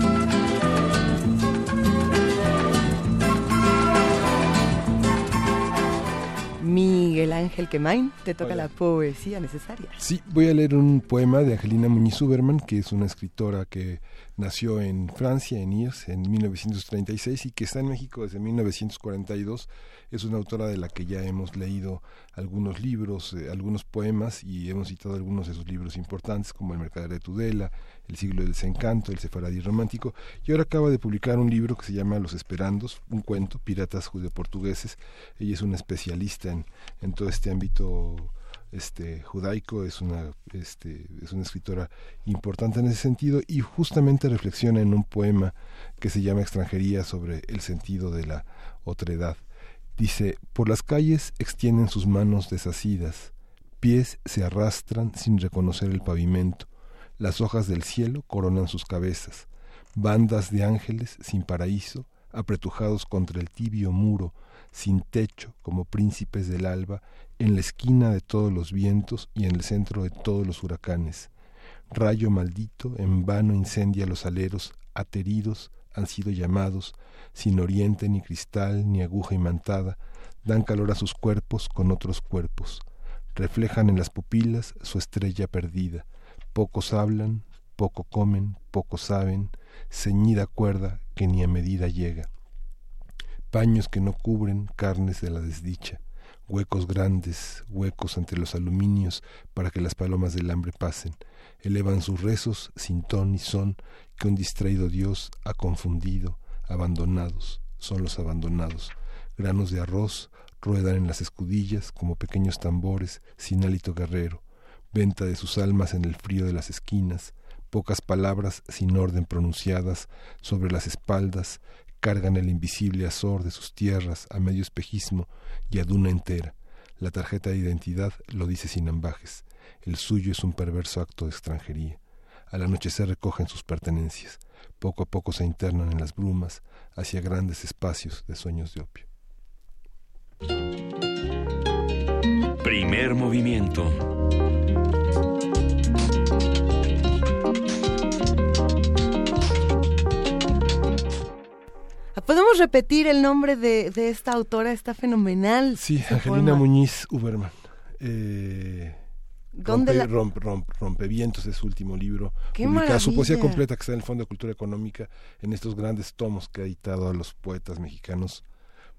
Miguel Ángel Quemain, te toca Hola. la poesía necesaria. Sí, voy a leer un poema de Angelina Muñiz Uberman, que es una escritora que nació en Francia, en IES, en 1936 y que está en México desde 1942. Es una autora de la que ya hemos leído algunos libros, eh, algunos poemas y hemos citado algunos de sus libros importantes como El Mercader de Tudela, El siglo del desencanto, El sefaradí romántico y ahora acaba de publicar un libro que se llama Los Esperandos, un cuento, Piratas Judeo-Portugueses. Ella es una especialista en, todo este ámbito este judaico es una este es una escritora importante en ese sentido y justamente reflexiona en un poema que se llama extranjería sobre el sentido de la otredad dice por las calles extienden sus manos desasidas pies se arrastran sin reconocer el pavimento las hojas del cielo coronan sus cabezas. Bandas de ángeles sin paraíso apretujados contra el tibio muro sin techo como príncipes del alba en la esquina de todos los vientos y en el centro de todos los huracanes. Rayo maldito en vano incendia los aleros, ateridos han sido llamados, sin oriente ni cristal ni aguja imantada, dan calor a sus cuerpos con otros cuerpos, reflejan en las pupilas su estrella perdida, pocos hablan, poco comen, poco saben, ceñida cuerda que ni a medida llega. Paños que no cubren carnes de la desdicha, huecos grandes, huecos entre los aluminios para que las palomas del hambre pasen, elevan sus rezos sin ton ni son que un distraído Dios ha confundido, abandonados, son los abandonados, granos de arroz ruedan en las escudillas como pequeños tambores sin hálito guerrero, venta de sus almas en el frío de las esquinas, pocas palabras sin orden pronunciadas sobre las espaldas, cargan el invisible azor de sus tierras a medio espejismo y a duna entera. La tarjeta de identidad lo dice sin ambajes. El suyo es un perverso acto de extranjería. Al anochecer recogen sus pertenencias. Poco a poco se internan en las brumas hacia grandes espacios de sueños de opio. Primer movimiento. ¿Podemos repetir el nombre de, de esta autora? Está fenomenal. Sí, Angelina. Muñiz Uberman. Eh, ¿Dónde rompe, la- rompe- rompe- Rompevientos es su último libro. ¡Qué su poesía completa que está en el Fondo de Cultura Económica, en estos grandes tomos que ha editado a los poetas mexicanos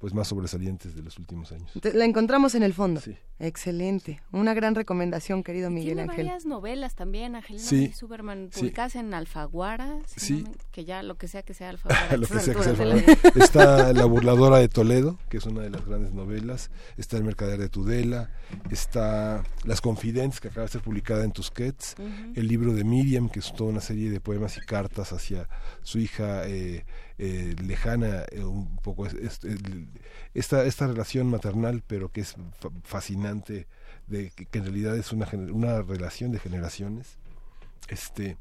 pues más sobresalientes de los últimos años. La encontramos en el fondo. Excelente. Una gran recomendación, querido Miguel Tiene Ángel. varias novelas también, Angelina Sí, Superman, sí. publicadas en Alfaguara, si Sí. que ya lo que sea que sea Alfaguara. Lo que sea que sea, vida. Está La burladora de Toledo, que es una de las grandes novelas. Está El mercader de Tudela. Está Las confidentes, que acaba de ser publicada en Tusquets. El libro de Miriam, que es toda una serie de poemas y cartas hacia su hija eh, eh, lejana, eh, un poco es- es- el- esta, esta relación maternal, pero que es fa- fascinante, de que, que en realidad es una, una relación de generaciones. Este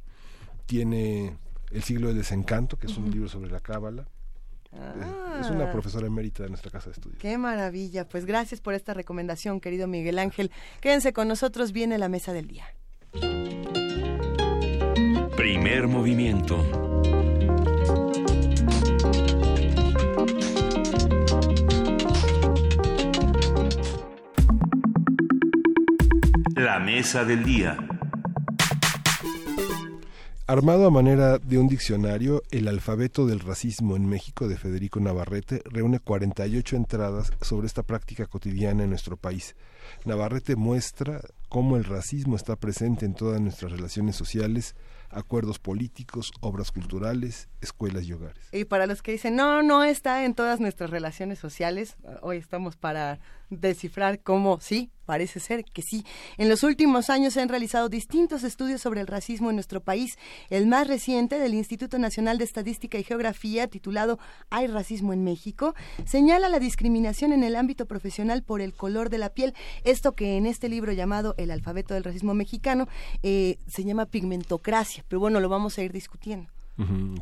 tiene El siglo del desencanto, que es un libro sobre la cábala. Ah. Es una profesora emérita de nuestra casa de estudios. Qué maravilla. Pues gracias por esta recomendación, querido Miguel Ángel. Quédense con nosotros, viene la mesa del día. Primer movimiento. La mesa del día. Armado a manera de un diccionario, el alfabeto del racismo en México de Federico Navarrete reúne 48 entradas sobre esta práctica cotidiana en nuestro país. Navarrete muestra cómo el racismo está presente en todas nuestras relaciones sociales, acuerdos políticos, obras culturales, escuelas y hogares. Y para los que dicen, no, no está en todas nuestras relaciones sociales, hoy estamos para descifrar cómo sí, parece ser que sí. En los últimos años se han realizado distintos estudios sobre el racismo en nuestro país. El más reciente, del Instituto Nacional de Estadística y Geografía, titulado ¿Hay racismo en México?, señala la discriminación en el ámbito profesional por el color de la piel. Esto que en este libro llamado El alfabeto del racismo mexicano eh, se llama pigmentocracia. Pero bueno, lo vamos a ir discutiendo.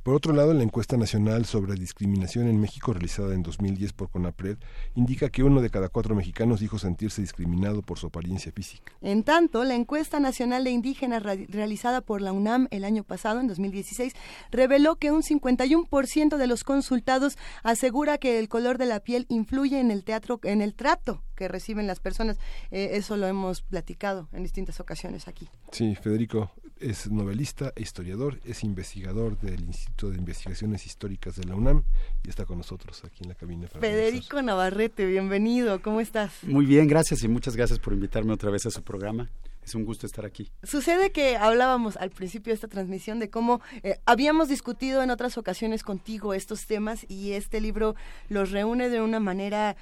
Por otro lado, la encuesta nacional sobre discriminación en México realizada en 2010 por CONAPRED indica que uno de cada cuatro mexicanos dijo sentirse discriminado por su apariencia física. En tanto, la encuesta nacional de indígenas realizada por la UNAM el año pasado, en 2016, reveló que un 51% de los consultados asegura que el color de la piel influye en el teatro, en el trato que reciben las personas. Eh, eso lo hemos platicado en distintas ocasiones aquí. Sí, Federico es novelista e historiador, es investigador del Instituto de Investigaciones Históricas de la UNAM y está con nosotros aquí en la cabina. Federico Navarrete, bienvenido. ¿Cómo estás? Muy bien, gracias y muchas gracias por invitarme otra vez a su programa. Es un gusto estar aquí. Sucede que hablábamos al principio de esta transmisión de cómo eh, habíamos discutido en otras ocasiones contigo estos temas y este libro los reúne de una manera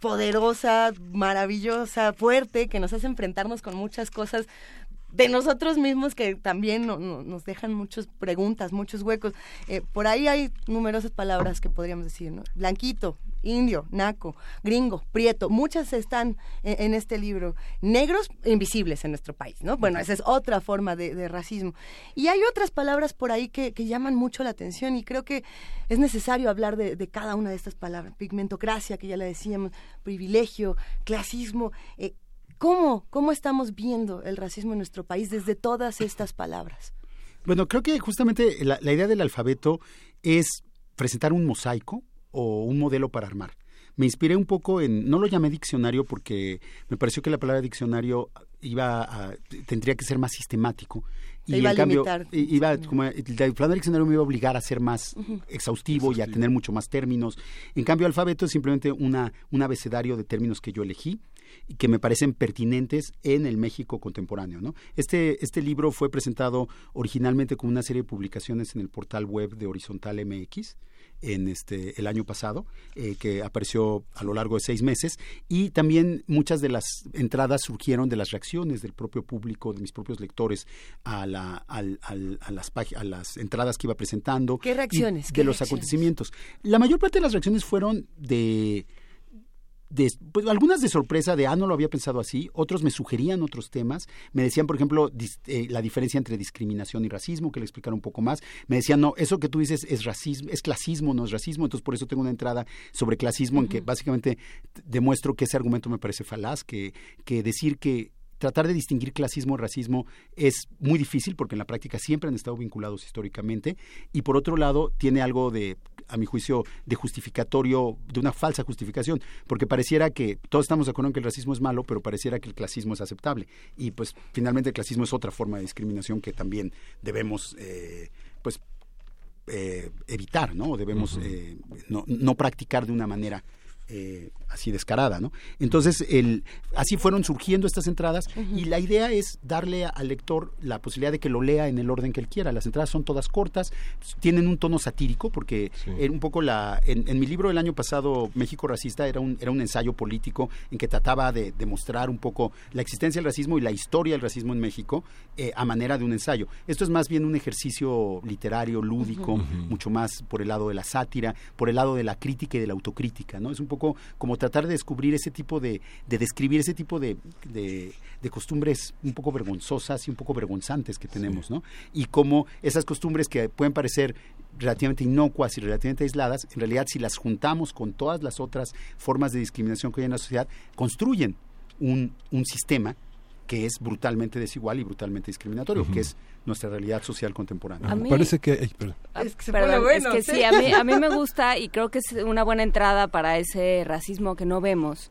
poderosa, maravillosa, fuerte, que nos hace enfrentarnos con muchas cosas de nosotros mismos que también no- no- nos dejan muchas preguntas, muchos huecos. Eh, por ahí hay numerosas palabras que podríamos decir, ¿no? Blanquito, indio, naco, gringo, prieto, muchas están en, este libro. Negros invisibles en nuestro país, ¿no? Bueno, esa es otra forma de, racismo. Y hay otras palabras por ahí que, llaman mucho la atención y creo que es necesario hablar de, de cada una de estas palabras. Pigmentocracia, que ya la decíamos, privilegio, clasismo. eh, ¿Cómo, ¿Cómo estamos viendo el racismo en nuestro país desde todas estas palabras? Bueno, creo que justamente la, la idea del alfabeto es presentar un mosaico o un modelo para armar. Me inspiré un poco en, no lo llamé diccionario porque me pareció que la palabra diccionario iba a, tendría que ser más sistemático. Te Y iba en a cambio, iba como, el plan del diccionario me iba a obligar a ser más Ujú. exhaustivo y a tener mucho más términos. En cambio, alfabeto es simplemente una, un abecedario de términos que yo elegí y que me parecen pertinentes en el México contemporáneo. ¿no? Este, este libro fue presentado originalmente como una serie de publicaciones en el portal web de Horizontal MX en este el año pasado, eh, que apareció a lo largo de seis meses, y también muchas de las entradas surgieron de las reacciones del propio público, de mis propios lectores, a, la, al, al, a, las, a las entradas que iba presentando. ¿Qué reacciones? de los acontecimientos. La mayor parte de las reacciones fueron de pues, algunas de sorpresa de, ah, no lo había pensado así, otros me sugerían otros temas, me decían, por ejemplo, eh, la diferencia entre discriminación y racismo, que le explicara un poco más, me decían, no, eso que tú dices es racismo, es clasismo, no es racismo, entonces por eso tengo una entrada sobre clasismo en que básicamente demuestro que ese argumento me parece falaz, que, que decir que tratar de distinguir clasismo y racismo es muy difícil porque en la práctica siempre han estado vinculados históricamente. Y por otro lado tiene algo de a mi juicio de justificatorio de una falsa justificación porque pareciera que todos estamos de acuerdo en que el racismo es malo pero pareciera que el clasismo es aceptable. Y pues finalmente el clasismo es otra forma de discriminación que también debemos eh, pues eh, evitar no debemos eh, no, no practicar de una manera eh, así descarada, ¿no? Entonces, el, así fueron surgiendo estas entradas y la idea es darle al lector la posibilidad de que lo lea en el orden que él quiera. Las entradas son todas cortas, tienen un tono satírico porque un poco la en, mi libro del año pasado México racista era un era un ensayo político en que trataba de demostrar un poco la existencia del racismo y la historia del racismo en México eh, a manera de un ensayo. Esto es más bien un ejercicio literario, lúdico, mucho más por el lado de la sátira, por el lado de la crítica y de la autocrítica, ¿no? Es un poco como tratar de descubrir ese tipo de, de describir ese tipo de, de, costumbres un poco vergonzosas y un poco vergonzantes que tenemos, ¿no? Y cómo esas costumbres que pueden parecer relativamente inocuas y relativamente aisladas, en realidad si las juntamos con todas las otras formas de discriminación que hay en la sociedad, construyen un, un sistema que es brutalmente desigual y brutalmente discriminatorio, que es nuestra realidad social contemporánea. A mí, Parece que... es que, bueno, es que sí, a mí, a mí me gusta y creo que es una buena entrada para ese racismo que no vemos.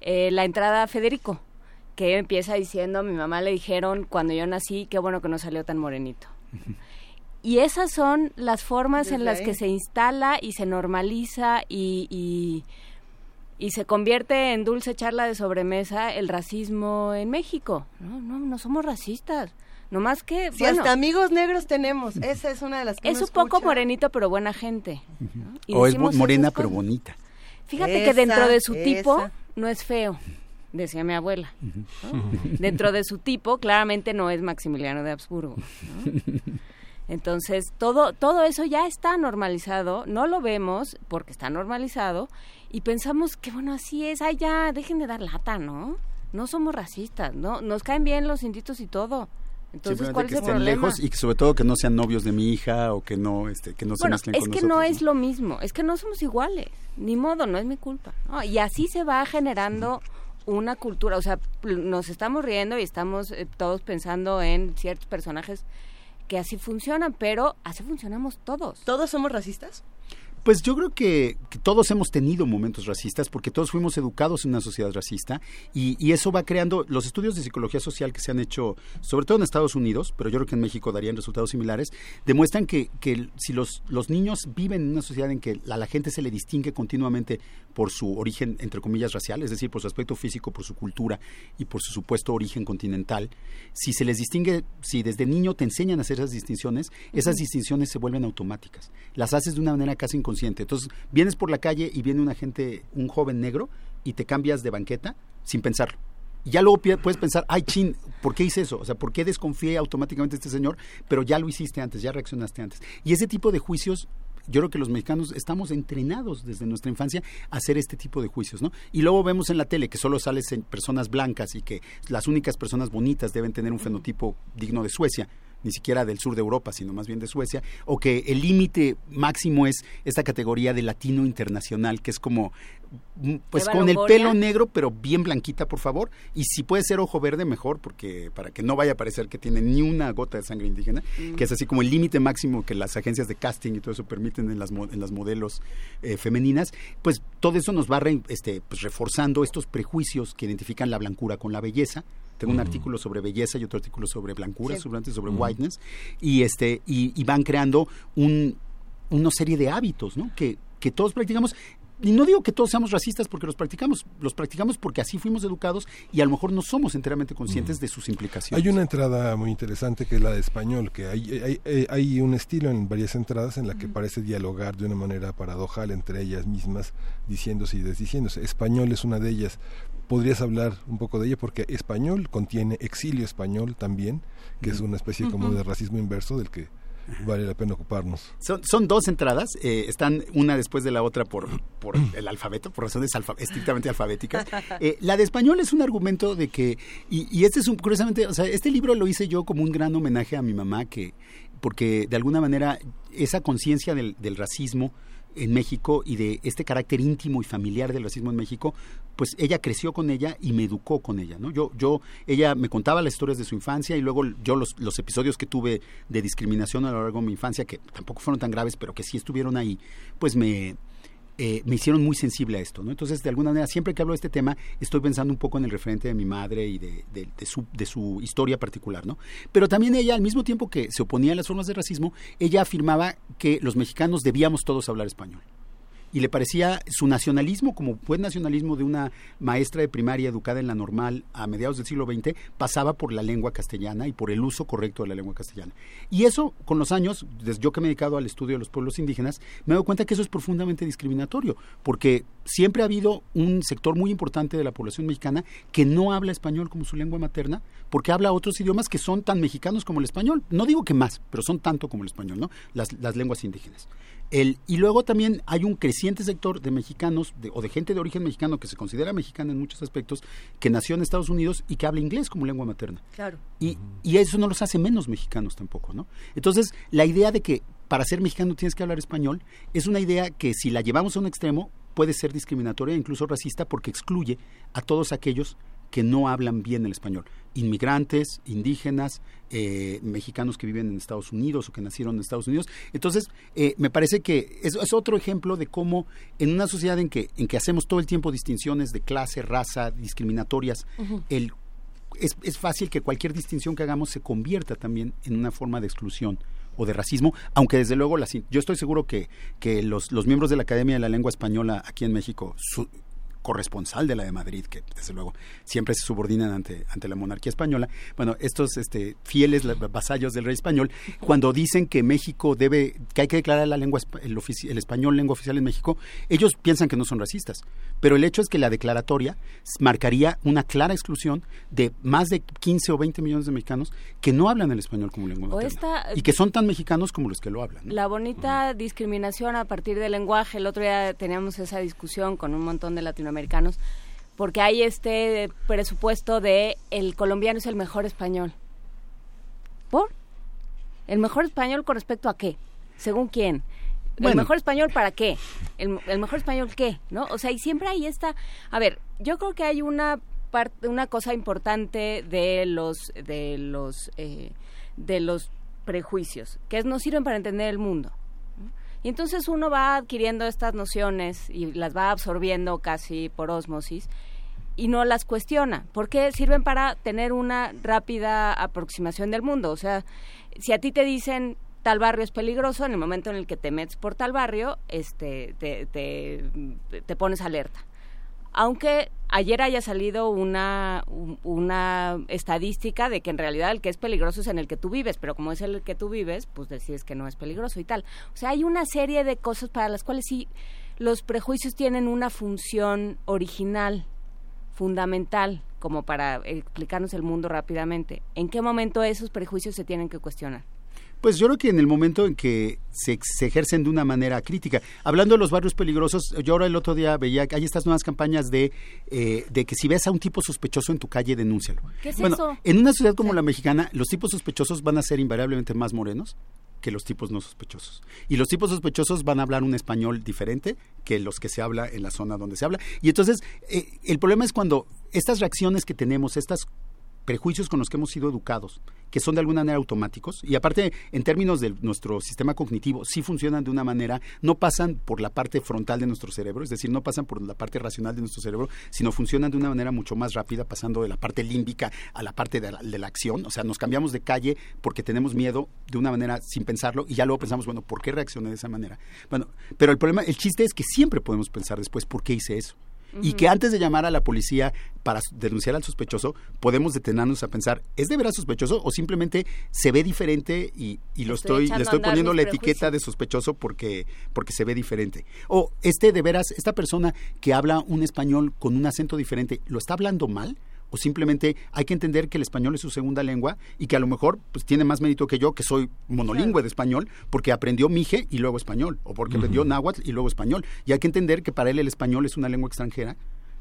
Eh, la entrada a Federico, que empieza diciendo, a mi mamá le dijeron cuando yo nací, qué bueno que no salió tan morenito. Y esas son las formas en las que se instala y se normaliza y y se convierte en dulce charla de sobremesa el racismo en México. No, no, no somos racistas. No más que... Si hasta amigos negros tenemos, esa es una de las que Es un poco morenito pero buena gente. O es morena pero bonita. Fíjate que dentro de su tipo no es feo, decía mi abuela. Dentro de su tipo claramente no es Maximiliano de Habsburgo. Entonces, todo, todo eso ya está normalizado, no lo vemos porque está normalizado y pensamos que, bueno, así es, ay, ya, dejen de dar lata, ¿no? No somos racistas, ¿no? Nos caen bien los inditos y todo. Entonces, ¿cuál es el problema? lejos y sobre todo que no sean novios de mi hija o que no, este, que no se bueno, es que no es lo mismo, es que no somos iguales, ni modo, no es mi culpa. Y así se va generando una cultura, o sea, nos estamos riendo y estamos eh, todos pensando en ciertos personajes que así funcionan, pero así funcionamos todos. ¿Todos somos racistas? Pues yo creo que, todos hemos tenido momentos racistas porque todos fuimos educados en una sociedad racista y, eso va creando los estudios de psicología social que se han hecho, sobre todo en Estados Unidos, pero yo creo que en México darían resultados similares, demuestran que, que si los, los niños viven en una sociedad en que a la gente se le distingue continuamente por su origen, entre comillas, racial, es decir, por su aspecto físico, por su cultura y por su supuesto origen continental, si se les distingue, si desde niño te enseñan a hacer esas distinciones, esas distinciones se vuelven automáticas. Las haces de una manera casi inconsciente entonces, vienes por la calle y viene una gente, un joven negro, y te cambias de banqueta sin pensarlo. Y ya luego puedes pensar, ay, chin, ¿por qué hice eso? O sea, ¿por qué desconfié automáticamente de este señor? Pero ya lo hiciste antes, ya reaccionaste antes. Y ese tipo de juicios yo creo que los mexicanos estamos entrenados desde nuestra infancia a hacer este tipo de juicios, ¿no? Y luego vemos en la tele que solo salen personas blancas y que las únicas personas bonitas deben tener un fenotipo digno de Suecia ni siquiera del sur de Europa, sino más bien de Suecia, o que el límite máximo es esta categoría de latino internacional, que es como mm, pues con el pelo negro pero bien blanquita por favor y si puede ser ojo verde mejor porque para que no vaya a parecer que tiene ni una gota de sangre indígena mm. que es así como el límite máximo que las agencias de casting y todo eso permiten en las en las modelos eh, femeninas pues todo eso nos va este pues reforzando estos prejuicios que identifican la blancura con la belleza tengo un artículo sobre belleza y otro artículo sobre blancura, sobre, sobre whiteness, y, este, y, van creando un, una serie de hábitos, ¿no? Que, que todos practicamos y no digo que todos seamos racistas porque los practicamos, los practicamos porque así fuimos educados y a lo mejor no somos enteramente conscientes de sus implicaciones. Hay una entrada muy interesante que es la de español, que hay, hay, hay, hay un estilo en varias entradas en la que parece dialogar de una manera paradojal entre ellas mismas, diciéndose y desdiciéndose. Español es una de ellas. ¿Podrías hablar un poco de ella? Porque español contiene exilio español también, que es una especie como de racismo inverso del que vale la pena ocuparnos. Son, son dos entradas, eh, están una después de la otra por, por el alfabeto, por razones alfa- estrictamente alfabéticas. Eh, la de español es un argumento de que, y, y este es un, curiosamente, o sea, este libro lo hice yo como un gran homenaje a mi mamá, que porque de alguna manera esa conciencia del, del racismo en México y de este carácter íntimo y familiar del racismo en México, pues ella creció con ella y me educó con ella, ¿no? Yo, yo, ella me contaba las historias de su infancia y luego yo los, los episodios que tuve de discriminación a lo largo de mi infancia, que tampoco fueron tan graves, pero que sí estuvieron ahí, pues me, eh, me hicieron muy sensible a esto, ¿no? Entonces, de alguna manera, siempre que hablo de este tema, estoy pensando un poco en el referente de mi madre y de, de- de su, de su historia particular, ¿no? Pero también ella, al mismo tiempo que se oponía a las formas de racismo, ella afirmaba que los mexicanos debíamos todos hablar español y le parecía su nacionalismo, como buen nacionalismo de una maestra de primaria educada en la normal a mediados del siglo XX, pasaba por la lengua castellana y por el uso correcto de la lengua castellana. Y eso, con los años, desde yo que me he dedicado al estudio de los pueblos indígenas, me dado cuenta que eso es profundamente discriminatorio, porque siempre ha habido un sector muy importante de la población mexicana que no habla español como su lengua materna, porque habla otros idiomas que son tan mexicanos como el español. No digo que más, pero son tanto como el español, ¿no? Las lenguas indígenas. El, y luego también hay un creciente sector de mexicanos de- o de gente de origen mexicano que se considera mexicana en muchos aspectos, que nació en Estados Unidos y que habla inglés como lengua materna. Claro. Y, y eso no los hace menos mexicanos tampoco, ¿no? Entonces, la idea de que para ser mexicano tienes que hablar español es una idea que si la llevamos a un extremo puede ser discriminatoria e incluso racista porque excluye a todos aquellos que no hablan bien el español. Inmigrantes, indígenas, eh, mexicanos que viven en Estados Unidos o que nacieron en Estados Unidos. Entonces, eh, me parece que es, es otro ejemplo de cómo en una sociedad en que, en que hacemos todo el tiempo distinciones de clase, raza, discriminatorias, el es, es fácil que cualquier distinción que hagamos se convierta también en una forma de exclusión o de racismo, aunque desde luego las, yo estoy seguro que, que los, los miembros de la Academia de la Lengua Española aquí en México, su corresponsal de la de Madrid, que desde luego siempre se subordinan ante, ante la monarquía española, bueno, estos este, fieles vasallos del rey español, cuando dicen que México debe, que hay que declarar la lengua, el, el español lengua oficial en México, ellos piensan que no son racistas, pero el hecho es que la declaratoria marcaría una clara exclusión de más de 15 o 20 millones de mexicanos que no hablan el español como lengua materna y que son tan mexicanos como los que lo hablan. ¿no? La bonita discriminación a partir del lenguaje. El otro día teníamos esa discusión con un montón de latinoamericanos porque hay este presupuesto de el colombiano es el mejor español. ¿Por? ¿El mejor español con respecto a qué? ¿Según quién? ¿El Bueno. mejor español para qué? ¿El, el mejor español qué? ¿No? O sea, y siempre ahí está... A ver, yo creo que hay una parte, una cosa importante de los, de los, eh, de los prejuicios, que es no sirven para entender el mundo. Y entonces uno va adquiriendo estas nociones y las va absorbiendo casi por osmosis y no las cuestiona, porque sirven para tener una rápida aproximación del mundo. O sea, si a ti te dicen tal barrio es peligroso, en el momento en el que te metes por tal barrio, este, te, te, te pones alerta. Aunque ayer haya salido una, un- una estadística de que en realidad el que es peligroso es en el que tú vives, pero como es el que tú vives, pues decides que no es peligroso y tal. O sea, hay una serie de cosas para las cuales sí los prejuicios tienen una función original, fundamental, como para explicarnos el mundo rápidamente. ¿En qué momento esos prejuicios se tienen que cuestionar? Pues yo creo que en el momento en que se, se ejercen de una manera crítica. Hablando de los barrios peligrosos, yo ahora el otro día veía que hay estas nuevas campañas de, eh, de que si ves a un tipo sospechoso en tu calle, denúncialo. ¿Qué es bueno, eso? en una sociedad como la mexicana, los tipos sospechosos van a ser invariablemente más morenos que los tipos no sospechosos. Y los tipos sospechosos van a hablar un español diferente que los que se habla en la zona donde se habla. Y entonces, eh, el problema es cuando estas reacciones que tenemos, estas prejuicios con los que hemos sido educados, que son de alguna manera automáticos, y aparte, en términos de nuestro sistema cognitivo, sí funcionan de una manera, no pasan por la parte frontal de nuestro cerebro, es decir, no pasan por la parte racional de nuestro cerebro, sino funcionan de una manera mucho más rápida, pasando de la parte límbica a la parte de la, de la acción, o sea, nos cambiamos de calle porque tenemos miedo de una manera sin pensarlo, y ya luego pensamos, bueno, ¿por qué reaccioné de esa manera? Bueno, pero el problema, el chiste es que siempre podemos pensar después, ¿por qué hice eso? Y que antes de llamar a la policía para denunciar al sospechoso, podemos detenernos a pensar, ¿es de veras sospechoso o simplemente se ve diferente y, y lo Estoy le estoy poniendo la etiqueta de sospechoso porque, porque se ve diferente? O este de veras, esta persona que habla un español con un acento diferente, ¿lo está hablando mal? O simplemente hay que entender que el español es su segunda lengua y que a lo mejor pues tiene más mérito que yo que soy monolingüe de español porque aprendió mije y luego español o porque aprendió náhuatl y luego español. Y hay que entender que para él el español es una lengua extranjera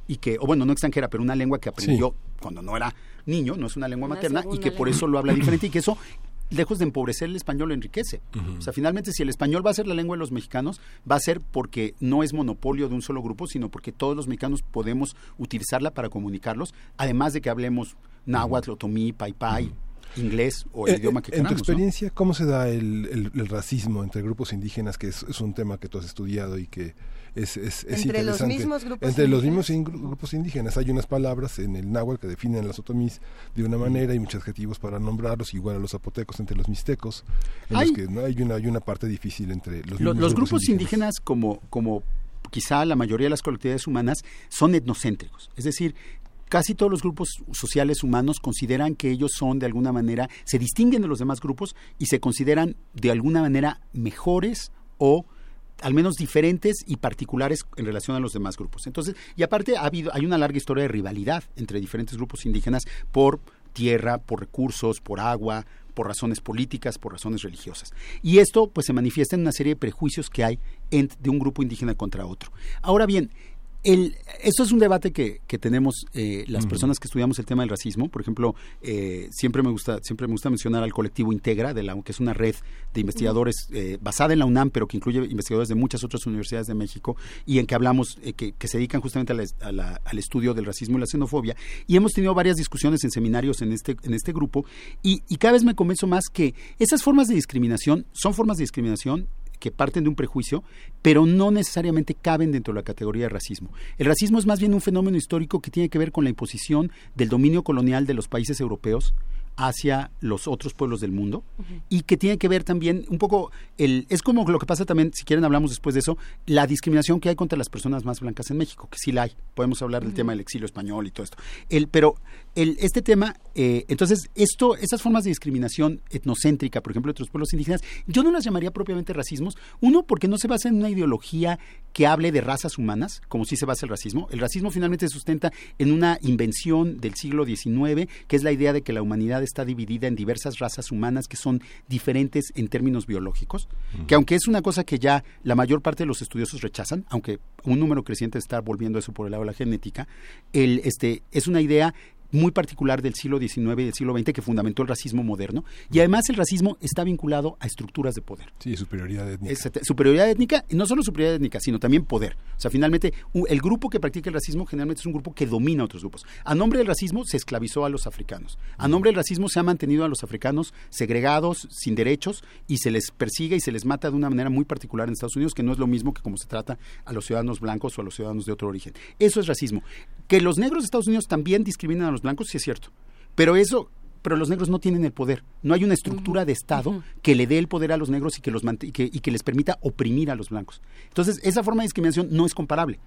y que o bueno no extranjera pero una lengua que aprendió cuando no era niño no es una lengua Una materna y que por eso lo habla diferente y que eso lejos de empobrecer el español lo enriquece. O sea, finalmente si el español va a ser la lengua de los mexicanos, va a ser porque no es monopolio de un solo grupo, sino porque todos los mexicanos podemos utilizarla para comunicarlos, además de que hablemos náhuatl, otomí, paipai, inglés o el Eh, idioma eh, que En tu queramos. ¿no? experiencia, ¿cómo se da el, el- el racismo entre grupos indígenas, que es, es un tema que tú has estudiado y que es, es, es Entre los interesante? mismos grupos Entre los indígenas. mismos in- grupos indígenas. Hay unas palabras en el náhuatl que definen las otomís de una manera y muchos adjetivos para nombrarlos, igual a los zapotecos entre los mixtecos, en Hay- los que no hay una, hay una parte difícil entre los Lo- los grupos indígenas, como, como quizá la mayoría de las colectividades humanas, son etnocéntricos. Es decir, casi todos los grupos sociales humanos consideran que ellos son de alguna manera, se distinguen de los demás grupos y se consideran de alguna manera mejores o al menos diferentes y particulares en relación a los demás grupos. Entonces, y aparte ha habido, hay una larga historia de rivalidad entre diferentes grupos indígenas por tierra, por recursos, por agua, por razones políticas, por razones religiosas. Y esto pues se manifiesta en una serie de prejuicios que hay de un grupo indígena contra otro. Ahora bien, el, esto es un debate que, que tenemos eh, las personas que estudiamos el tema del racismo. Por ejemplo, eh, siempre me gusta siempre me gusta mencionar al colectivo Integra, de la, que es una red de investigadores eh, basada en la UNAM, pero que incluye investigadores de muchas otras universidades de México y en que hablamos, eh, que, que se dedican justamente a la- a la- al estudio del racismo y la xenofobia. Y hemos tenido varias discusiones en seminarios en este, en este grupo y, y cada vez me convenzo más que esas formas de discriminación son formas de discriminación que parten de un prejuicio, pero no necesariamente caben dentro de la categoría de racismo. El racismo es más bien un fenómeno histórico que tiene que ver con la imposición del dominio colonial de los países europeos hacia los otros pueblos del mundo y que tiene que ver también un poco el es como lo que pasa también si quieren hablamos después de eso la discriminación que hay contra las personas más blancas en México que sí la hay. Podemos hablar del tema del exilio español y todo esto. El pero el este tema eh, entonces esto esas formas de discriminación etnocéntrica por ejemplo de otros pueblos indígenas yo no las llamaría propiamente racismos. Uno porque no se basa en una ideología que hable de razas humanas como sí se basa el racismo. El racismo finalmente se sustenta en una invención del siglo XIX que es la idea de que la humanidad está dividida en diversas razas humanas que son diferentes en términos biológicos, que aunque es una cosa que ya la mayor parte de los estudiosos rechazan, aunque un número creciente está volviendo eso por el lado de la genética, el, este, es una idea muy particular del siglo XIX y del siglo XX que fundamentó el racismo moderno y además el racismo está vinculado a estructuras de poder. Sí, superioridad étnica. Es- superioridad étnica, y no solo superioridad étnica, sino también poder. O sea, finalmente, el grupo que practica el racismo generalmente es un grupo que domina a otros grupos. A nombre del racismo se esclavizó a los africanos. A nombre del racismo se ha mantenido a los africanos segregados, sin derechos, y se les persigue y se les mata de una manera muy particular en Estados Unidos, que no es lo mismo que como se trata a los ciudadanos blancos o a los ciudadanos de otro origen. Eso es racismo. Que los negros de Estados Unidos también discriminan a los blancos, sí es cierto. Pero eso pero los negros no tienen el poder. No hay una estructura de Estado que le dé el poder a los negros y que, los y que, y que les permita oprimir a los blancos. Entonces, esa forma de discriminación no es comparable.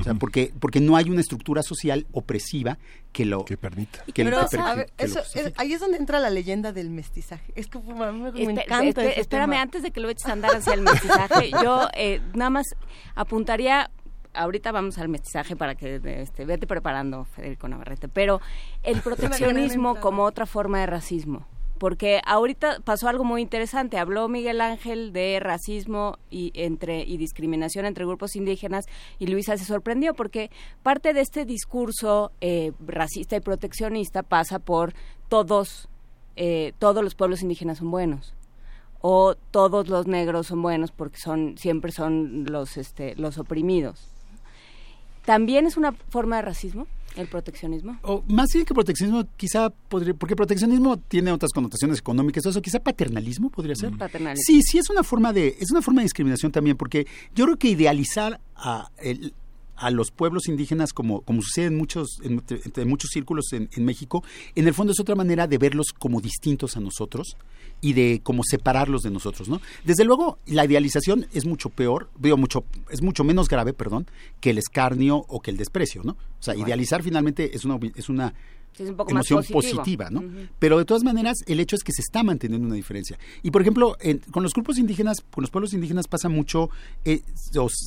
O sea, porque, porque no hay una estructura social opresiva que lo que permita. Que, Pero, lo- que- a ver, que lo eso, es- ahí es donde entra la leyenda del mestizaje. Es que me, me Espe- encanta. ese espérame, tema. antes de que lo eches a andar hacia el mestizaje, yo eh, nada más apuntaría, ahorita vamos al mestizaje para que este, vete preparando, Federico Navarrete, pero el proteccionismo como otra forma de racismo. Porque ahorita pasó algo muy interesante. Habló Miguel Ángel de racismo y entre y discriminación entre grupos indígenas y Luisa se sorprendió porque parte de este discurso eh, racista y proteccionista pasa por todos eh, todos los pueblos indígenas son buenos o todos los negros son buenos porque son siempre son los este los oprimidos ¿También es una forma de racismo? ¿El proteccionismo? O más bien que proteccionismo, quizá podría, porque proteccionismo tiene otras connotaciones económicas, eso quizá paternalismo podría ser. Paternalismo. Sí, sí es una forma de, es una forma de discriminación también, porque yo creo que idealizar a el, a los pueblos indígenas como, como sucede en muchos, en, en muchos círculos en, en, México, en el fondo es otra manera de verlos como distintos a nosotros y de como separarlos de nosotros, ¿no? Desde luego, la idealización es mucho peor, digo, mucho, es mucho menos grave, perdón, que el escarnio o que el desprecio, ¿no? O sea, bueno. idealizar finalmente es una, es una es un poco emoción más positiva, ¿no? Uh -huh. Pero de todas maneras, el hecho es que se está manteniendo una diferencia. Y por ejemplo, en, con los grupos indígenas, con los pueblos indígenas pasa mucho, eh,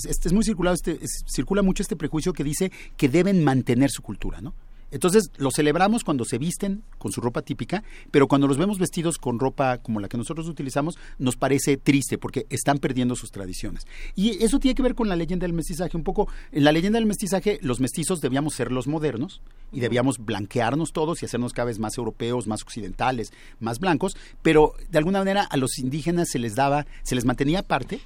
este, es muy circulado, este, es, circula mucho este prejuicio que dice que deben mantener su cultura, ¿no? Entonces lo celebramos cuando se visten con su ropa típica, pero cuando los vemos vestidos con ropa como la que nosotros utilizamos, nos parece triste porque están perdiendo sus tradiciones. Y eso tiene que ver con la leyenda del mestizaje. Un poco, en la leyenda del mestizaje, los mestizos debíamos ser los modernos y debíamos blanquearnos todos y hacernos cada vez más europeos, más occidentales, más blancos, pero de alguna manera a los indígenas se les daba, se les mantenía aparte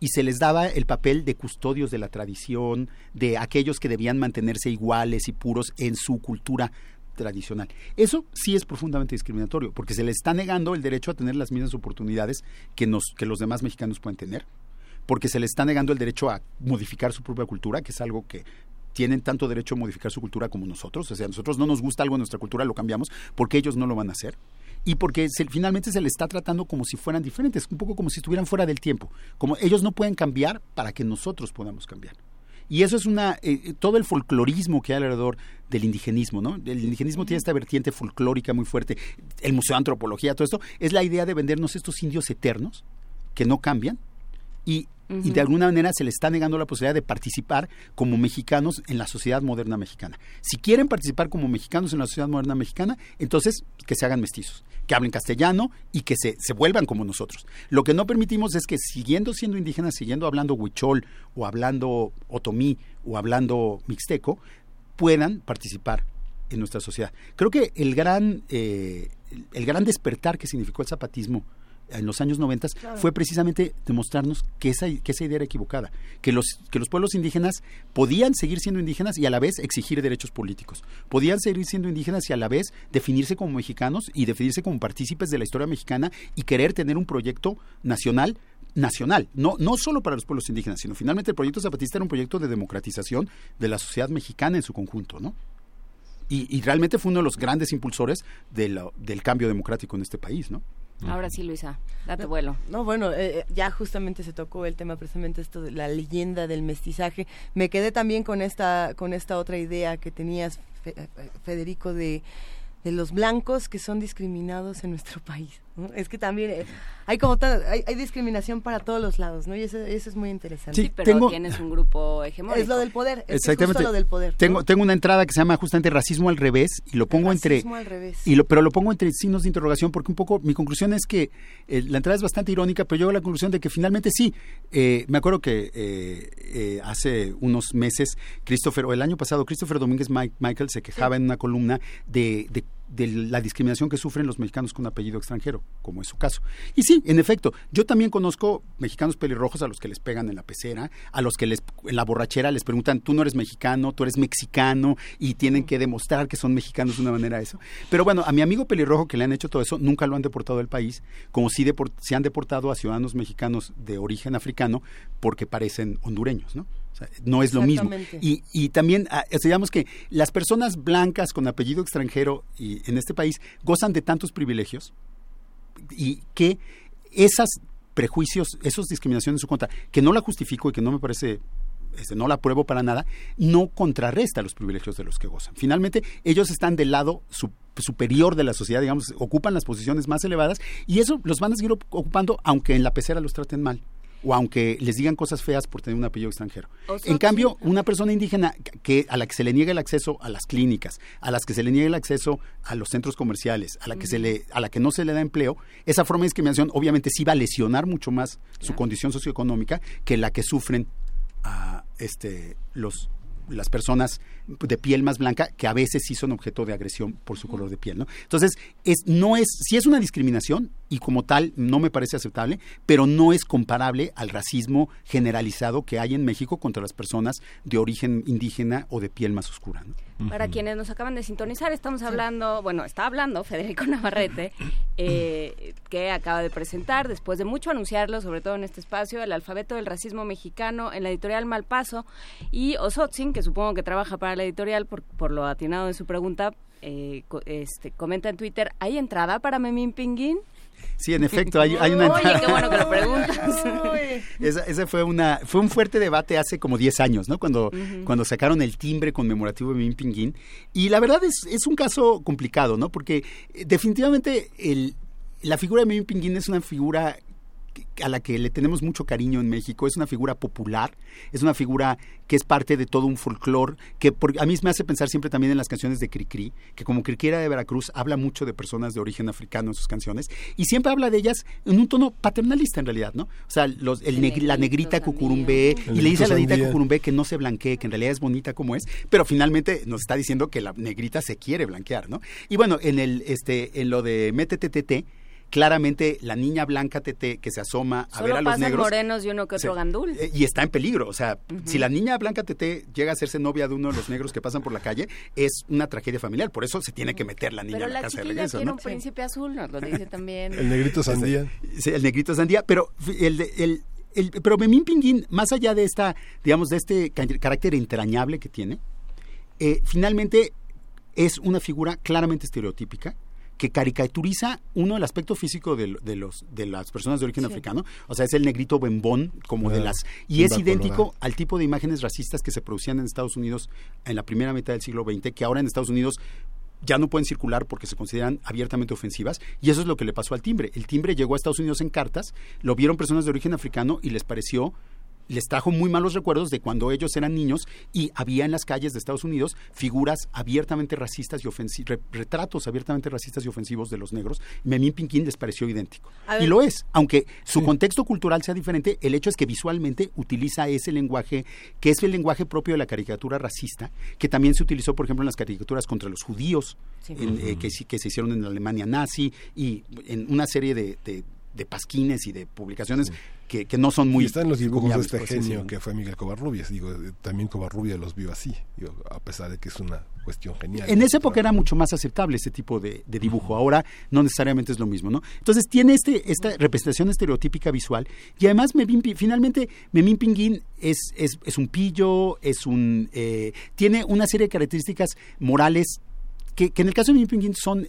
y se les daba el papel de custodios de la tradición, de aquellos que debían mantenerse iguales y puros en su cultura tradicional. Eso sí es profundamente discriminatorio, porque se les está negando el derecho a tener las mismas oportunidades que, nos, que los demás mexicanos pueden tener, porque se les está negando el derecho a modificar su propia cultura, que es algo que tienen tanto derecho a modificar su cultura como nosotros. O sea, nosotros no nos gusta algo en nuestra cultura, lo cambiamos, porque ellos no lo van a hacer y porque finalmente se les está tratando como si fueran diferentes, un poco como si estuvieran fuera del tiempo, como ellos no pueden cambiar para que nosotros podamos cambiar. Y eso es una eh, todo el folclorismo que hay alrededor del indigenismo, ¿no? El indigenismo tiene esta vertiente folclórica muy fuerte, el Museo de Antropología, todo esto, es la idea de vendernos estos indios eternos que no cambian y Uh -huh. y de alguna manera se les está negando la posibilidad de participar como mexicanos en la sociedad moderna mexicana. Si quieren participar como mexicanos en la sociedad moderna mexicana, entonces que se hagan mestizos, que hablen castellano y que se, se vuelvan como nosotros. Lo que no permitimos es que siguiendo siendo indígenas, siguiendo hablando huichol o hablando otomí o hablando mixteco, puedan participar en nuestra sociedad. Creo que el gran, eh, el gran despertar que significó el zapatismo en los años 90 claro. fue precisamente demostrarnos que esa, que esa idea era equivocada, que los, que los pueblos indígenas podían seguir siendo indígenas y a la vez exigir derechos políticos, podían seguir siendo indígenas y a la vez definirse como mexicanos y definirse como partícipes de la historia mexicana y querer tener un proyecto nacional nacional, no, no solo para los pueblos indígenas, sino finalmente el proyecto zapatista era un proyecto de democratización de la sociedad mexicana en su conjunto, ¿no? Y, y realmente fue uno de los grandes impulsores de la, del cambio democrático en este país, ¿no? Ahora sí, Luisa, date vuelo. No, bueno, eh, ya justamente se tocó el tema precisamente esto de la leyenda del mestizaje. Me quedé también con esta con esta otra idea que tenías Federico de de los blancos que son discriminados en nuestro país. Es que también eh, hay como hay, hay, discriminación para todos los lados, ¿no? Y eso, eso es muy interesante. Sí, pero tengo, tienes un grupo hegemónico. Es lo del poder. Es Exactamente. lo del poder. Tengo, ¿no? tengo una entrada que se llama justamente racismo al revés y lo pongo entre al revés. y lo, pero lo pongo entre signos de interrogación porque un poco mi conclusión es que eh, la entrada es bastante irónica, pero llego a la conclusión de que finalmente sí. Eh, me acuerdo que eh, hace unos meses Christopher o el año pasado Christopher Domínguez Mike, Michael se quejaba sí. en una columna de, de de la discriminación que sufren los mexicanos con apellido extranjero, como es su caso. Y sí, en efecto, yo también conozco mexicanos pelirrojos a los que les pegan en la pecera, a los que les, en la borrachera les preguntan, tú no eres mexicano, tú eres mexicano, y tienen que demostrar que son mexicanos de una manera eso. Pero bueno, a mi amigo pelirrojo que le han hecho todo eso, nunca lo han deportado del país, como si se han deportado a ciudadanos mexicanos de origen africano porque parecen hondureños, ¿no? O sea, no es lo mismo. Y, y también, ah, digamos que las personas blancas con apellido extranjero y en este país gozan de tantos privilegios y que esas prejuicios, esas discriminaciones en su contra, que no la justifico y que no me parece este, no la apruebo para nada, no contrarresta los privilegios de los que gozan. Finalmente, ellos están del lado su, superior de la sociedad, digamos, ocupan las posiciones más elevadas y eso los van a seguir ocupando aunque en la pecera los traten mal o aunque les digan cosas feas por tener un apellido extranjero. En cambio, una persona indígena que a la que se le niega el acceso a las clínicas, a las que se le niega el acceso a los centros comerciales, a la que se le a la que no se le da empleo, esa forma de discriminación obviamente sí va a lesionar mucho más su condición socioeconómica que la que sufren uh, este los las personas de piel más blanca que a veces sí son objeto de agresión por su color de piel, ¿no? Entonces, es no es si es una discriminación y como tal no me parece aceptable, pero no es comparable al racismo generalizado que hay en México contra las personas de origen indígena o de piel más oscura. Para quienes nos acaban de sintonizar, estamos hablando, bueno, está hablando Federico Navarrete, eh, que acaba de presentar, después de mucho anunciarlo, sobre todo en este espacio, el alfabeto del racismo mexicano en la editorial Malpaso, y Osotzin, que supongo que trabaja para la editorial por, por lo atinado de su pregunta, eh, este, comenta en Twitter, ¿hay entrada para Memín Pinguín? Sí, en efecto, hay, hay una... Oye, qué bueno que lo preguntas. Esa, ese fue una fue un fuerte debate hace como 10 años, ¿no? Cuando, cuando sacaron el timbre conmemorativo de Mim Pinguín. Y la verdad es, es un caso complicado, ¿no? Porque eh, definitivamente el, la figura de Mim Pinguín es una figura a la que le tenemos mucho cariño en México. Es una figura popular, es una figura que es parte de todo un folclore, que por, a mí me hace pensar siempre también en las canciones de Cricri, que como Cricri era de Veracruz, habla mucho de personas de origen africano en sus canciones, y siempre habla de ellas en un tono paternalista en realidad, ¿no? O sea, los, el neg- la negrita cucurumbé, y le dice a la negrita cucurumbé que no se blanquee, que en realidad es bonita como es, pero finalmente nos está diciendo que la negrita se quiere blanquear, ¿no? Y bueno, en el este en lo de Métete claramente la niña blanca TT que se asoma a Solo ver a los pasan negros morenos y uno que otro gandul. eh, y está en peligro. O sea, si la niña blanca TT llega a hacerse novia de uno de los negros que pasan por la calle, es una tragedia familiar. Por eso se tiene que meter la niña Pero en la, la casa de chiquilla regreso. quiere ¿no? un príncipe azul, nos lo dice también. El negrito sandía. Sí, el negrito sandía, pero el, de- el, el- pero Memín Pinguín, más allá de esta, digamos, de este ca- carácter entrañable que tiene, eh, finalmente es una figura claramente estereotípica que caricaturiza uno el aspecto físico de, de los de las personas de origen Sí. africano, o sea, es el negrito bembón como de Claro, las y es idéntico colorada. al tipo de imágenes racistas que se producían en Estados Unidos en la primera mitad del siglo XX, que ahora en Estados Unidos ya no pueden circular porque se consideran abiertamente ofensivas y eso es lo que le pasó al timbre. El timbre llegó a Estados Unidos en cartas, lo vieron personas de origen africano y les pareció les trajo muy malos recuerdos de cuando ellos eran niños y había en las calles de Estados Unidos figuras abiertamente racistas y ofensivos, retratos abiertamente racistas y ofensivos de los negros. Memín Pinguín les pareció idéntico. Y lo es, aunque su contexto cultural sea diferente, el hecho es que visualmente utiliza ese lenguaje, que es el lenguaje propio de la caricatura racista, que también se utilizó, por ejemplo, en las caricaturas contra los judíos, Sí. en, eh, que, se hicieron en la Alemania nazi y en una serie de, de- de pasquines y de publicaciones que, que no son muy... y están los dibujos de este genio que fue Miguel Covarrubias. Digo, eh, también Covarrubias los vio así, digo, a pesar de que es una cuestión genial. En esa época era mucho más aceptable ese tipo de, de dibujo. Ahora no necesariamente es lo mismo, ¿no? Entonces tiene este, esta representación estereotípica visual y además Memín finalmente Memín Pinguín es, es, es un pillo, es un eh, tiene una serie de características morales que, que en el caso de Memín Pinguín son,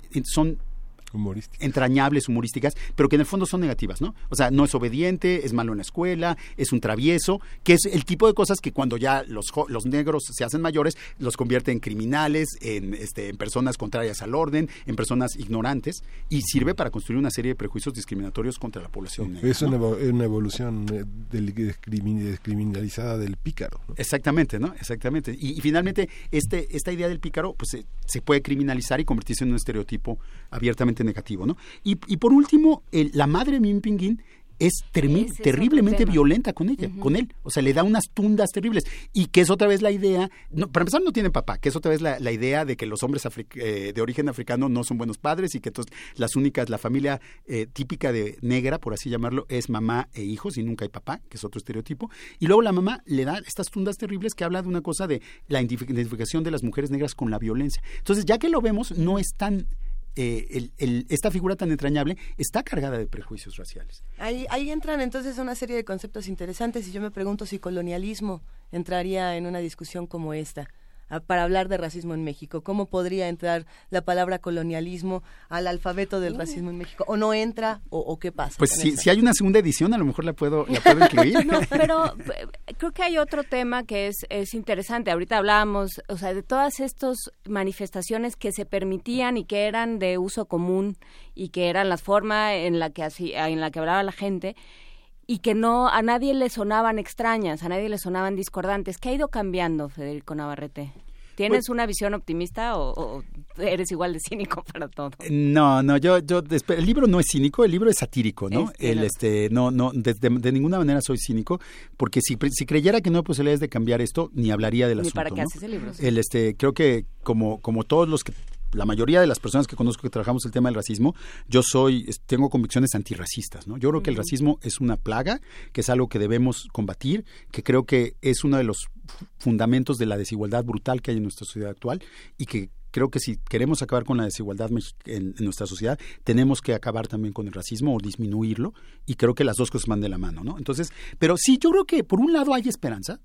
son entrañables, humorísticas, pero que en el fondo son negativas, ¿no? O sea, no es obediente, es malo en la escuela, es un travieso, que es el tipo de cosas que cuando ya los, los negros se hacen mayores, los convierte en criminales, en, este, en personas contrarias al orden, en personas ignorantes, y sirve para construir una serie de prejuicios discriminatorios contra la población negra. Es una, evo- una evolución eh, del- descrimin- descriminalizada del pícaro. ¿no? Exactamente, ¿no? Exactamente. Y, y finalmente, este, esta idea del pícaro, pues se, se puede criminalizar y convertirse en un estereotipo abiertamente negativo, ¿no? Y, y por último, el- la madre de Min Pinguín es terriblemente violenta con ella, con él. O sea, le da unas tundas terribles. Y que es otra vez la idea, no, para empezar no tiene papá, que es otra vez la, la idea de que los hombres eh, de origen africano no son buenos padres y que entonces las únicas, la familia eh, típica de negra, por así llamarlo, es mamá e hijos y nunca hay papá, que es otro estereotipo. Y luego la mamá le da estas tundas terribles que habla de una cosa de la identif- identificación de las mujeres negras con la violencia. Entonces, ya que lo vemos, no es tan... eh, el- esta figura tan entrañable está cargada de prejuicios raciales. Ahí, ahí entran entonces una serie de conceptos interesantes y yo me pregunto si colonialismo entraría en una discusión como esta. Para hablar de racismo en México, ¿cómo podría entrar la palabra colonialismo al alfabeto del racismo en México? ¿O no entra? ¿O, o qué pasa? Pues si, si hay una segunda edición, a lo mejor la puedo, la puedo incluir. No, pero eh, creo que hay otro tema que es, es interesante. Ahorita hablábamos, o sea, de todas estas manifestaciones que se permitían y que eran de uso común y que eran la forma en la que así, en la que hablaba la gente y que no a nadie le sonaban extrañas, a nadie le sonaban discordantes. ¿Qué ha ido cambiando, Federico Navarrete? ¿Tienes Pues- una visión optimista o, o eres igual de cínico para todo? No, no, yo, yo, el libro no es cínico, el libro es satírico, ¿no? Es, el, claro. este, no, no, de, de- de ninguna manera soy cínico, porque si, si creyera que no hay posibilidades de cambiar esto, ni hablaría del Ni asunto. para qué ¿no? haces el libro, sí. El, este, creo que como, como todos los que la mayoría de las personas que conozco que trabajamos el tema del racismo, yo soy, tengo convicciones antirracistas, ¿no? Yo creo que el racismo es una plaga, que es algo que debemos combatir, que creo que es uno de los fundamentos de la desigualdad brutal que hay en nuestra sociedad actual y que creo que si queremos acabar con la desigualdad en, nuestra sociedad, tenemos que acabar también con el racismo o disminuirlo, y creo que las dos cosas van de la mano, ¿no? Entonces, pero sí, yo creo que por un lado hay esperanza,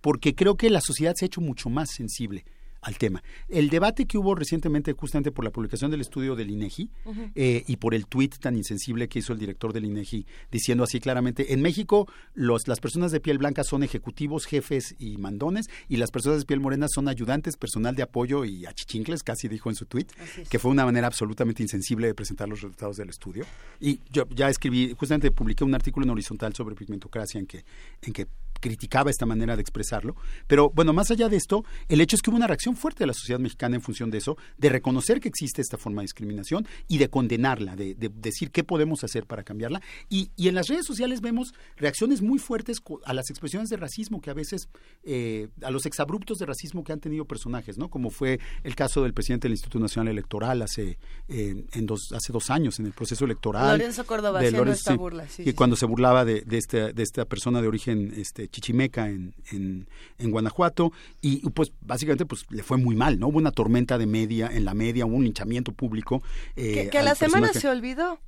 porque creo que la sociedad se ha hecho mucho más sensible al tema. El debate que hubo recientemente, justamente por la publicación del estudio del INEGI eh, y por el tuit tan insensible que hizo el director del INEGI, diciendo así claramente: en México los, las personas de piel blanca son ejecutivos, jefes y mandones, y las personas de piel morena son ayudantes, personal de apoyo y achichincles, casi dijo en su tuit, que fue una manera absolutamente insensible de presentar los resultados del estudio. Y yo ya escribí, justamente publiqué un artículo en horizontal sobre pigmentocracia en que, en que criticaba esta manera de expresarlo. Pero bueno, más allá de esto, el hecho es que hubo una reacción fuerte de la sociedad mexicana en función de eso, de reconocer que existe esta forma de discriminación y de condenarla, de, decir qué podemos hacer para cambiarla. Y, en las redes sociales vemos reacciones muy fuertes a las expresiones de racismo que a veces, eh, a los exabruptos de racismo que han tenido personajes, ¿no? Como fue el caso del presidente del Instituto Nacional Electoral hace, eh, en dos, hace dos años en el proceso electoral. Lorenzo Córdoba haciendo esta burla. y cuando se burlaba de, de, este, de esta persona de origen este, Chichimeca en, en, Guanajuato y pues básicamente pues le fue muy mal, ¿no? Hubo una tormenta de media, en la media, un linchamiento público. Eh, que, a la semana se olvidó.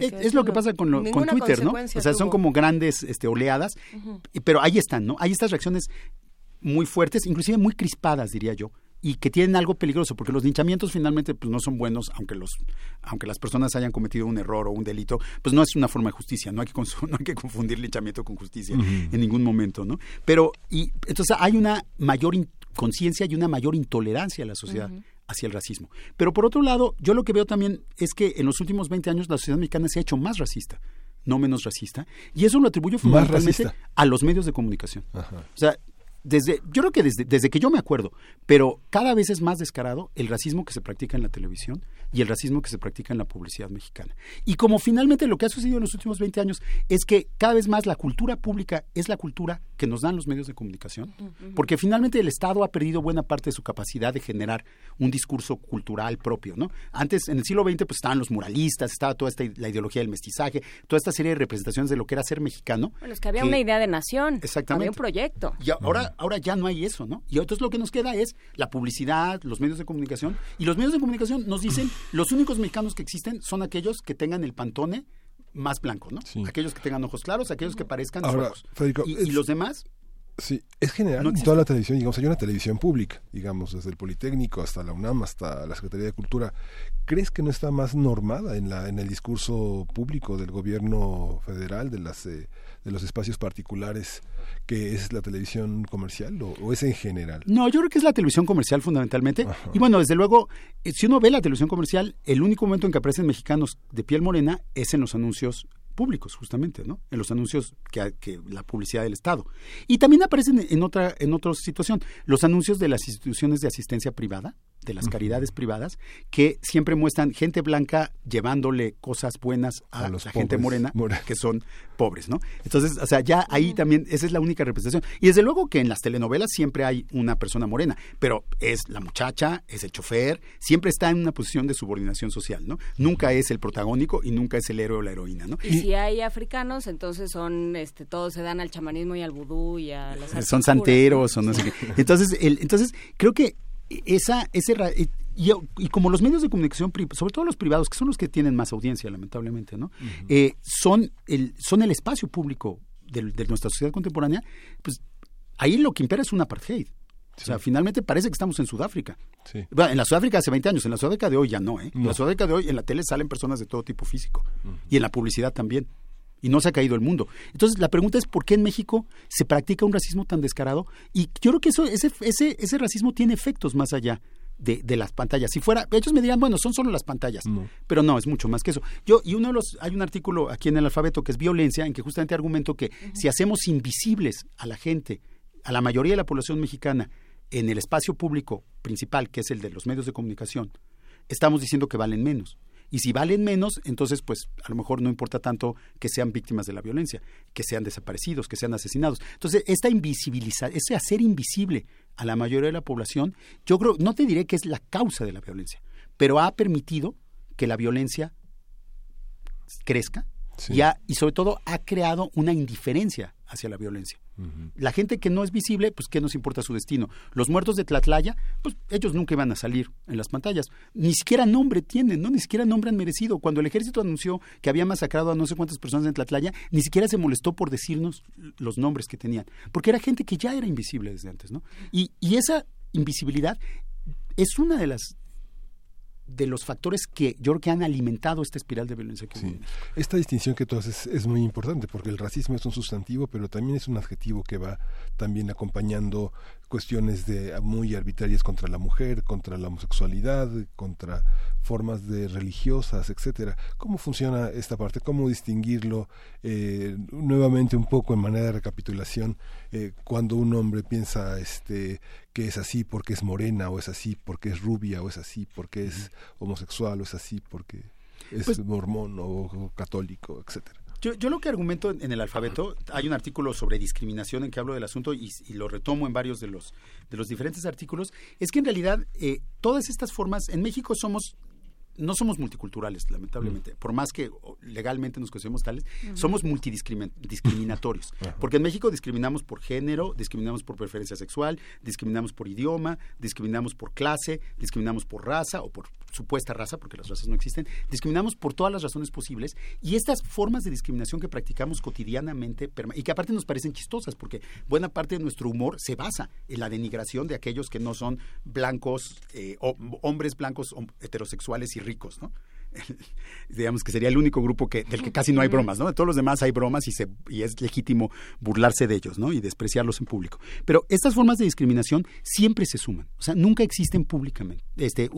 Es, lo que pasa con, con Twitter, ¿no? O sea, son como grandes este, oleadas, pero ahí están, ¿no? Hay estas reacciones muy fuertes, inclusive muy crispadas, diría yo, y que tienen algo peligroso, porque los linchamientos finalmente pues, no son buenos, aunque, los, aunque las personas hayan cometido un error o un delito, pues no es una forma de justicia, no hay que, no hay que confundir linchamiento con justicia en ningún momento, ¿no? Pero, y entonces hay una mayor conciencia y una mayor intolerancia en la sociedad. hacia el racismo. Pero por otro lado, yo lo que veo también es que en los últimos 20 años la sociedad mexicana se ha hecho más racista, no menos racista, y eso lo atribuyo fundamentalmente a los medios de comunicación. O sea, desde, yo creo que desde, desde que yo me acuerdo, pero cada vez es más descarado el racismo que se practica en la televisión y el racismo que se practica en la publicidad mexicana. Y como finalmente lo que ha sucedido en los últimos 20 años es que cada vez más la cultura pública es la cultura que nos dan los medios de comunicación, porque finalmente el Estado ha perdido buena parte de su capacidad de generar un discurso cultural propio, ¿no? Antes, en el siglo XX, pues estaban los muralistas, estaba toda esta, la ideología del mestizaje, toda esta serie de representaciones de lo que era ser mexicano. Bueno, es que había una idea de nación. Exactamente. Había un proyecto. Y ahora, ahora ya no hay eso, ¿no? Y entonces lo que nos queda es la publicidad, los medios de comunicación, y los medios de comunicación nos dicen los únicos mexicanos que existen son aquellos que tengan el pantone más blanco, ¿no? Aquellos que tengan ojos claros, aquellos que parezcan Ahora, y, los demás Sí, es general en toda la televisión, digamos, hay una televisión pública, digamos, desde el Politécnico hasta la UNAM, hasta la Secretaría de Cultura. ¿Crees que no está más normada en la en el discurso público del gobierno federal, de las eh, de los espacios particulares, que es la televisión comercial o, es en general? No, yo creo que es la televisión comercial fundamentalmente. Y bueno, desde luego, eh, si uno ve la televisión comercial, el único momento en que aparecen mexicanos de piel morena es en los anuncios públicos, justamente, ¿no? En los anuncios que, la publicidad del Estado. Y también aparecen en otra, en otra situación, los anuncios de las instituciones de asistencia privada, de las caridades privadas, que siempre muestran gente blanca llevándole cosas buenas a, la gente morena, que son pobres, ¿no? Entonces, o sea, ya ahí también, esa es la única representación. Y desde luego que en las telenovelas siempre hay una persona morena, pero es la muchacha, es el chofer, siempre está en una posición de subordinación social, ¿no? Nunca es el protagónico y nunca es el héroe o la heroína, ¿no? Y si hay africanos, entonces son, este, todos se dan al chamanismo y al vudú y a las Son santeros, o no sé qué. Entonces, el, entonces, creo que esa, ese, y, y, como los medios de comunicación, sobre todo los privados, que son los que tienen más audiencia, lamentablemente, ¿no? Eh, son, el, son el espacio público de, nuestra sociedad contemporánea, pues ahí lo que impera es un apartheid. O sea, finalmente parece que estamos en Sudáfrica. en la Sudáfrica hace 20 años, en la Sudáfrica de hoy ya no, ¿eh? En la Sudáfrica de hoy en la tele salen personas de todo tipo físico. Y en la publicidad también y no se ha caído el mundo. Entonces la pregunta es por qué en México se practica un racismo tan descarado y yo creo que eso ese ese ese racismo tiene efectos más allá de, de, las pantallas. Si fuera, ellos me dirían, bueno, son solo las pantallas, pero no, es mucho más que eso. Yo, y uno de los, hay un artículo aquí en el alfabeto que es violencia, en que justamente argumento que si hacemos invisibles a la gente, a la mayoría de la población mexicana, en el espacio público principal, que es el de los medios de comunicación, estamos diciendo que valen menos. Y si valen menos, entonces pues a lo mejor no importa tanto que sean víctimas de la violencia, que sean desaparecidos, que sean asesinados. Entonces, esta invisibilizar, ese hacer invisible a la mayoría de la población, yo creo, no te diré que es la causa de la violencia, pero ha permitido que la violencia crezca y, y sobre todo ha creado una indiferencia hacia la violencia. La gente que no es visible, pues qué nos importa su destino. Los muertos de Tlatlaya, pues ellos nunca iban a salir en las pantallas. Ni siquiera nombre tienen, ¿no? Ni siquiera nombre han merecido. Cuando el ejército anunció que había masacrado a no sé cuántas personas en Tlatlaya, ni siquiera se molestó por decirnos los nombres que tenían. Porque era gente que ya era invisible desde antes, ¿no? Y, y esa invisibilidad es una de las de los factores que yo creo que han alimentado esta espiral de violencia que sí. Esta distinción que tú haces es muy importante porque el racismo es un sustantivo, pero también es un adjetivo que va también acompañando cuestiones de muy arbitrarias contra la mujer, contra la homosexualidad, contra formas de religiosas, etcétera. ¿Cómo funciona esta parte? ¿Cómo distinguirlo eh, nuevamente un poco en manera de recapitulación eh, cuando un hombre piensa este que es así porque es morena o es así porque es rubia o es así porque es homosexual o es así porque es pues mormón o católico, etcétera? Yo, yo, lo que argumento en el alfabeto, hay un artículo sobre discriminación en que hablo del asunto y, lo retomo en varios de los, de los diferentes artículos, es que en realidad eh, todas estas formas, en México somos no somos multiculturales, lamentablemente. Por más que legalmente nos consideremos tales, somos multidiscriminatorios. porque en México discriminamos por género, discriminamos por preferencia sexual, discriminamos por idioma, discriminamos por clase, discriminamos por raza o por supuesta raza, porque las razas no existen, discriminamos por todas las razones posibles. Y estas formas de discriminación que practicamos cotidianamente y que aparte nos parecen chistosas, porque buena parte de nuestro humor se basa en la denigración de aquellos que no son blancos, eh, o, hombres blancos heterosexuales y ricos, ¿no? digamos que sería el único grupo que, del que casi no hay bromas, ¿no? De todos los demás hay bromas y, se, y es legítimo burlarse de ellos, ¿no? Y despreciarlos en público. Pero estas formas de discriminación siempre se suman, o sea, nunca existen públicamente, este,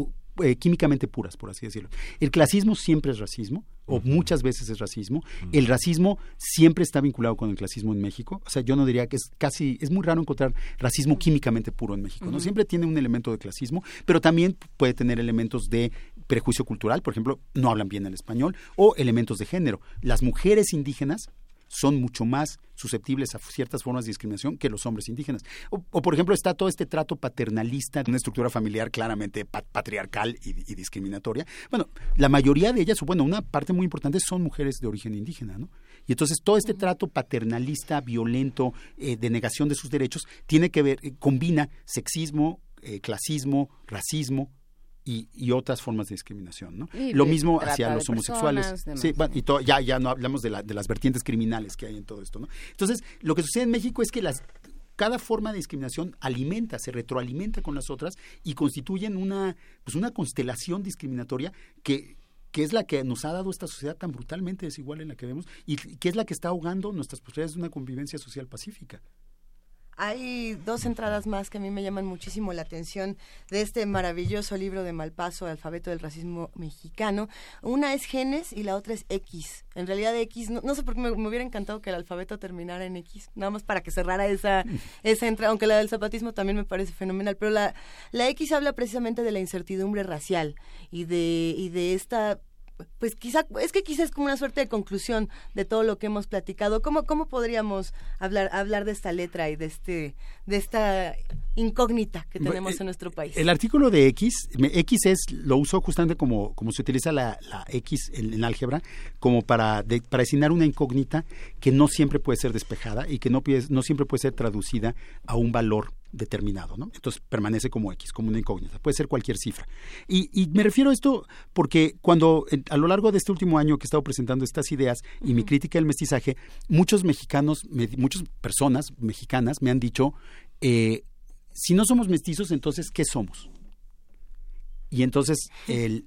eh, químicamente puras, por así decirlo. El clasismo siempre es racismo, o muchas veces es racismo. El racismo siempre está vinculado con el clasismo en México. O sea, yo no diría que es casi, es muy raro encontrar racismo químicamente puro en México, ¿no? Siempre tiene un elemento de clasismo, pero también puede tener elementos de prejuicio cultural, por ejemplo, no hablan bien el español, o elementos de género. Las mujeres indígenas son mucho más susceptibles a ciertas formas de discriminación que los hombres indígenas. O, por ejemplo, está todo este trato paternalista, una estructura familiar claramente patriarcal y, discriminatoria. Bueno, la mayoría de ellas, o bueno, una parte muy importante son mujeres de origen indígena, ¿no? Y entonces todo este trato paternalista, violento, eh, de negación de sus derechos, tiene que ver, eh, combina sexismo, eh, clasismo, racismo, y, otras formas de discriminación, ¿no? Lo mismo hacia los homosexuales. sí, y ya, ya no hablamos de, las vertientes criminales que hay en todo esto, ¿no? Entonces, lo que sucede en México es que las cada forma de discriminación alimenta, se retroalimenta con las otras y constituyen una, pues una constelación discriminatoria que, que es la que nos ha dado esta sociedad tan brutalmente desigual en la que vemos y que es la que está ahogando nuestras posibilidades de una convivencia social pacífica. Hay dos entradas más que a mí me llaman muchísimo la atención de este maravilloso libro de Malpaso, Alfabeto del Racismo Mexicano. Una es Genes y la otra es X. En realidad X, no, sé por qué me, hubiera encantado que el alfabeto terminara en X, nada más para que cerrara esa, esa entrada, aunque la del zapatismo también me parece fenomenal, pero la, la X habla precisamente de la incertidumbre racial y de, y de esta pues quizá, es que quizás es como una suerte de conclusión de todo lo que hemos platicado. ¿Cómo, cómo podríamos hablar, hablar de esta letra y de este, de esta incógnita que tenemos en nuestro país? El artículo de X, X es, lo uso justamente como, como se utiliza la, la X en, álgebra, como para, para designar una incógnita que no siempre puede ser despejada y que no, no siempre puede ser traducida a un valor determinado, ¿no? Entonces permanece como X, como una incógnita, puede ser cualquier cifra. Y, me refiero a esto porque cuando a lo largo de este último año que he estado presentando estas ideas y mi crítica del mestizaje, muchos mexicanos, muchas personas mexicanas me han dicho, eh, si no somos mestizos, entonces, ¿qué somos? Y entonces el,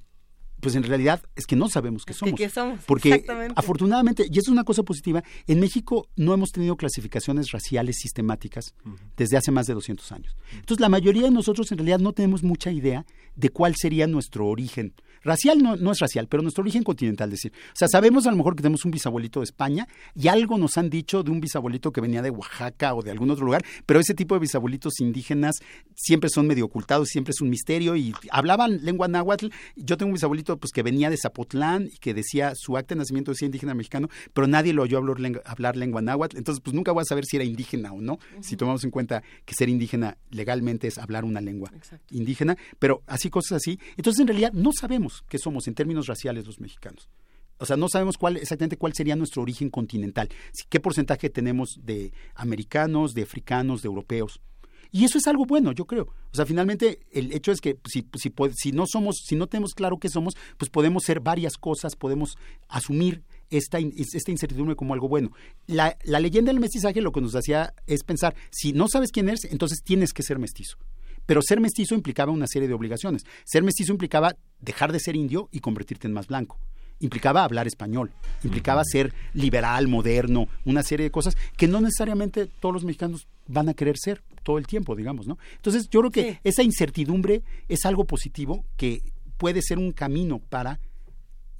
pues en realidad es que no sabemos qué somos. ¿Qué somos? Porque afortunadamente, y eso es una cosa positiva, en México no hemos tenido clasificaciones raciales sistemáticas desde hace más de 200 años. Entonces, la mayoría de nosotros en realidad no tenemos mucha idea de cuál sería nuestro origen racial no, no es racial, pero nuestro origen continental, es decir, o sea, sabemos a lo mejor que tenemos un bisabuelito de España y algo nos han dicho de un bisabuelito que venía de Oaxaca o de algún otro lugar, pero ese tipo de bisabuelitos indígenas siempre son medio ocultados, siempre es un misterio y hablaban lengua náhuatl. Yo tengo un bisabuelito pues que venía de Zapotlán y que decía su acta de nacimiento decía indígena mexicano, pero nadie lo oyó hablar, lengua, hablar lengua náhuatl, entonces pues nunca voy a saber si era indígena o no, si tomamos en cuenta que ser indígena legalmente es hablar una lengua indígena, pero así cosas así. Entonces en realidad no sabemos qué somos en términos raciales los mexicanos. O sea, no sabemos cuál exactamente cuál sería nuestro origen continental, qué porcentaje tenemos de americanos, de africanos, de europeos. Y eso es algo bueno, yo creo. O sea, finalmente el hecho es que si, no somos, si no tenemos claro qué somos, pues podemos ser varias cosas, podemos asumir esta, esta incertidumbre como algo bueno. La, la leyenda del mestizaje lo que nos hacía es pensar, si no sabes quién eres, entonces tienes que ser mestizo. Pero ser mestizo implicaba una serie de obligaciones. Ser mestizo implicaba dejar de ser indio y convertirte en más blanco implicaba hablar español, implicaba ser liberal, moderno, una serie de cosas que no necesariamente todos los mexicanos van a querer ser todo el tiempo, digamos, ¿no? Entonces, yo creo que esa incertidumbre es algo positivo que puede ser un camino para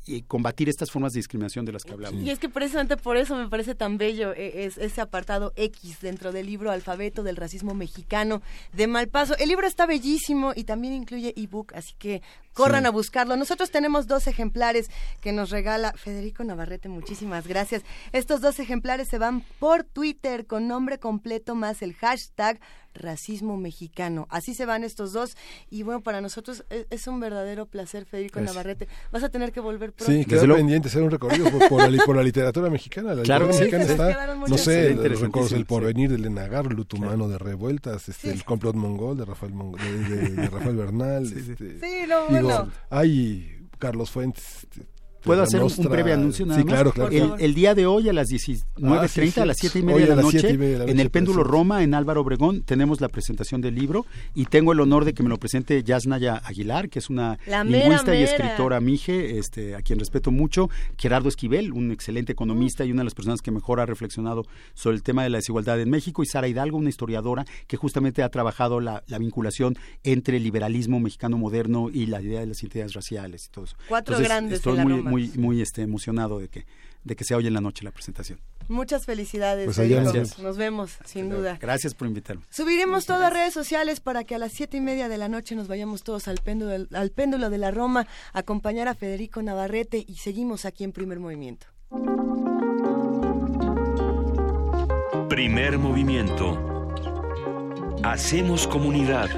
y combatir estas formas de discriminación de las que hablamos. Y es que precisamente por eso me parece tan bello eh, es, ese apartado X dentro del libro Alfabeto del Racismo Mexicano de Malpaso. El libro está bellísimo y también incluye ebook, así que corran a buscarlo. Nosotros tenemos dos ejemplares que nos regala Federico Navarrete, muchísimas gracias. Estos dos ejemplares se van por Twitter con nombre completo más el hashtag racismo mexicano. Así se van estos dos y bueno, para nosotros e, es, un verdadero placer, Federico Navarrete. Vas a tener que volver pronto. Sí, queda pendiente hacer un recorrido por, la, literatura mexicana. La claro, literatura mexicana está, no sé, el porvenir de Elena Garlu, Tu mano de revueltas, este, el complot mongol de Rafael, de, Rafael Bernal. Este, sí, no, bueno. hay Carlos Fuentes, este, ¿Puedo hacer un, breve anuncio nada sí, Claro, claro. El, día de hoy a las 19.30, a las 7 y media de la noche, en el Péndulo Roma, en Álvaro Obregón, tenemos la presentación del libro y tengo el honor de que me lo presente Yasnaya Aguilar, que es una lingüista y escritora mije, este, a quien respeto mucho, Gerardo Esquivel, un excelente economista y una de las personas que mejor ha reflexionado sobre el tema de la desigualdad en México, y Sara Hidalgo, una historiadora que justamente ha trabajado la, vinculación entre el liberalismo mexicano moderno y la idea de las identidades raciales y todo eso. Cuatro grandes estoy muy, muy, muy este, emocionado de que, de que sea hoy en la noche la presentación. Muchas felicidades. Pues nos, vemos, sin duda. Gracias por invitarme. Subiremos todas las redes sociales para que a las siete y media de la noche nos vayamos todos al péndulo, al péndulo de la Roma a acompañar a Federico Navarrete y seguimos aquí en Primer Movimiento. Primer Movimiento. Hacemos comunidad.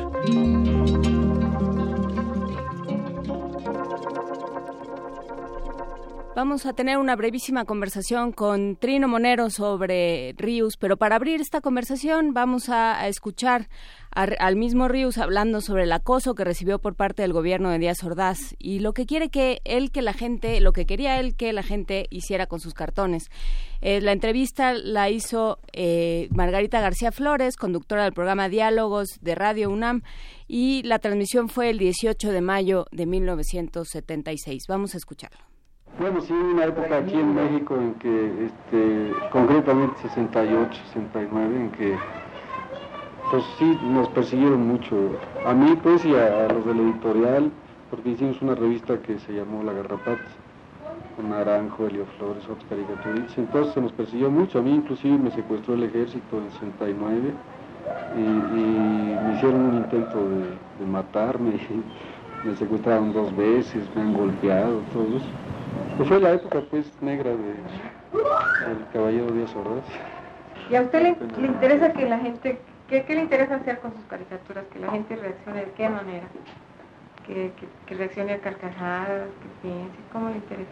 Vamos a tener una brevísima conversación con Trino Monero sobre Rius, pero para abrir esta conversación vamos a, escuchar al mismo Rius hablando sobre el acoso que recibió por parte del gobierno de Díaz Ordaz y lo que quiere que él que la gente, lo que quería él que la gente hiciera con sus cartones. Eh, la entrevista la hizo eh, Margarita García Flores, conductora del programa Diálogos de Radio UNAM, y la transmisión fue el 18 de mayo de 1976. Vamos a escucharlo. Bueno, sí, una época aquí en México en que, este, concretamente 68, 69, en que, pues sí, nos persiguieron mucho. A mí, pues, y a, los del editorial, porque hicimos una revista que se llamó La Garrapata, con Naranjo, Helio Flores, otros caricaturistas. Entonces se nos persiguió mucho. A mí, inclusive, me secuestró el ejército en 69 y, y me hicieron un intento de, de matarme. me secuestraron dos veces, me han golpeado, todo eso. Pues fue la época pues negra de, del caballero Díaz Ordaz. ¿Y a usted le, interesa que la gente, qué, le interesa hacer con sus caricaturas? Que la gente reaccione de qué manera? Que, que, reaccione a carcajadas, que piense, ¿cómo le interesa?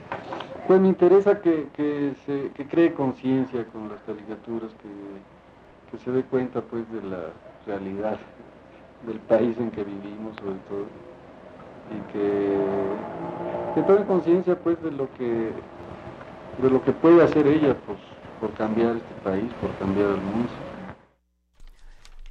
Pues me interesa que, que, se, que cree conciencia con las caricaturas, que, que se dé cuenta pues de la realidad del país en que vivimos sobre todo y que, que tome conciencia pues de lo que de lo que puede hacer ella pues, por cambiar este país, por cambiar el mundo.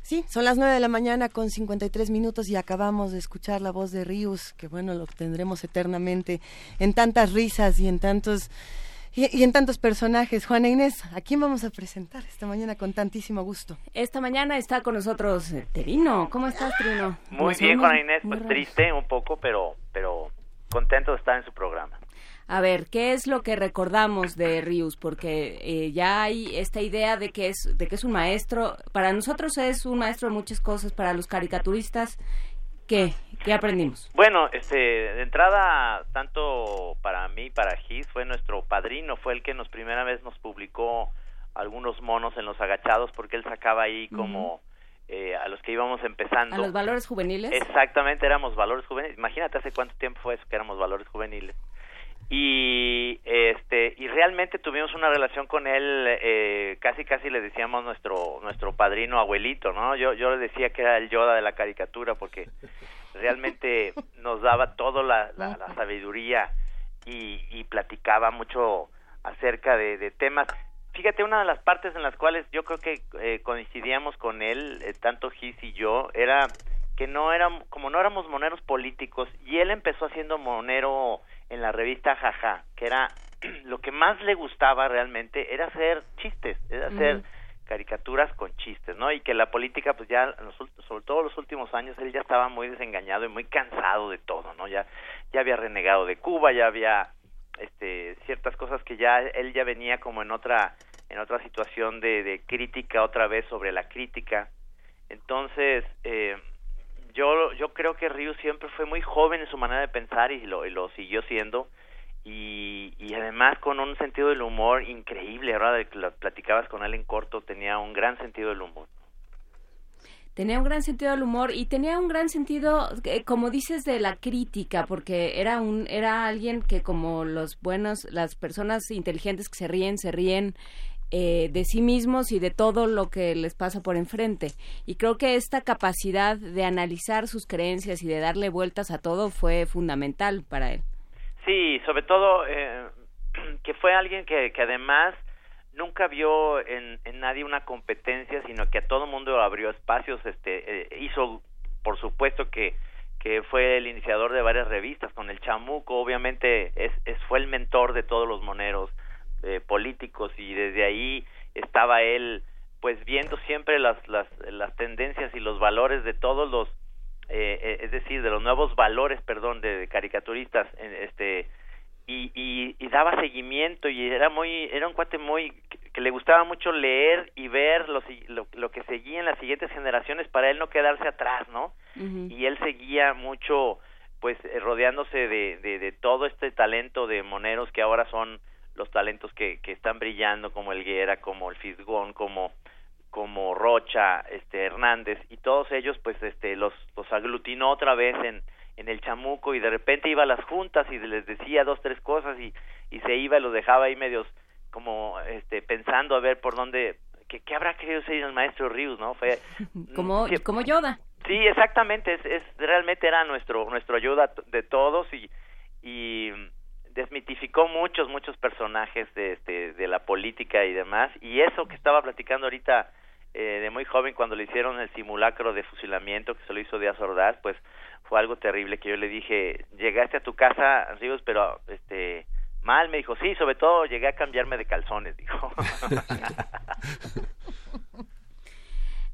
Sí, son las 9 de la mañana con 53 minutos y acabamos de escuchar la voz de Rius, que bueno, lo tendremos eternamente en tantas risas y en tantos y, en tantos personajes. Juana Inés, ¿a quién vamos a presentar esta mañana con tantísimo gusto? Esta mañana está con nosotros eh, Trino. ¿Cómo estás, Trino? Muy bien, Juana Inés, pues triste un poco, pero, pero contento de estar en su programa. A ver, ¿qué es lo que recordamos de Rius? Porque eh, ya hay esta idea de que es de que es un maestro. Para nosotros es un maestro de muchas cosas. Para los caricaturistas, ¿qué? ¿Qué aprendimos? Bueno, este, de entrada, tanto para mí, para Gis, fue nuestro padrino, fue el que nos primera vez nos publicó algunos monos en los agachados, porque él sacaba ahí como eh, a los que íbamos empezando. ¿A los valores juveniles? Exactamente, éramos valores juveniles. Imagínate hace cuánto tiempo fue eso que éramos valores juveniles. Y este y realmente tuvimos una relación con él, eh, casi casi le decíamos nuestro nuestro padrino abuelito, ¿no? Yo yo le decía que era el Yoda de la caricatura porque realmente nos daba toda la, la, sabiduría y, y, platicaba mucho acerca de, temas fíjate, una de las partes en las cuales yo creo que eh, coincidíamos con él, eh, tanto Gis y yo, era que no éramos, como no éramos moneros políticos, y él empezó haciendo monero en la revista Jaja, que era lo que más le gustaba realmente, era hacer chistes, era hacer caricaturas con chistes, ¿no? Y que la política, pues ya, sobre todo los últimos años, él ya estaba muy desengañado y muy cansado de todo, ¿no? Ya, ya había renegado de Cuba, ya había este ciertas cosas que ya él ya venía como en otra en otra situación de, de crítica otra vez sobre la crítica entonces eh, yo yo creo que Ryu siempre fue muy joven en su manera de pensar y lo, y lo siguió siendo. Y, y además con un sentido del humor increíble ahora que platicabas con él en corto tenía un gran sentido del humor. Tenía un gran sentido del humor y tenía un gran sentido eh, como dices de la crítica porque era un era alguien que como los buenos las personas inteligentes que se ríen se ríen eh, de sí mismos y de todo lo que les pasa por enfrente. Y creo que esta capacidad de analizar sus creencias y de darle vueltas a todo fue fundamental para él. Sí sobre todo eh, que fue alguien que, que además nunca vio en, nadie una competencia, sino que a todo mundo abrió espacios, este, eh, hizo, por supuesto que, que fue el iniciador de varias revistas, con el Chamuco, obviamente es, es fue el mentor de todos los moneros eh, políticos y desde ahí estaba él, pues viendo siempre las, las, las tendencias y los valores de todos los, eh, es decir, de los nuevos valores, perdón, de, de caricaturistas, este, y, y, daba seguimiento y era muy era un cuate muy que, le gustaba mucho leer y ver lo, lo, que seguía en las siguientes generaciones para él no quedarse atrás no y él seguía mucho pues eh, rodeándose de, de, de, todo este talento de moneros que ahora son los talentos que, que están brillando como el Guerra como el Fisgón como como Rocha este Hernández y todos ellos pues este los los aglutinó otra vez en en el chamuco y de repente iba a las juntas y les decía dos tres cosas y, y se iba y los dejaba ahí medios como este pensando a ver por dónde qué, qué habrá querido ser el maestro Rius no fue como como Yoda. Sí exactamente es, es realmente era nuestro nuestro ayuda de todos y y desmitificó muchos muchos personajes de este de la política y demás y eso que estaba platicando ahorita eh, de muy joven cuando le hicieron el simulacro de fusilamiento que se lo hizo Díaz Ordaz pues fue algo terrible que yo le dije, llegaste a tu casa, Ríos, pero este mal, me dijo, sí, sobre todo llegué a cambiarme de calzones, dijo.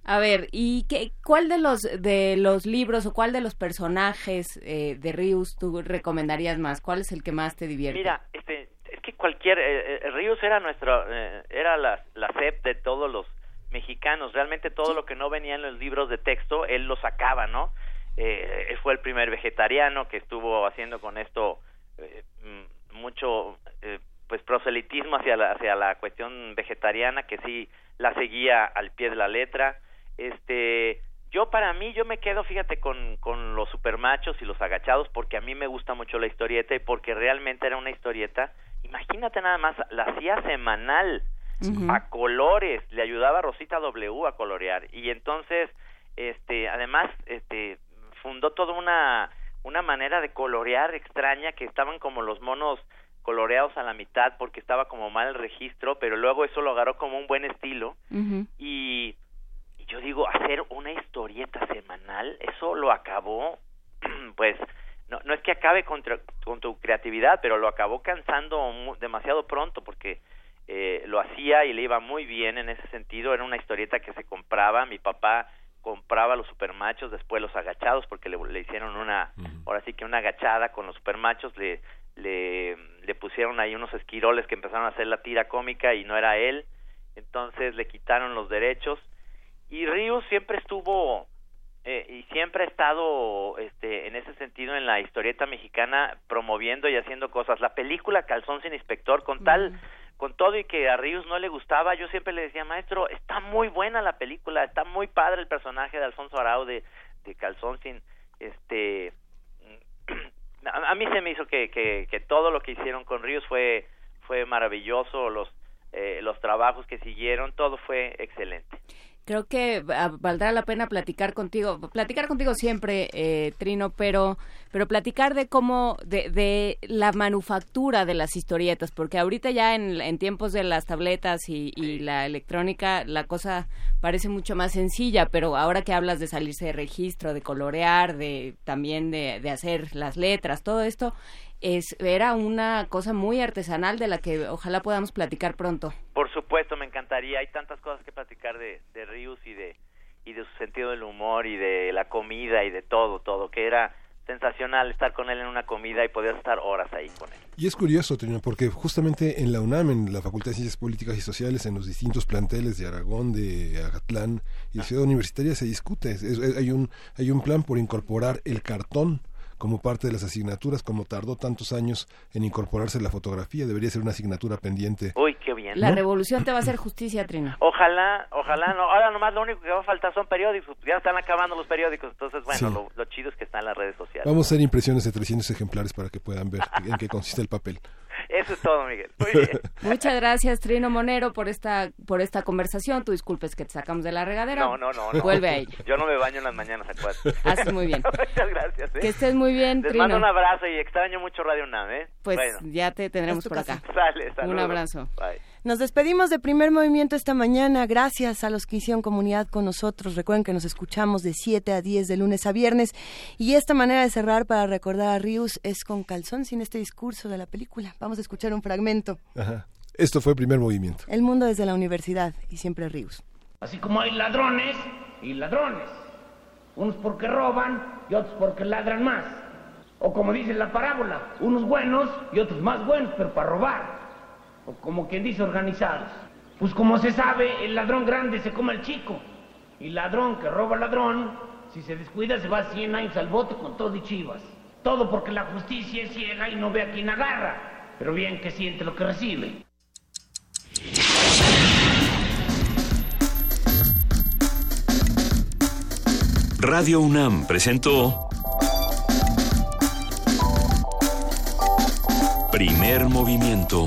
A ver, ¿y qué, cuál de los de los libros o cuál de los personajes eh, de Rius tú recomendarías más? ¿Cuál es el que más te divierte? Mira, este, es que cualquier eh, eh Rius era nuestro eh, era la la CEP de todos los mexicanos. Realmente todo lo que no venía en los libros de texto él lo sacaba, ¿no? eh, fue el primer vegetariano que estuvo haciendo con esto eh, mm, mucho eh, pues proselitismo hacia la, hacia la cuestión vegetariana que sí la seguía al pie de la letra este yo para mí yo me quedo fíjate con con los supermachos y los agachados porque a mí me gusta mucho la historieta y porque realmente era una historieta imagínate nada más la hacía semanal a colores le ayudaba Rosita W a colorear. Y entonces este además este fundó toda una, una manera de colorear extraña que estaban como los monos coloreados a la mitad porque estaba como mal el registro, pero luego eso lo agarró como un buen estilo. Y, yo digo, hacer una historieta semanal, eso lo acabó, pues no, no es que acabe con, con tu creatividad, pero lo acabó cansando demasiado pronto porque eh, lo hacía y le iba muy bien en ese sentido, era una historieta que se compraba, mi papá compraba los supermachos, después los agachados, porque le, le hicieron una, ahora sí que una agachada con los supermachos, le, le, le pusieron ahí unos esquiroles que empezaron a hacer la tira cómica y no era él, entonces le quitaron los derechos y Ríos siempre estuvo eh, y siempre ha estado este, en ese sentido en la historieta mexicana promoviendo y haciendo cosas. La película Calzón sin inspector, con tal, con todo y que a Ríos no le gustaba, yo siempre le decía, maestro, está muy buena la película, está muy padre el personaje de Alfonso Arau de, de Calzón sin, este, a, a mí se me hizo que, que, que todo lo que hicieron con Ríos fue, fue maravilloso, los, eh, los trabajos que siguieron, todo fue excelente creo que valdrá la pena platicar contigo, platicar contigo siempre, eh, Trino, pero, pero platicar de cómo, de, de, la manufactura de las historietas, porque ahorita ya en, en tiempos de las tabletas y, y, la electrónica la cosa parece mucho más sencilla, pero ahora que hablas de salirse de registro, de colorear, de también de, de hacer las letras, todo esto, es, era una cosa muy artesanal de la que ojalá podamos platicar pronto. Por supuesto, me encantaría. Hay tantas cosas que platicar de, de Rius y de, y de su sentido del humor y de la comida y de todo, todo, que era sensacional estar con él en una comida y poder estar horas ahí con él. Y es curioso, Trino, porque justamente en la UNAM, en la Facultad de Ciencias Políticas y Sociales, en los distintos planteles de Aragón, de Agatlán y de Ciudad Universitaria se discute. Es, es, hay, un, hay un plan por incorporar el cartón como parte de las asignaturas, como tardó tantos años en incorporarse la fotografía, debería ser una asignatura pendiente. Uy, qué bien. La revolución te va a hacer justicia, Trino. Ojalá, ojalá no. Ahora nomás lo único que va a faltar son periódicos. Ya están acabando los periódicos, entonces bueno, sí. lo, lo, chido es que están en las redes sociales. Vamos a hacer impresiones de 300 ejemplares para que puedan ver en qué consiste el papel. Eso es todo, Miguel. Muy bien. Muchas gracias, Trino Monero, por esta por esta conversación. Tú disculpes que te sacamos de la regadera. No, no, no. no. Vuelve a ella. Yo no me baño en las mañanas a cuatro. Haces muy bien. Muchas gracias. ¿eh? Que estés muy bien, Les Trino. mando un abrazo y extraño mucho Radio UNAM, ¿eh? Pues bueno. ya te tendremos por acá. Sale, saludos. Un abrazo. Bye. Nos despedimos de primer movimiento esta mañana. Gracias a los que hicieron comunidad con nosotros. Recuerden que nos escuchamos de 7 a 10 de lunes a viernes. Y esta manera de cerrar para recordar a Rius es con calzón sin este discurso de la película. Vamos a escuchar un fragmento. Ajá. Esto fue primer movimiento. El mundo desde la universidad y siempre Rius. Así como hay ladrones y ladrones. Unos porque roban y otros porque ladran más. O como dice la parábola, unos buenos y otros más buenos, pero para robar como quien dice organizados. Pues como se sabe, el ladrón grande se come al chico. Y ladrón que roba ladrón, si se descuida se va 100 años al bote con todo y chivas. Todo porque la justicia es ciega y no ve a quien agarra, pero bien que siente lo que recibe. Radio UNAM presentó Primer movimiento.